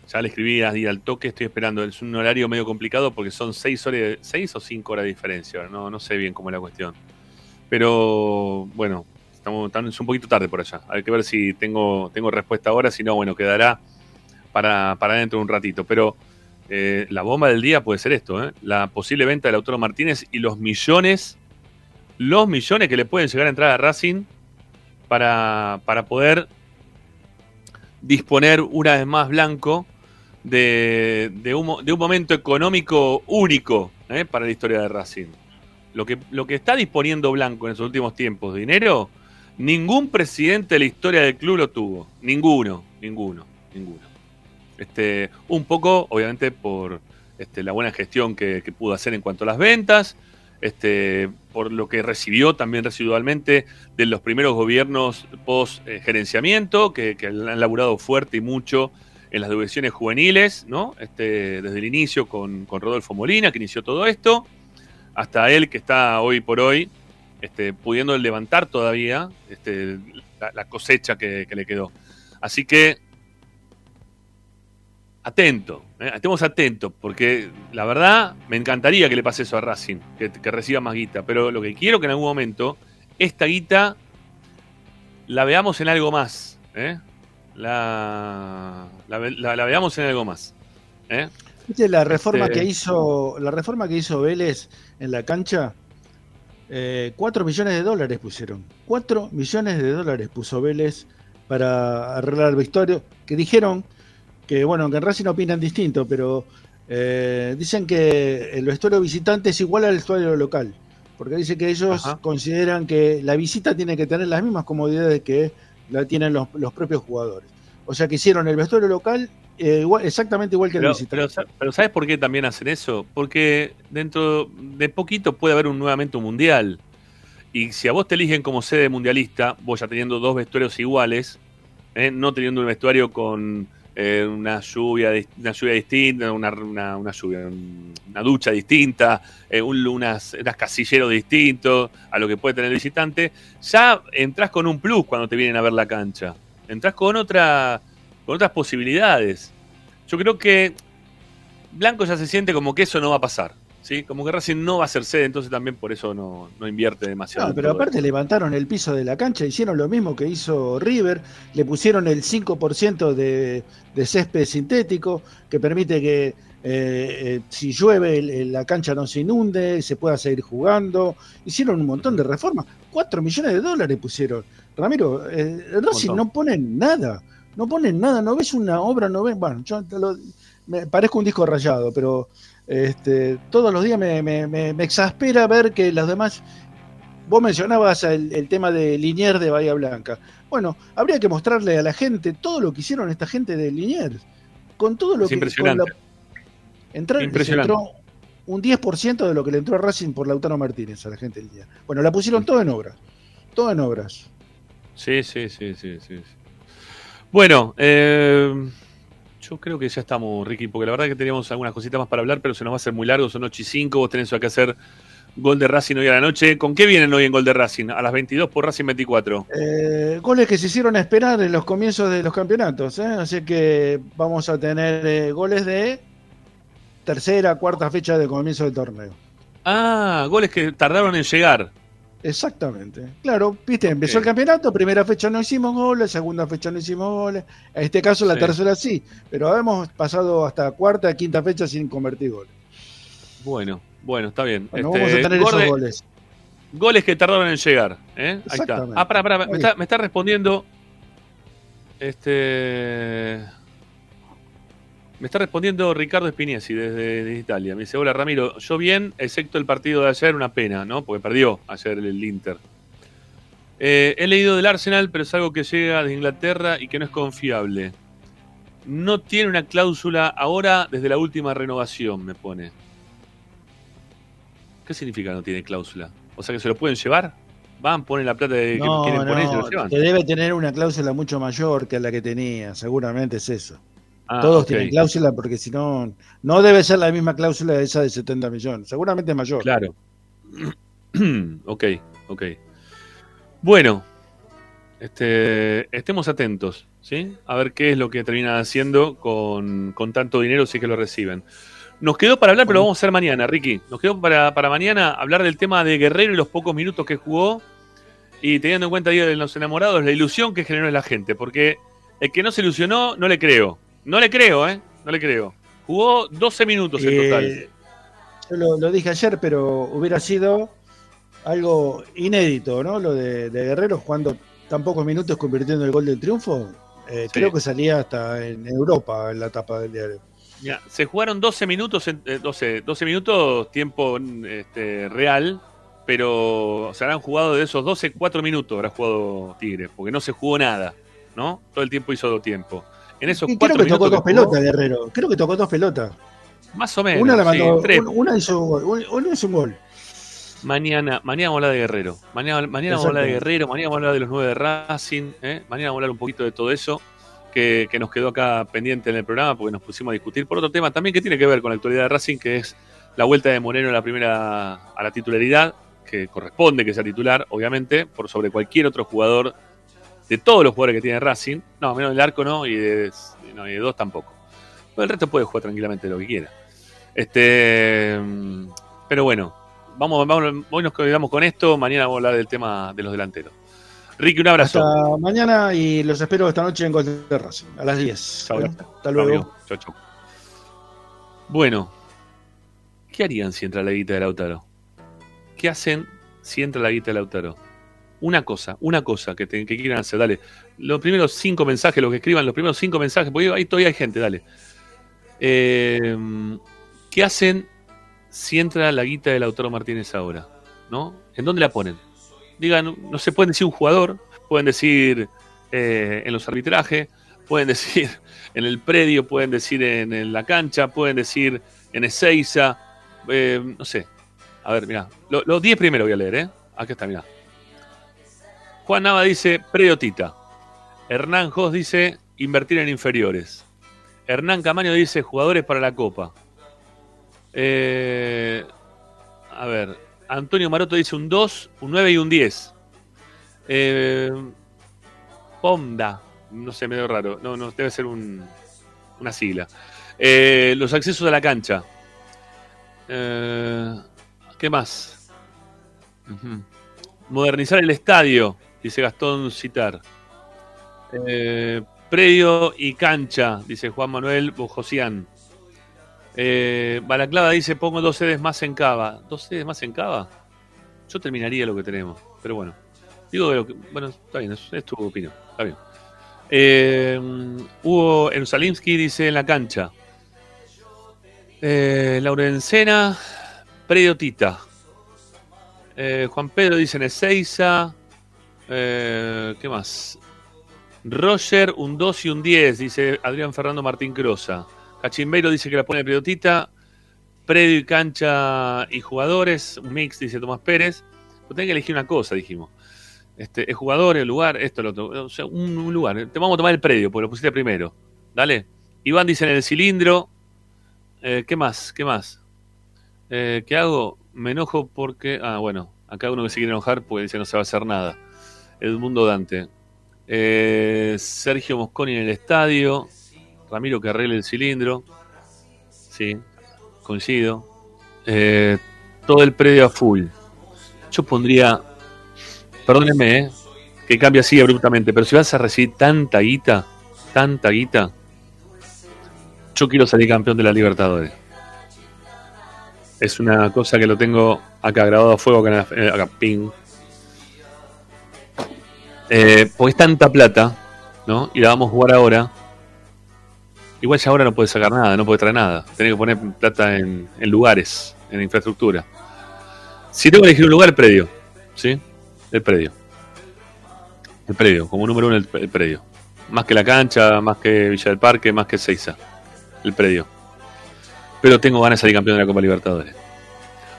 ya le escribí ahí al toque, estoy esperando. Es un horario medio complicado porque son seis horas, seis o cinco horas de diferencia. No, no sé bien cómo es la cuestión. Pero bueno, estamos, estamos un poquito tarde por allá. Hay que ver si tengo, tengo respuesta ahora. Si no, bueno, quedará para, para dentro de un ratito. Pero eh, la bomba del día puede ser esto: ¿eh? la posible venta del Lautaro Martínez y los millones, los millones que le pueden llegar a entrar a Racing para, para poder disponer una vez más Blanco de, de, un, de un momento económico único ¿eh? para la historia de Racing. Lo que, lo que está disponiendo Blanco en sus últimos tiempos, dinero, ningún presidente de la historia del club lo tuvo. Ninguno, ninguno, ninguno. Este, un poco, obviamente, por este, la buena gestión que, que pudo hacer en cuanto a las ventas, este, por lo que recibió también residualmente de los primeros gobiernos post-gerenciamiento, que, que, han laburado fuerte y mucho en las divisiones juveniles, ¿no? Este, desde el inicio con, Rodolfo Molina, que inició todo esto, hasta él que está hoy por hoy este, pudiendo levantar todavía este, la, cosecha que, le quedó. Así que atento, ¿eh? estemos atentos, porque la verdad me encantaría que le pase eso a Racing, que, que, reciba más guita, pero lo que quiero que en algún momento esta guita la veamos en algo más, ¿eh? la, la, la, la, veamos en algo más. ¿eh? ¿Viste la reforma este... que hizo la reforma que hizo Vélez en la cancha? Eh, 4 millones de dólares pusieron. 4 millones de dólares puso Vélez para arreglar el vestuario. Que dijeron que bueno, que en Racing opinan distinto, pero eh, dicen que el vestuario visitante es igual al vestuario local. porque dice que ellos consideran que la visita tiene que tener las mismas comodidades que la tienen los, los propios jugadores. O sea que hicieron el vestuario local eh, igual- exactamente igual que el visitante. pero, pero ¿sabes por qué también hacen eso? Porque dentro de poquito puede haber un, nuevamente un mundial. Y si a vos te eligen como sede mundialista, vos ya teniendo dos vestuarios iguales, ¿eh? no teniendo un vestuario con eh, una, lluvia, una lluvia distinta, una, una- una lluvia, un- una ducha distinta, eh, un, unas, unas casilleros distintos a lo que puede tener el visitante, ya entras con un plus cuando te vienen a ver la cancha. Entrás con otra con otras posibilidades. Yo creo que Blanco ya se siente como que eso no va a pasar. ¿Sí? Como que Racing no va a ser sede, entonces también por eso no, no invierte demasiado. No, pero aparte levantaron el piso de la cancha, hicieron lo mismo que hizo River, le pusieron el 5% de, de césped sintético, que permite que eh, eh, si llueve el- la cancha no se inunde, se pueda seguir jugando. Hicieron un montón de reformas, 4 millones de dólares pusieron. Ramiro, eh, Racing no ponen nada, no ponen nada, no ves una obra, no ves, bueno, yo te lo- me parezco un disco rayado, pero este, todos los días me, me- me- me exaspera ver que los demás Vos mencionabas el, el tema de Liniers de Bahía Blanca. Bueno, habría que mostrarle a la gente todo lo que hicieron esta gente de Liniers. Con todo lo Es que. impresionante. con la- entrar- Impresionante. entró un 10% de lo que le entró a Racing por Lautaro Martínez a la gente del día. Bueno, la pusieron todo en obras. Todo en obras. Sí, sí, sí, sí. sí. Bueno, eh, yo creo que ya estamos, Ricky, porque la verdad que teníamos algunas cositas más para hablar, pero se nos va a hacer muy largo, son 8 y 5, vos tenés que hacer gol de Racing hoy a la noche. ¿Con qué vienen hoy en gol de Racing? A las 22 por Racing 24. Eh, goles que se hicieron esperar en los comienzos de los campeonatos. ¿eh? Así que vamos a tener eh, goles de tercera, cuarta fecha de comienzo del torneo. Ah, goles que tardaron en llegar. Exactamente. Claro, viste, empezó el campeonato, primera fecha no hicimos goles, segunda fecha no hicimos goles, en este caso la Sí. tercera sí, pero hemos pasado hasta cuarta, quinta fecha sin convertir goles. Bueno, bueno, está bien. Bueno, Este, vamos a tener esos goles. Goles que tardaron en llegar. ¿eh? Ahí está. Ah, pará, pará, me está, me está respondiendo. Este. Me está respondiendo Ricardo Spinesi desde, desde Italia. Me dice: Hola Ramiro, yo bien, excepto el partido de ayer, una pena, ¿no? Porque perdió ayer el Inter. Eh, he leído del Arsenal, pero es algo que llega de Inglaterra y que no es confiable. No tiene una cláusula ahora desde la última renovación, me pone. ¿Qué significa no tiene cláusula? O sea que se lo pueden llevar. Van, ponen la plata de, que No, quieren poner y se lo llevan. que debe tener una cláusula mucho mayor que la que tenía, seguramente es eso. Ah, Todos tienen cláusula porque si no, no debe ser la misma cláusula de esa de 70 millones, seguramente es mayor. Claro. ok, ok. Bueno, este, estemos atentos, ¿sí? A ver qué es lo que terminan haciendo con, con tanto dinero si es que lo reciben. Nos quedó para hablar, pero lo vamos a hacer mañana, Ricky. Nos quedó para, para mañana hablar del tema de Guerrero y los pocos minutos que jugó. Y teniendo en cuenta Día de los Enamorados, la ilusión que generó en la gente. Porque el que no se ilusionó, no le creo. No le creo, ¿eh? No le creo. Jugó 12 minutos en Eh, total. Yo lo, lo dije ayer, pero hubiera sido algo inédito, ¿no? Lo de, de Guerrero jugando tan pocos minutos convirtiendo el gol del triunfo. Eh, Sí. Creo que salía hasta en Europa en la tapa del diario. Ya, se jugaron 12 minutos, en- eh, 12, 12 minutos tiempo este, real, pero se habrán jugado de esos 12, 4 minutos habrá jugado Tigre, porque no se jugó nada, ¿no? Todo el tiempo hizo tiempo. En esos Y creo 4 que tocó dos pelotas, Guerrero. Creo que tocó dos pelotas. más o menos, Una la sí, mandó, tres. un- una hizo un gol. un- Uno hizo un gol. Mañana, mañana vamos a hablar de Guerrero. Mañana, mañana vamos a hablar de. Guerrero, mañana vamos a hablar de los 9 de Racing, ¿eh? mañana vamos a hablar un poquito de todo eso que, que nos quedó acá pendiente en el programa porque nos pusimos a discutir por otro tema también que tiene que ver con la actualidad de Racing, que es la vuelta de Moreno a la primera a la titularidad, que corresponde que sea titular, obviamente, por sobre cualquier otro jugador de todos los jugadores que tiene Racing, no, menos del arco no, y de, no, y de dos tampoco. Pero el resto puede jugar tranquilamente lo que quiera. Este, pero bueno, vamos, vamos, hoy nos quedamos con esto, mañana vamos a hablar del tema de los delanteros. Ricky, un abrazo. Hasta mañana y los espero esta noche en Gol de Racing, a las 10. Chau, Bueno, chau. hasta luego. Chau, chau. Bueno, ¿qué harían si entra la guita de Lautaro? ¿Qué hacen si entra la guita de Lautaro? Una cosa, una cosa que, te- que quieran hacer, dale. Los primeros cinco mensajes, los que escriban, los primeros cinco mensajes, porque ahí todavía hay gente, dale. Eh, ¿Qué hacen si entra la guita de Lautaro Martínez ahora? ¿no? ¿En dónde la ponen? Digan, no se pueden decir un jugador, pueden decir eh, en los arbitrajes, pueden decir en el predio, pueden decir en, la cancha, pueden decir en Ezeiza, eh, no sé. A ver, mira, los 10 primero voy a leer, ¿eh? Aquí está, mira. Juan Nava dice predio Tita. Hernán Jos dice invertir en inferiores. Hernán Camaño dice jugadores para la Copa. Eh, a ver, Antonio Maroto dice un 2, un 9 y un 10. Eh, Ponda, no sé, medio raro. No, no, debe ser un, una sigla. Eh, los accesos a la cancha. Eh, ¿Qué más? Modernizar el estadio, dice Gastón Citar. Eh, predio y cancha, dice Juan Manuel Bojosian. Eh, Balaclava dice: Pongo dos sedes más en Cava. ¿Dos sedes más en Cava? Yo terminaría lo que tenemos, pero bueno. Digo, lo que- bueno, está bien, es, tu opinión. Está bien. Eh, Hugo Erusalimsky dice en la cancha. Eh, Laurencena, Predio Tita. Juan Pedro dice en Ezeiza. Eh, ¿Qué más? Roger, un 2 y un 10, dice Adrián Fernando Martín Crosa. Cachimbeiro dice que la pone Predio Tita. Predio y cancha y jugadores, un mix, dice Tomás Pérez. Pero que elegir una cosa, dijimos. Este, es jugador, el lugar, esto, lo otro. O sea, un, lugar. Te vamos a tomar el predio, porque lo pusiste primero. Dale. Iván dice en el cilindro. Eh, ¿Qué más? ¿Qué más? Eh, ¿Qué hago? Me enojo porque. Ah, bueno. Acá uno que se quiere enojar porque dice no se va a hacer nada. Edmundo Dante. Eh, Sergio Mosconi en el estadio. Ramiro que arregle el cilindro. Sí, coincido. Eh, todo el predio a full. Yo pondría. Perdónenme, eh, que cambie así abruptamente, pero si vas a recibir tanta guita, tanta guita, yo quiero salir campeón de la Libertadores. Es una cosa que lo tengo acá grabado a fuego, acá, eh, acá, ping. Eh, porque es tanta plata, ¿no? Y la vamos a jugar ahora. Igual ya ahora no puedes sacar nada, no puedes traer nada. Tenés que poner plata en, lugares, en infraestructura. Si tengo que elegir un lugar, el predio. ¿Sí? El predio. El predio, como número uno, el, predio. Más que la cancha, más que Villa del Parque, más que Seiza. El predio. Pero tengo ganas de salir campeón de la Copa Libertadores.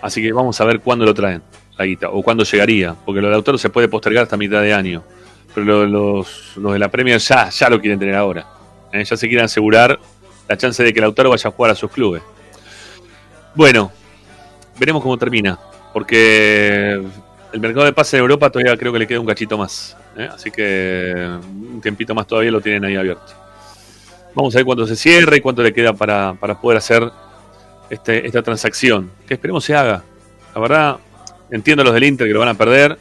Así que vamos a ver cuándo lo traen, la guita, o cuándo llegaría. Porque lo de Lautaro se puede postergar hasta mitad de año. Pero lo- los, los de la Premier ya, ya lo quieren tener ahora. Eh, Ya se quieren asegurar la chance de que Lautaro vaya a jugar a sus clubes. Bueno, veremos cómo termina. Porque el mercado de pases en Europa todavía creo que le queda un cachito más. ¿eh? Así que un tiempito más todavía lo tienen ahí abierto. Vamos a ver cuándo se cierra y cuánto le queda para, para poder hacer este, esta transacción. Que esperemos se haga. La verdad, entiendo a los del Inter que lo van a perder.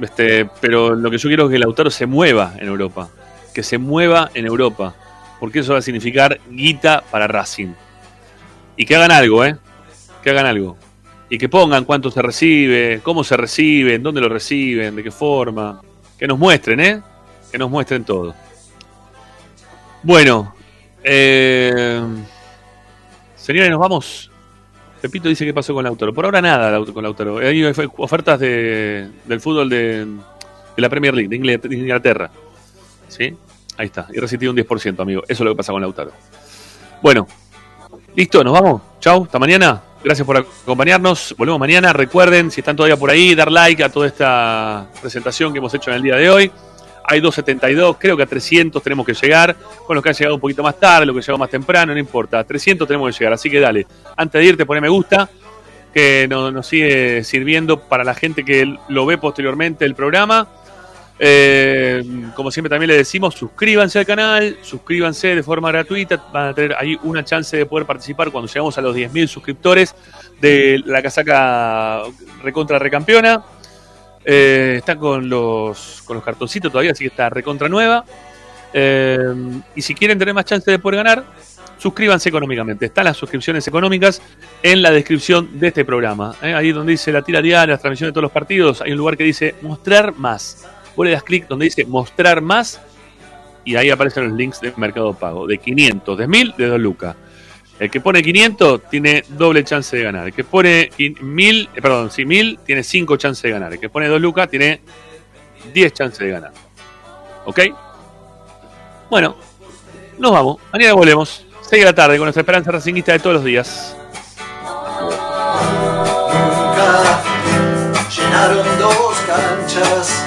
Este, pero lo que yo quiero es que Lautaro se mueva en Europa. Que se mueva en Europa. Porque eso va a significar guita para Racing. Y que hagan algo, ¿eh? Que hagan algo. Y que pongan cuánto se recibe, cómo se reciben, dónde lo reciben, de qué forma. Que nos muestren, ¿eh? Que nos muestren todo. Bueno, eh, señores, nos vamos. Pepito dice qué pasó con Lautaro. Por ahora nada con Lautaro. Hay ofertas de, del fútbol de, de la Premier League, de Ingl- de Inglaterra. ¿Sí? Ahí está. Y recibió un 10%, amigo. Eso es lo que pasa con Lautaro. Bueno, listo, nos vamos. Chau, hasta mañana. Gracias por acompañarnos. Volvemos mañana. Recuerden, si están todavía por ahí, dar like a toda esta presentación que hemos hecho en el día de hoy. Hay 272, creo que a 300 tenemos que llegar. Con los que han llegado un poquito más tarde, los que han llegado más temprano, no importa. A 300 tenemos que llegar. Así que dale. Antes de irte, poné me gusta. Que nos, nos sigue sirviendo para la gente que lo ve posteriormente el programa. Eh, como siempre también le decimos, suscríbanse al canal, suscríbanse de forma gratuita, van a tener ahí una chance de poder participar cuando llegamos a los 10.000 suscriptores de la casaca recontra recampeona. Eh, está con los, con los cartoncitos todavía, así que está recontra nueva. Eh, y si quieren tener más chance de poder ganar, suscríbanse económicamente. Están las suscripciones económicas en la descripción de este programa. ¿eh? Ahí donde dice la tira diaria, la transmisión de todos los partidos, hay un lugar que dice mostrar más. Vos le das clic donde dice mostrar más y ahí aparecen los links de Mercado Pago. De 500, de 1000, de 2 lucas. El que pone 500 tiene doble chance de ganar. El que pone 1000, eh, perdón, si 1000 tiene 5 chances de ganar. El que pone 2 lucas tiene 10 chances de ganar. ¿Ok? Bueno, nos vamos. Mañana volvemos. 6 de la tarde con nuestra esperanza racinguista de todos los días. Nunca llenaron dos canchas